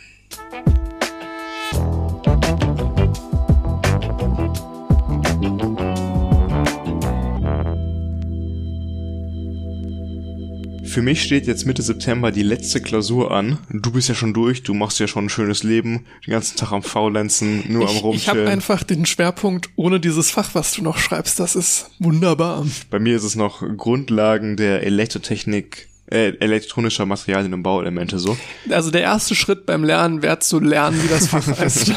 A: Für mich steht jetzt Mitte September die letzte Klausur an. Du bist ja schon durch, du machst ja schon ein schönes Leben, den ganzen Tag am Faulenzen, nur am
B: Ich, ich
A: Rumchillen.
B: habe einfach den Schwerpunkt ohne dieses Fach, was du noch schreibst. Das ist wunderbar.
A: Bei mir ist es noch Grundlagen der Elektrotechnik, äh, elektronischer Materialien und Bauelemente so.
B: Also der erste Schritt beim Lernen wäre zu lernen, wie das Fach heißt.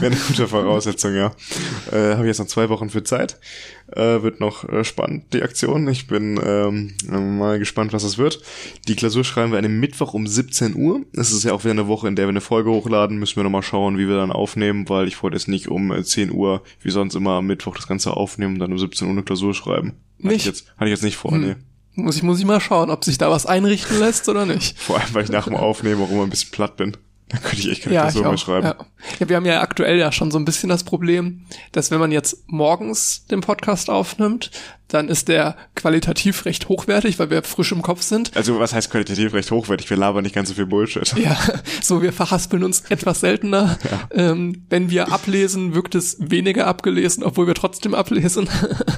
A: Wäre eine gute Voraussetzung, ja. Äh, Habe ich jetzt noch zwei Wochen für Zeit. Äh, wird noch äh, spannend, die Aktion. Ich bin ähm, mal gespannt, was das wird. Die Klausur schreiben wir an dem Mittwoch um 17 Uhr. Es ist ja auch wieder eine Woche, in der wir eine Folge hochladen. Müssen wir nochmal schauen, wie wir dann aufnehmen, weil ich wollte jetzt nicht um äh, 10 Uhr, wie sonst immer am Mittwoch das Ganze aufnehmen und dann um 17 Uhr eine Klausur schreiben. Hatte
B: Nicht?
A: ich jetzt, hatte ich jetzt nicht vor,
B: Hm.
A: nee.
B: Muss ich muss ich mal schauen, ob sich da was einrichten lässt oder nicht.
A: Vor allem, weil ich nach dem Aufnehmen auch immer ein bisschen platt bin. Dann könnte ich echt keine
B: Ja,
A: Klausur mehr schreiben.
B: Ja. ja, wir haben ja aktuell ja schon so ein bisschen das Problem, dass wenn man jetzt morgens den Podcast aufnimmt, dann ist der qualitativ recht hochwertig, weil wir frisch im Kopf sind.
A: Also was heißt qualitativ recht hochwertig? Wir labern nicht ganz so viel Bullshit.
B: Ja, so wir verhaspeln uns etwas seltener. Ähm, wenn wir ablesen, wirkt es weniger abgelesen, obwohl wir trotzdem ablesen.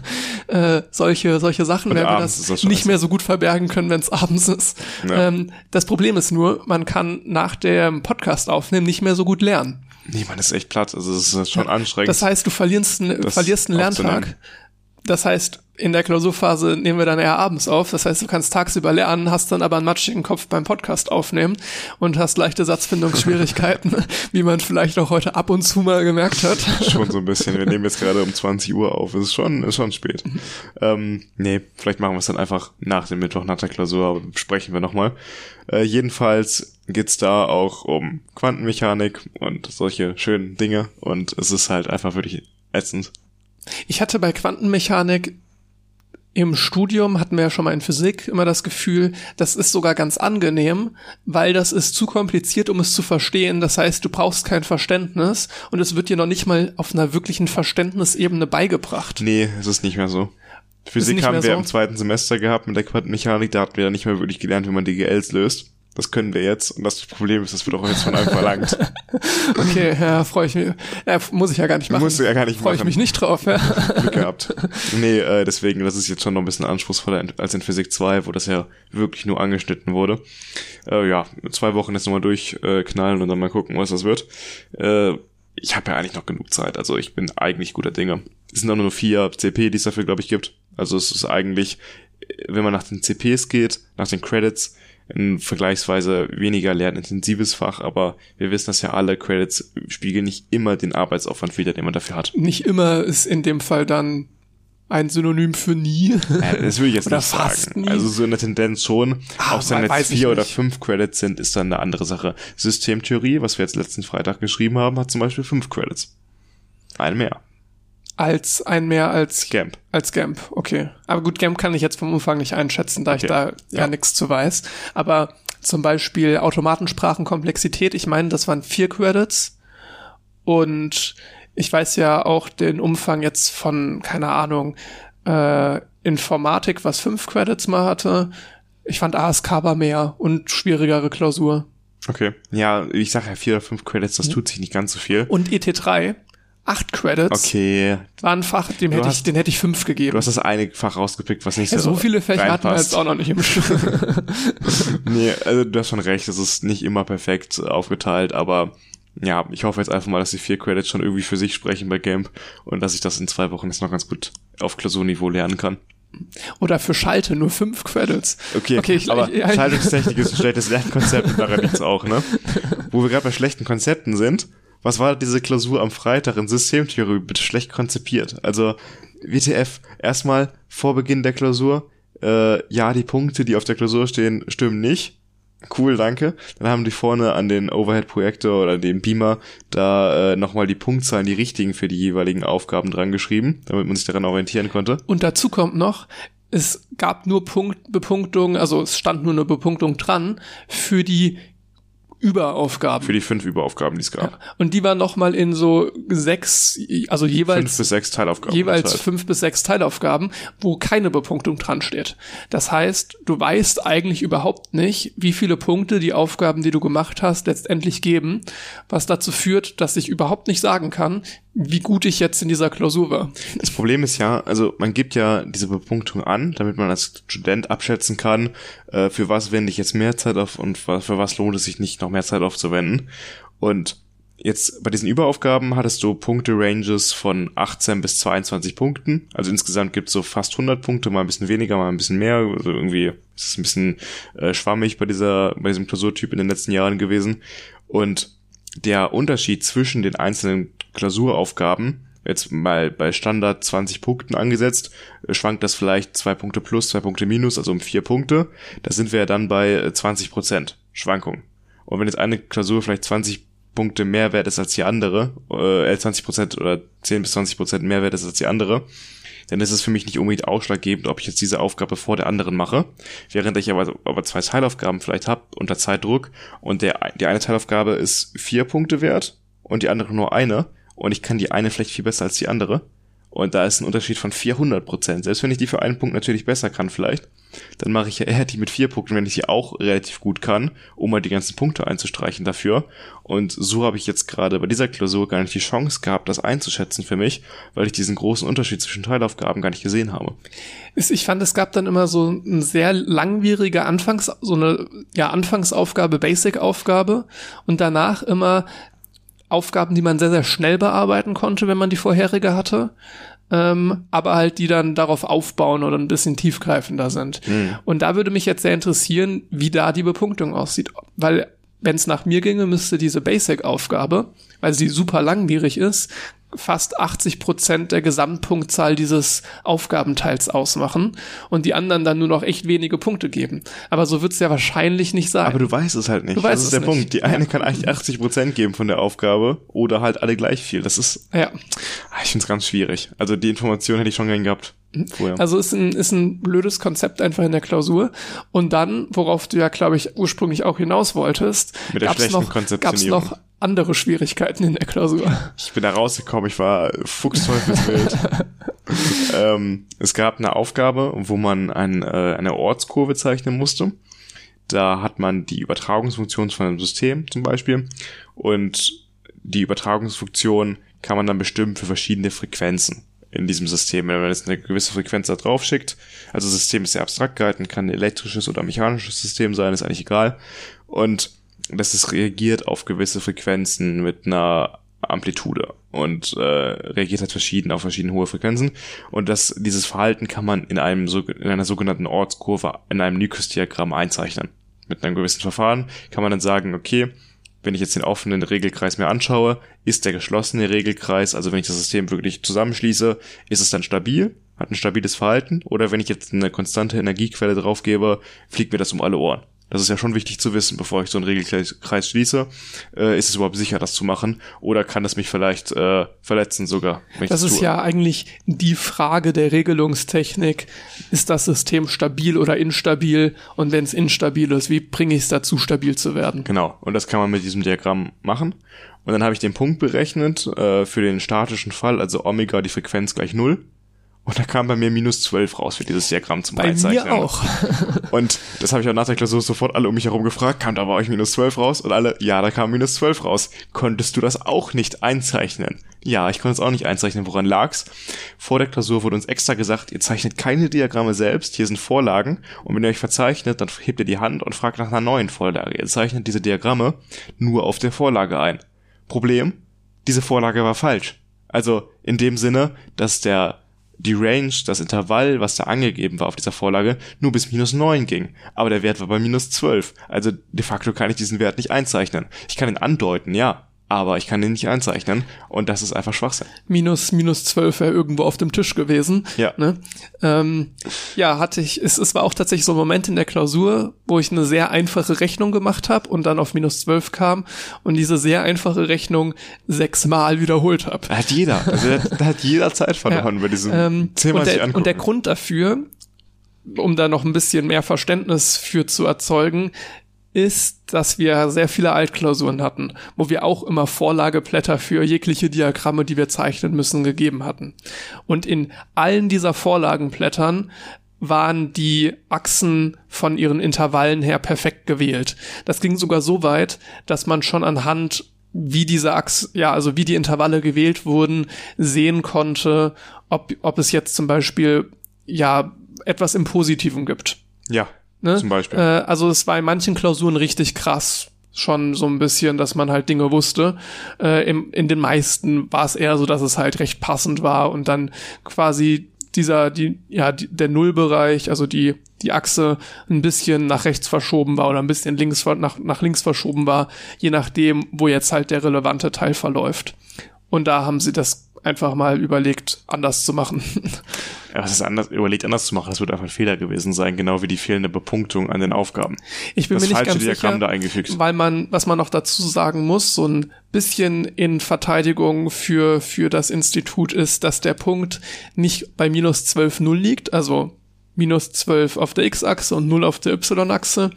B: äh, solche solche Sachen,
A: Und
B: wenn wir das nicht mehr so gut verbergen können, wenn es abends ist.
A: Ja.
B: Ähm, das Problem ist nur, man kann nach dem Podcast aufnehmen nicht mehr so gut lernen.
A: Nee, man ist echt platt. Also es ist schon anstrengend.
B: Das heißt, du verlierst, einen-
A: Das
B: verlierst einen. Lerntag. Das heißt, in der Klausurphase nehmen wir dann eher abends auf. Das heißt, du kannst tagsüber lernen, hast dann aber einen matschigen Kopf beim Podcast aufnehmen und hast leichte Satzfindungsschwierigkeiten, wie man vielleicht auch heute ab und zu mal gemerkt hat.
A: schon so ein bisschen. Wir nehmen jetzt gerade um 20 Uhr auf. Es ist schon, ist schon spät. ähm, nee, vielleicht machen wir es dann einfach nach dem Mittwoch, nach der Klausur, aber besprechen wir nochmal. Äh, jedenfalls geht's da auch um Quantenmechanik und solche schönen Dinge und es ist halt einfach wirklich ätzend.
B: Ich hatte bei Quantenmechanik im Studium hatten wir ja schon mal in Physik immer das Gefühl, das ist sogar ganz angenehm, weil das ist zu kompliziert, um es zu verstehen. Das heißt, du brauchst kein Verständnis und es wird dir noch nicht mal auf einer wirklichen Verständnisebene beigebracht.
A: Nee, es ist nicht mehr so. Physik haben wir
B: so?
A: im zweiten Semester gehabt mit der Quantenmechanik, da hatten wir nicht mehr wirklich gelernt, wie man DGLs löst. Das können wir jetzt und das Problem ist, das wird auch jetzt von einem verlangt.
B: Okay, ja, freue ich mich. Ja, muss ich ja gar nicht machen.
A: Musst du ja gar nicht
B: Freue ich
A: machen.
B: mich nicht drauf, ja.
A: Glück gehabt. Nee, äh, deswegen, das ist jetzt schon noch ein bisschen anspruchsvoller als in Physik 2, wo das ja wirklich nur angeschnitten wurde. Äh, ja, zwei Wochen jetzt nochmal durchknallen äh, und dann mal gucken, was das wird. Äh, ich habe ja eigentlich noch genug Zeit, also ich bin eigentlich guter Dinge. Es sind auch nur vier CP, die es dafür, glaube ich, gibt. Also es ist eigentlich, äh, wenn man nach den CPs geht, nach den Credits, ein vergleichsweise weniger lernintensives Fach, aber wir wissen das ja alle, Credits spiegeln nicht immer den Arbeitsaufwand wieder, den man dafür hat.
B: Nicht immer ist in dem Fall dann ein Synonym für nie.
A: Äh, das würde ich jetzt
B: Oder
A: nicht
B: fast
A: sagen.
B: nie.
A: Also so in der Tendenz schon.
B: Ah,
A: Auch wenn
B: we-
A: jetzt vier oder fünf Credits sind, ist dann eine andere Sache. Systemtheorie, was wir jetzt letzten Freitag geschrieben haben, hat zum Beispiel fünf Credits. Ein mehr.
B: Als ein mehr als
A: Gamp.
B: Als Gamp, okay. Aber gut, Gamp kann ich jetzt vom Umfang nicht einschätzen, da ich
A: Okay.
B: da ja,
A: Ja.
B: nichts zu weiß. Aber zum Beispiel Automatensprachenkomplexität, ich meine, das waren vier Credits. Und ich weiß ja auch den Umfang jetzt von, keine Ahnung, äh, Informatik, was fünf Credits mal hatte. Ich fand ASK war mehr und schwierigere Klausur.
A: Okay. Ja, ich sage ja vier oder fünf Credits,
B: Mhm.
A: das tut sich nicht ganz so viel.
B: Und ET3, acht Credits,
A: Okay.
B: war ein Fach, dem hätte ich,
A: hast-
B: den hätte ich fünf gegeben.
A: Du hast das eine Fach rausgepickt, was nicht
B: ja,
A: so
B: so viele Fächer hatten wir jetzt auch noch nicht im Studium.
A: Nee, also du hast schon recht, es ist nicht immer perfekt aufgeteilt, aber ja, ich hoffe jetzt einfach mal, dass die vier Credits schon irgendwie für sich sprechen bei Gamp und dass ich das in zwei Wochen jetzt noch ganz gut auf Klausurniveau lernen kann.
B: Oder für Schalte nur fünf Credits.
A: Okay,
B: Okay, ich-
A: aber
B: ich-
A: Schaltungstechnik ist ein schlechtes Lernkonzept und daran liegt's auch, ne? Wo wir gerade bei schlechten Konzepten sind, was war diese Klausur am Freitag in Systemtheorie bitte schlecht konzipiert? Also WTF, erstmal vor Beginn der Klausur, äh, ja, die Punkte, die auf der Klausur stehen, stimmen nicht. Cool, danke. Dann haben die vorne an den Overhead-Projektor oder den Beamer da äh, nochmal die Punktzahlen, die richtigen für die jeweiligen Aufgaben dran geschrieben, damit man sich daran orientieren konnte.
B: Und dazu kommt noch, es gab nur Punkt, Bepunktung, also es stand nur eine Bepunktung dran für die Überaufgaben.
A: Für die fünf Überaufgaben, die es gab. Ja.
B: Und die waren nochmal in so sechs, also jeweils.
A: Fünf bis sechs Teilaufgaben.
B: Jeweils Zeit. fünf bis sechs Teilaufgaben, wo keine Bepunktung dran steht. Das heißt, du weißt eigentlich überhaupt nicht, wie viele Punkte die Aufgaben, die du gemacht hast, letztendlich geben, was dazu führt, dass ich überhaupt nicht sagen kann, wie gut ich jetzt in dieser Klausur war.
A: Das Problem ist ja, also man gibt ja diese Bepunktung an, damit man als Student abschätzen kann, äh, für was wende ich jetzt mehr Zeit auf und für was lohnt es sich nicht noch mehr Zeit aufzuwenden. Und jetzt bei diesen Überaufgaben hattest du Punkte-Ranges von 18 bis 22 Punkten. Also insgesamt gibt's so fast 100 Punkte, mal ein bisschen weniger, mal ein bisschen mehr. Also irgendwie ist es ein bisschen äh, schwammig bei dieser, bei diesem Klausurtyp in den letzten Jahren gewesen. Und der Unterschied zwischen den einzelnen Klausuraufgaben, jetzt mal bei Standard 20 Punkten angesetzt, schwankt das vielleicht zwei Punkte plus, zwei Punkte minus, also um vier Punkte. Da sind wir ja dann bei 20 Prozent Schwankung. Und wenn jetzt eine Klausur vielleicht 20 Punkte mehr wert ist als die andere, äh, 20 Prozent oder 10 bis 20 Prozent mehr wert ist als die andere, dann ist es für mich nicht unbedingt ausschlaggebend, ob ich jetzt diese Aufgabe vor der anderen mache. Während ich aber, aber zwei Teilaufgaben vielleicht habe unter Zeitdruck und der, die eine Teilaufgabe ist vier Punkte wert und die andere nur eine und ich kann die eine vielleicht viel besser als die andere. Und da ist ein Unterschied von 400 Prozent. Selbst wenn ich die für einen Punkt natürlich besser kann vielleicht, dann mache ich ja eher die mit vier Punkten, wenn ich sie auch relativ gut kann, um mal die ganzen Punkte einzustreichen dafür. Und so habe ich jetzt gerade bei dieser Klausur gar nicht die Chance gehabt, das einzuschätzen für mich, weil ich diesen großen Unterschied zwischen Teilaufgaben gar nicht gesehen habe.
B: Ich fand, es gab dann immer so ein sehr langwierige Anfangs, so eine ja Anfangsaufgabe, Basic-Aufgabe und danach immer Aufgaben, die man sehr, sehr schnell bearbeiten konnte, wenn man die vorherige hatte ähm, aber halt die dann darauf aufbauen oder ein bisschen tiefgreifender sind. Mhm. Und da würde mich jetzt sehr interessieren, wie da die Bepunktung aussieht, weil wenn es nach mir ginge, müsste diese Basic-Aufgabe, weil sie super langwierig ist, fast 80 Prozent der Gesamtpunktzahl dieses Aufgabenteils ausmachen und die anderen dann nur noch echt wenige Punkte geben. Aber so wird es ja wahrscheinlich nicht sein.
A: Aber du weißt es halt nicht. Du weißt das ist der nicht. Punkt. Die eine kann eigentlich 80 Prozent geben von der Aufgabe oder halt alle gleich viel. Das ist, ja. Ah, ich finde es ganz schwierig. Also die Information hätte ich schon gern gehabt.
B: Vorher. Also ist ein, ist ein blödes Konzept einfach in der Klausur. Und dann, worauf du ja, glaube ich, ursprünglich auch hinaus wolltest,
A: Mit der gab's noch,
B: gab's noch andere Schwierigkeiten in der Klausur.
A: Ich bin da rausgekommen, ich war fuchsteufelswild. ähm, es gab eine Aufgabe, wo man ein, äh, eine Ortskurve zeichnen musste. Da hat man die Übertragungsfunktion von einem System zum Beispiel und die Übertragungsfunktion kann man dann bestimmen für verschiedene Frequenzen in diesem System. Wenn man jetzt eine gewisse Frequenz da drauf schickt, also das System ist sehr abstrakt gehalten, kann ein elektrisches oder mechanisches System sein, ist eigentlich egal. Und dass es reagiert auf gewisse Frequenzen mit einer Amplitude und äh, reagiert halt verschieden auf verschiedene hohe Frequenzen und das dieses Verhalten kann man in einem in einer sogenannten Ortskurve in einem Nyquist-Diagramm einzeichnen. Mit einem gewissen Verfahren kann man dann sagen, okay, wenn ich jetzt den offenen Regelkreis mir anschaue, ist der geschlossene Regelkreis, also wenn ich das System wirklich zusammenschließe, ist es dann stabil, hat ein stabiles Verhalten oder wenn ich jetzt eine konstante Energiequelle draufgebe, fliegt mir das um alle Ohren. Das ist ja schon wichtig zu wissen, bevor ich so einen Regelkreis schließe. Äh, ist es überhaupt sicher, das zu machen? Oder kann es mich vielleicht äh, verletzen sogar?
B: das, das ist tue? ja eigentlich die Frage der Regelungstechnik. Ist das System stabil oder instabil? Und wenn es instabil ist, wie bringe ich es dazu, stabil zu werden?
A: Genau. Und das kann man mit diesem Diagramm machen. Und dann habe ich den Punkt berechnet äh, für den statischen Fall, also Omega die Frequenz gleich null. Und da kam bei mir minus 12 raus für dieses Diagramm zum
B: bei Einzeichnen. Bei mir auch.
A: und das habe ich auch nach der Klausur sofort alle um mich herum gefragt. Kam da bei euch minus 12 raus? Und alle, ja, da kam minus 12 raus. Konntest du das auch nicht einzeichnen? Ja, ich konnte es auch nicht einzeichnen. Woran lag's? Vor der Klausur wurde uns extra gesagt, ihr zeichnet keine Diagramme selbst. Hier sind Vorlagen. Und wenn ihr euch verzeichnet, dann hebt ihr die Hand und fragt nach einer neuen Vorlage. Ihr zeichnet diese Diagramme nur auf der Vorlage ein. Problem? Diese Vorlage war falsch. Also in dem Sinne, dass der die Range, das Intervall, was da angegeben war auf dieser Vorlage, nur bis minus neun ging. Aber der Wert war bei minus zwölf. Also de facto kann ich diesen Wert nicht einzeichnen. Ich kann ihn andeuten, ja aber ich kann den nicht einzeichnen und das ist einfach Schwachsinn.
B: Minus, minus zwölf wäre irgendwo auf dem Tisch gewesen.
A: Ja.
B: Ne? Ähm, ja, hatte ich, es, es war auch tatsächlich so ein Moment in der Klausur, wo ich eine sehr einfache Rechnung gemacht habe und dann auf minus zwölf kam und diese sehr einfache Rechnung sechsmal wiederholt habe.
A: Hat jeder, also da hat jeder Zeit verloren ja. bei diesem
B: ähm, Thema und der, und der Grund dafür, um da noch ein bisschen mehr Verständnis für zu erzeugen, ist, dass wir sehr viele Altklausuren hatten, wo wir auch immer Vorlageblätter für jegliche Diagramme, die wir zeichnen müssen, gegeben hatten. Und in allen dieser Vorlagenblättern waren die Achsen von ihren Intervallen her perfekt gewählt. Das ging sogar so weit, dass man schon anhand wie diese Achse, ja, also wie die Intervalle gewählt wurden, sehen konnte, ob, ob es jetzt zum Beispiel, ja, etwas im Positiven gibt.
A: Ja,
B: Ne?
A: zum Beispiel.
B: Äh, also es war in manchen Klausuren richtig krass. Schon so ein bisschen, dass man halt Dinge wusste. Äh, im, in den meisten war es eher so, dass es halt recht passend war und dann quasi dieser, die, ja, die, der Nullbereich, also die, die Achse ein bisschen nach rechts verschoben war oder ein bisschen links, nach, nach links verschoben war, je nachdem, wo jetzt halt der relevante Teil verläuft. Und da haben sie das einfach mal überlegt, anders zu machen.
A: Ja, was ist anders, überlegt anders zu machen, das wird einfach ein Fehler gewesen sein, genau wie die fehlende Bepunktung an den Aufgaben.
B: Ich bin
A: das
B: mir nicht
A: falsche
B: ganz
A: Diagramm
B: sicher,
A: da eingefügt.
B: weil man, was man noch dazu sagen muss, so ein bisschen in Verteidigung für, für das Institut ist, dass der Punkt nicht bei minus 12 Null liegt, also minus 12 auf der x-Achse und 0 auf der y-Achse,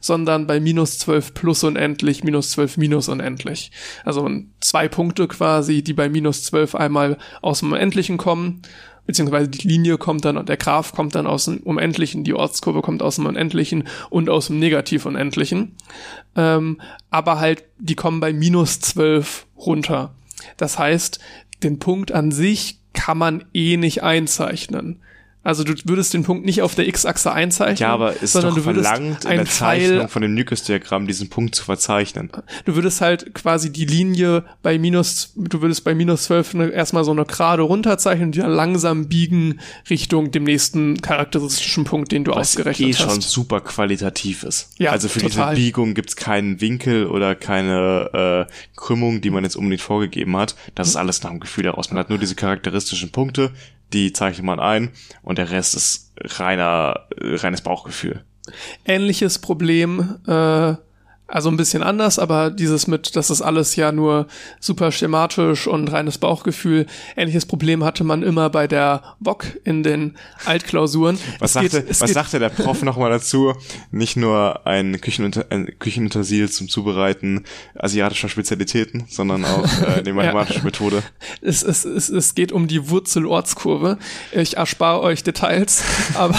B: sondern bei minus 12 plus unendlich, minus 12 minus unendlich. Also zwei Punkte quasi, die bei minus 12 einmal aus dem Unendlichen kommen, beziehungsweise die Linie kommt dann und der Graph kommt dann aus dem Unendlichen, die Ortskurve kommt aus dem Unendlichen und aus dem Negativ-Unendlichen. Ähm, aber halt, die kommen bei minus 12 runter. Das heißt, den Punkt an sich kann man eh nicht einzeichnen. Also du würdest den Punkt nicht auf der x-Achse einzeichnen,
A: Ja, aber ist
B: sondern
A: doch
B: du würdest
A: verlangt, in der Zeichnung
B: Pfeil,
A: von dem Nykes-Diagramm diesen Punkt zu verzeichnen.
B: du würdest halt quasi die Linie bei minus, du würdest bei minus 12 eine, erstmal so eine gerade runterzeichnen und die dann langsam biegen Richtung dem nächsten charakteristischen Punkt, den du
A: Was eh
B: ausgerechnet
A: schon
B: hast.
A: super qualitativ ist.
B: Ja,
A: also für
B: total.
A: diese Biegung gibt's keinen Winkel oder keine äh, Krümmung, die man jetzt unbedingt vorgegeben hat. Das ist alles nach dem Gefühl heraus. Man hat nur diese charakteristischen Punkte, die zeichnet man ein und der Rest ist reiner, äh, reines Bauchgefühl.
B: Ähnliches Problem, äh, also ein bisschen anders, aber dieses mit, das ist alles ja nur super schematisch und reines Bauchgefühl. Ähnliches Problem hatte man immer bei der VOC in den Altklausuren.
A: Was,
B: Es geht-
A: sagte,
B: es
A: was
B: geht-
A: sagte der Prof nochmal dazu? Nicht nur ein, Küchenuter, ein Küchenutensil zum Zubereiten asiatischer Spezialitäten, sondern auch äh, die mathematische Methode.
B: es, es, es, es geht um die Wurzelortskurve. Ich erspare euch Details, aber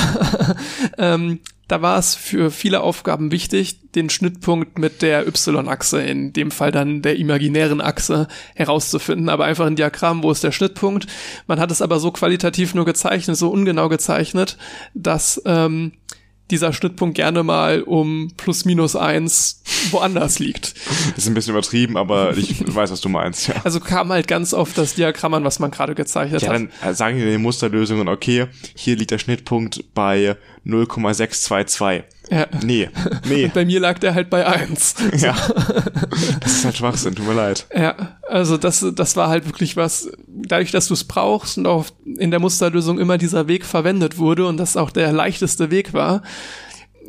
B: ähm, da war es für viele Aufgaben wichtig, den Schnittpunkt mit der Y-Achse, in dem Fall dann der imaginären Achse, herauszufinden. Aber einfach ein Diagramm, wo ist der Schnittpunkt? Man hat es aber so qualitativ nur gezeichnet, so ungenau gezeichnet, dass ähm, dieser Schnittpunkt gerne mal um plus minus eins woanders liegt.
A: Ist ein bisschen übertrieben, aber ich weiß, was du meinst. Ja,
B: Also kam halt ganz oft das Diagramm an, was man gerade gezeichnet
A: ja
B: hat.
A: dann äh, sagen die den Musterlösungen, okay, hier liegt der Schnittpunkt bei 0,622.
B: Ja.
A: Nee, nee,
B: Bei mir lag der halt bei eins.
A: ja. Das ist halt Schwachsinn, tut mir leid.
B: Ja, also das, das war halt wirklich was, dadurch, dass du es brauchst und auch in der Musterlösung immer dieser Weg verwendet wurde und das auch der leichteste Weg war.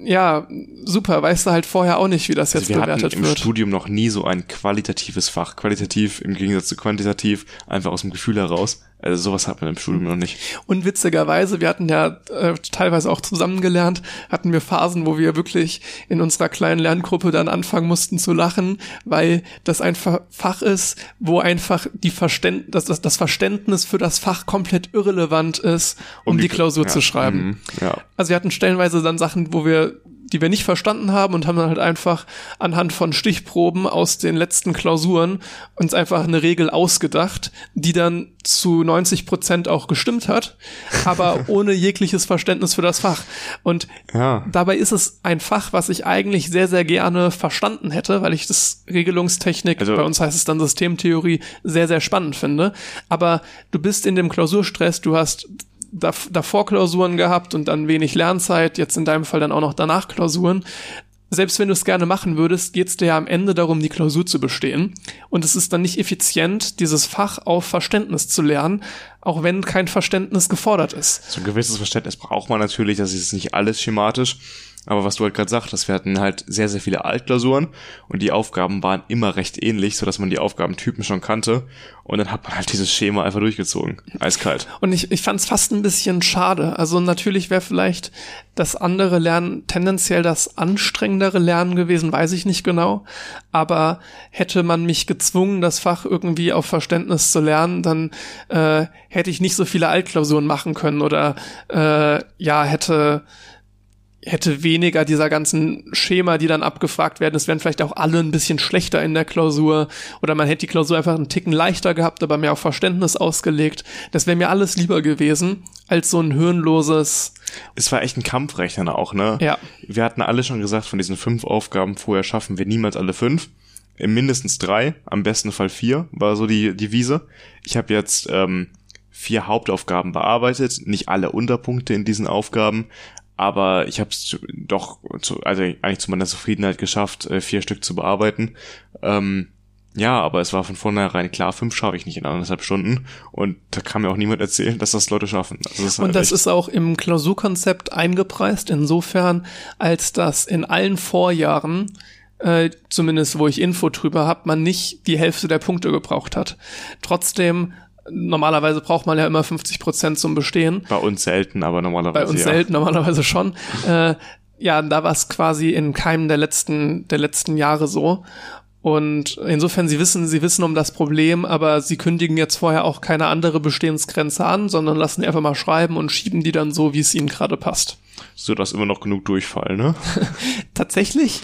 B: Ja, super, weißt du halt vorher auch nicht, wie das jetzt
A: Also wir hatten
B: bewertet
A: im
B: wird.
A: Studium noch nie so ein qualitatives Fach. Qualitativ im Gegensatz zu quantitativ, einfach aus dem Gefühl heraus. Also sowas hat man im Studium noch nicht.
B: Und witzigerweise, wir hatten ja äh, teilweise auch zusammen gelernt, hatten wir Phasen, wo wir wirklich in unserer kleinen Lerngruppe dann anfangen mussten zu lachen, weil das ein Fa- Fach ist, wo einfach die Verständ das, das, das Verständnis für das Fach komplett irrelevant ist, um, die, Klausur
A: ja,
B: zu schreiben.
A: mhm, Ja.
B: Also wir hatten stellenweise dann Sachen, wo wir die wir nicht verstanden haben und haben dann halt einfach anhand von Stichproben aus den letzten Klausuren uns einfach eine Regel ausgedacht, die dann zu 90 Prozent auch gestimmt hat, aber ohne jegliches Verständnis für das Fach. Und
A: Ja.
B: dabei ist es ein Fach, was ich eigentlich sehr, sehr gerne verstanden hätte, weil ich das Regelungstechnik,
A: Also-
B: bei uns heißt es dann Systemtheorie, sehr, sehr spannend finde. Aber du bist in dem Klausurstress, du hast davor Klausuren gehabt und dann wenig Lernzeit, jetzt in deinem Fall dann auch noch danach Klausuren. Selbst wenn du es gerne machen würdest, geht es dir ja am Ende darum, die Klausur zu bestehen. Und es ist dann nicht effizient, dieses Fach auf Verständnis zu lernen, auch wenn kein Verständnis gefordert ist.
A: So ein gewisses Verständnis braucht man natürlich, das ist nicht alles schematisch. Aber was du halt gerade sagtest, wir hatten halt sehr, sehr viele Altklausuren und die Aufgaben waren immer recht ähnlich, sodass man die Aufgabentypen schon kannte. Und dann hat man halt dieses Schema einfach durchgezogen. Eiskalt.
B: Und ich, ich fand es fast ein bisschen schade. Also natürlich wäre vielleicht das andere Lernen tendenziell das anstrengendere Lernen gewesen, weiß ich nicht genau. Aber hätte man mich gezwungen, das Fach irgendwie auf Verständnis zu lernen, dann äh, hätte ich nicht so viele Altklausuren machen können oder äh, ja, hätte hätte weniger dieser ganzen Schema, die dann abgefragt werden. Es wären vielleicht auch alle ein bisschen schlechter in der Klausur oder man hätte die Klausur einfach einen Ticken leichter gehabt, aber mehr auf Verständnis ausgelegt. Das wäre mir alles lieber gewesen als so ein hirnloses.
A: Es war echt ein Kampfrechnen auch, ne?
B: Ja.
A: Wir hatten alle schon gesagt, von diesen fünf Aufgaben vorher schaffen wir niemals alle fünf. Mindestens drei, am besten Fall vier, war so die, Wiese. Ich habe jetzt ähm, vier Hauptaufgaben bearbeitet, nicht alle Unterpunkte in diesen Aufgaben, aber ich habe es doch, zu, also eigentlich zu meiner Zufriedenheit geschafft, äh, vier Stück zu bearbeiten. Ähm, ja, aber es war von vornherein klar, fünf schaffe ich nicht in anderthalb Stunden. Und da kann mir auch niemand erzählen, dass das Leute schaffen.
B: Also das und halt das ist auch im Klausurkonzept eingepreist, insofern, als dass in allen Vorjahren äh, zumindest wo ich Info drüber habe, man nicht die Hälfte der Punkte gebraucht hat. Trotzdem normalerweise braucht man ja immer 50 Prozent zum Bestehen.
A: Bei uns selten, aber normalerweise.
B: Bei uns ja. selten, normalerweise schon. äh, ja, da war es quasi in keinem der letzten, der letzten Jahre so. Und insofern, sie wissen, sie wissen um das Problem, aber sie kündigen jetzt vorher auch keine andere Bestehensgrenze an, sondern lassen die einfach mal schreiben und schieben die dann so, wie es ihnen gerade passt.
A: So, dass immer noch genug Durchfall, ne?
B: Tatsächlich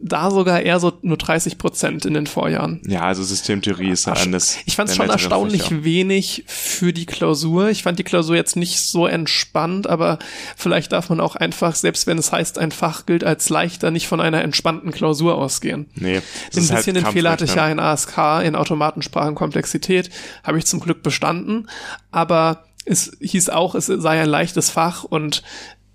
B: da sogar eher so nur 30 Prozent in den Vorjahren.
A: Ja, also Systemtheorie ist ja eines.
B: Ich fand es schon erstaunlich Fächer. wenig für die Klausur. Ich fand die Klausur jetzt nicht so entspannt, aber vielleicht darf man auch einfach, selbst wenn es heißt, ein Fach gilt als leichter, nicht von einer entspannten Klausur ausgehen.
A: Nee.
B: Ein bisschen halt den Fehler hatte ich ja in ASK, in Automatensprachenkomplexität, habe ich zum Glück bestanden, aber es hieß auch, es sei ein leichtes Fach und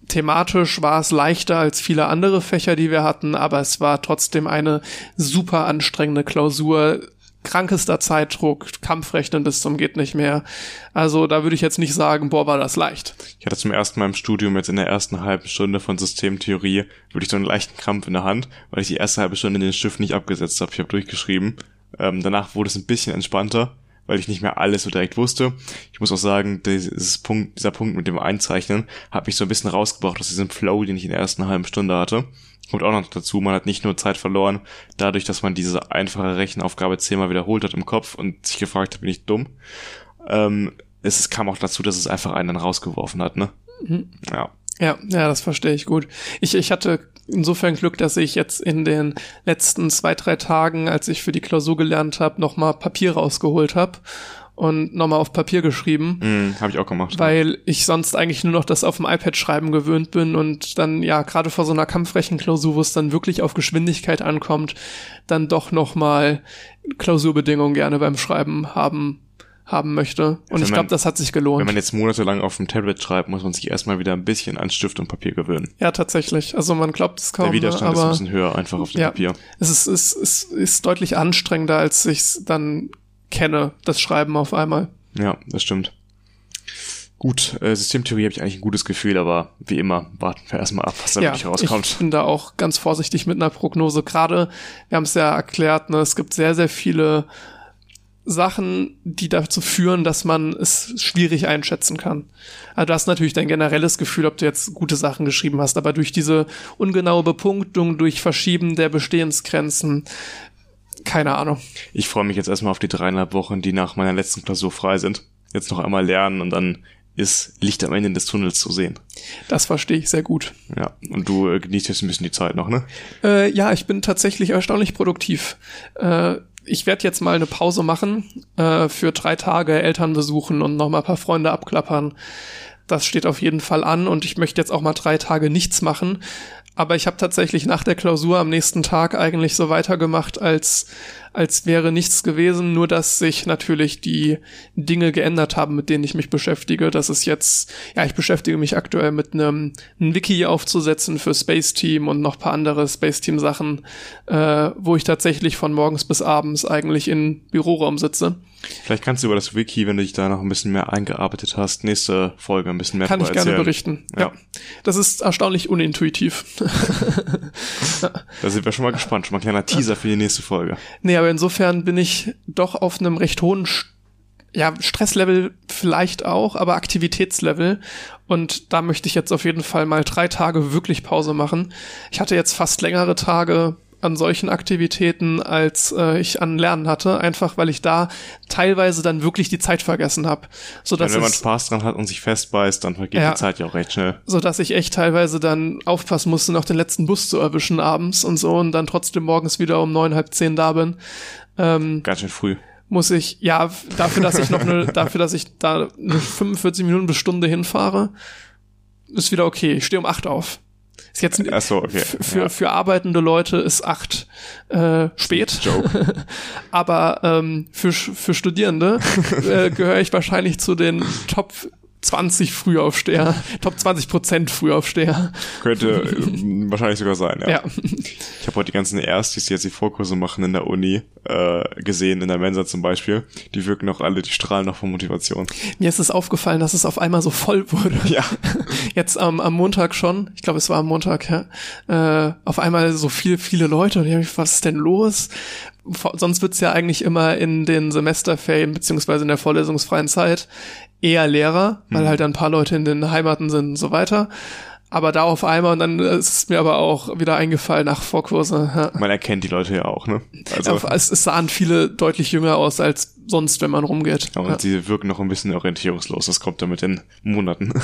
B: thematisch war es leichter als viele andere Fächer, die wir hatten, aber es war trotzdem eine super anstrengende Klausur. Krankester Zeitdruck, Kampfrechnen bis zum geht nicht mehr. Also da würde ich jetzt nicht sagen, boah, war das leicht.
A: Ich hatte zum ersten Mal im Studium jetzt in der ersten halben Stunde von Systemtheorie wirklich so einen leichten Krampf in der Hand, weil ich die erste halbe Stunde den Stift nicht abgesetzt habe. Ich habe durchgeschrieben. Ähm, danach wurde es ein bisschen entspannter weil ich nicht mehr alles so direkt wusste. Ich muss auch sagen, dieses Punkt, dieser Punkt mit dem Einzeichnen hat mich so ein bisschen rausgebracht aus diesem Flow, den ich in der ersten halben Stunde hatte. Kommt auch noch dazu, man hat nicht nur Zeit verloren, dadurch, dass man diese einfache Rechenaufgabe zehnmal wiederholt hat im Kopf und sich gefragt hat, bin ich dumm. Ähm, es kam auch dazu, dass es einfach einen dann rausgeworfen hat, ne?
B: Mhm. Ja. Ja, ja, das verstehe ich gut. Ich, ich hatte insofern Glück, dass ich jetzt in den letzten zwei, drei Tagen, als ich für die Klausur gelernt habe, nochmal Papier rausgeholt habe und nochmal auf Papier geschrieben.
A: Mm, habe ich auch gemacht.
B: Weil ich sonst eigentlich nur noch das auf dem iPad schreiben gewöhnt bin und dann ja gerade vor so einer Kampfrechenklausur, wo es dann wirklich auf Geschwindigkeit ankommt, dann doch nochmal Klausurbedingungen gerne beim Schreiben haben haben möchte. Und wenn ich glaube, das hat sich gelohnt.
A: Wenn man jetzt monatelang auf dem Tablet schreibt, muss man sich erstmal wieder ein bisschen an Stift und Papier gewöhnen.
B: Ja, tatsächlich. Also man glaubt es kaum.
A: Der Widerstand
B: aber,
A: ist ein bisschen höher einfach auf dem
B: ja,
A: Papier.
B: Es ist, es, ist, es ist deutlich anstrengender, als ich es dann kenne, das Schreiben auf einmal.
A: Ja, das stimmt. Gut, äh, Systemtheorie habe ich eigentlich ein gutes Gefühl, aber wie immer warten wir erstmal ab, was da
B: ja,
A: wirklich rauskommt.
B: Ich bin da auch ganz vorsichtig mit einer Prognose. Gerade, wir haben es ja erklärt, ne, es gibt sehr, sehr viele Sachen, die dazu führen, dass man es schwierig einschätzen kann. Also du hast natürlich dein generelles Gefühl, ob du jetzt gute Sachen geschrieben hast, aber durch diese ungenaue Bepunktung, durch Verschieben der Bestehensgrenzen, keine Ahnung.
A: Ich freue mich jetzt erstmal auf die dreieinhalb Wochen, die nach meiner letzten Klausur frei sind. Jetzt noch einmal lernen und dann ist Licht am Ende des Tunnels zu sehen.
B: Das verstehe ich sehr gut.
A: Ja, und du äh, genießt jetzt ein bisschen die Zeit noch, ne?
B: Äh, ja, ich bin tatsächlich erstaunlich produktiv. Äh, ich werde jetzt mal eine Pause machen äh, für drei Tage Eltern besuchen und noch mal ein paar Freunde abklappern. Das steht auf jeden Fall an und ich möchte jetzt auch mal drei Tage nichts machen. Aber ich habe tatsächlich nach der Klausur am nächsten Tag eigentlich so weitergemacht, als, als wäre nichts gewesen, nur dass sich natürlich die Dinge geändert haben, mit denen ich mich beschäftige. Das ist jetzt, ja, ich beschäftige mich aktuell mit einem, einem Wiki aufzusetzen für Space Team und noch paar andere Space Team Sachen, äh, wo ich tatsächlich von morgens bis abends eigentlich in Büroraum sitze.
A: Vielleicht kannst du über das Wiki, wenn du dich da noch ein bisschen mehr eingearbeitet hast, nächste Folge ein bisschen mehr
B: Kann ich
A: erzählen.
B: gerne berichten. Ja. ja. Das ist erstaunlich unintuitiv.
A: da sind wir schon mal gespannt. Schon mal ein kleiner Teaser für die nächste Folge.
B: Nee, aber insofern bin ich doch auf einem recht hohen ja, Stresslevel vielleicht auch, aber Aktivitätslevel. Und da möchte ich jetzt auf jeden Fall mal drei Tage wirklich Pause machen. Ich hatte jetzt fast längere Tage an solchen Aktivitäten, als äh, ich an Lernen hatte, einfach weil ich da teilweise dann wirklich die Zeit vergessen habe.
A: So dass ja, wenn man Spaß dran hat und sich festbeißt, dann vergeht ja, die Zeit ja auch recht schnell.
B: So dass ich echt teilweise dann aufpassen musste, noch den letzten Bus zu erwischen abends und so und dann trotzdem morgens wieder um neun, halb zehn da bin.
A: Ähm, Ganz schön früh
B: muss ich, ja, dafür, dass ich noch eine, dafür, dass ich da eine 45 Minuten bis Stunde hinfahre, ist wieder okay. Ich stehe um acht auf. Ist jetzt
A: Ach so, okay.
B: für, ja. für arbeitende Leute ist acht äh, spät. Joke. Aber ähm, für, für Studierende äh, gehöre ich wahrscheinlich zu den Top 20 Frühaufsteher, Top 20 Prozent Frühaufsteher.
A: Könnte äh, wahrscheinlich sogar sein, ja. ja. Ich habe heute die ganzen Erstis, die jetzt die Vorkurse machen in der Uni, äh, gesehen, in der Mensa zum Beispiel. Die wirken noch alle, die strahlen noch von Motivation.
B: Mir ist es aufgefallen, dass es auf einmal so voll wurde.
A: Ja.
B: Jetzt ähm, am Montag schon, ich glaube, es war am Montag, ja, äh, auf einmal so viele, viele Leute und ich habe was ist denn los? sonst wird's ja eigentlich immer in den Semesterferien beziehungsweise in der vorlesungsfreien Zeit eher leerer, weil mhm. halt ein paar Leute in den Heimaten sind und so weiter. Aber da auf einmal und dann ist es mir aber auch wieder eingefallen nach Vorkurse. Ja.
A: Man erkennt die Leute ja auch, ne?
B: Also ja, es, es sahen viele deutlich jünger aus als sonst, wenn man rumgeht.
A: Und ja. sie wirken noch ein bisschen orientierungslos. Das kommt dann mit den Monaten.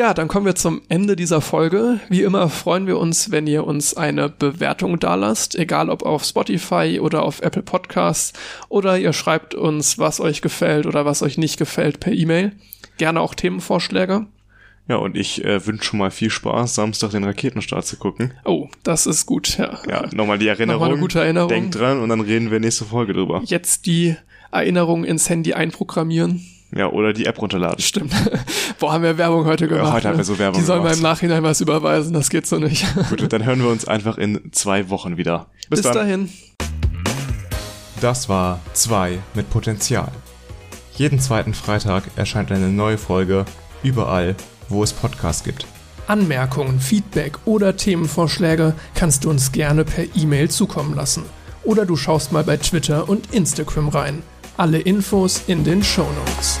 B: Ja, dann kommen wir zum Ende dieser Folge. Wie immer freuen wir uns, wenn ihr uns eine Bewertung dalasst, egal ob auf Spotify oder auf Apple Podcasts oder ihr schreibt uns, was euch gefällt oder was euch nicht gefällt per E-Mail. Gerne auch Themenvorschläge.
A: Ja, und ich äh, wünsche schon mal viel Spaß, Samstag den Raketenstart zu gucken.
B: Oh, das ist gut, ja.
A: Ja, nochmal die Erinnerung. Nochmal
B: eine gute Erinnerung.
A: Denkt dran und dann reden wir nächste Folge drüber.
B: Jetzt die Erinnerung ins Handy einprogrammieren.
A: Ja, oder die App runterladen.
B: Stimmt. Boah, haben wir Werbung heute gemacht. Ja,
A: heute haben wir so Werbung
B: Die sollen wir im Nachhinein was überweisen, das geht so nicht.
A: Gut, dann hören wir uns einfach in zwei Wochen wieder.
B: Bis, Bis dahin.
A: Das war 2 mit Potenzial. Jeden zweiten Freitag erscheint eine neue Folge überall, wo es Podcasts gibt.
B: Anmerkungen, Feedback oder Themenvorschläge kannst du uns gerne per E-Mail zukommen lassen. Oder du schaust mal bei Twitter und Instagram rein. Alle Infos in den Show Notes.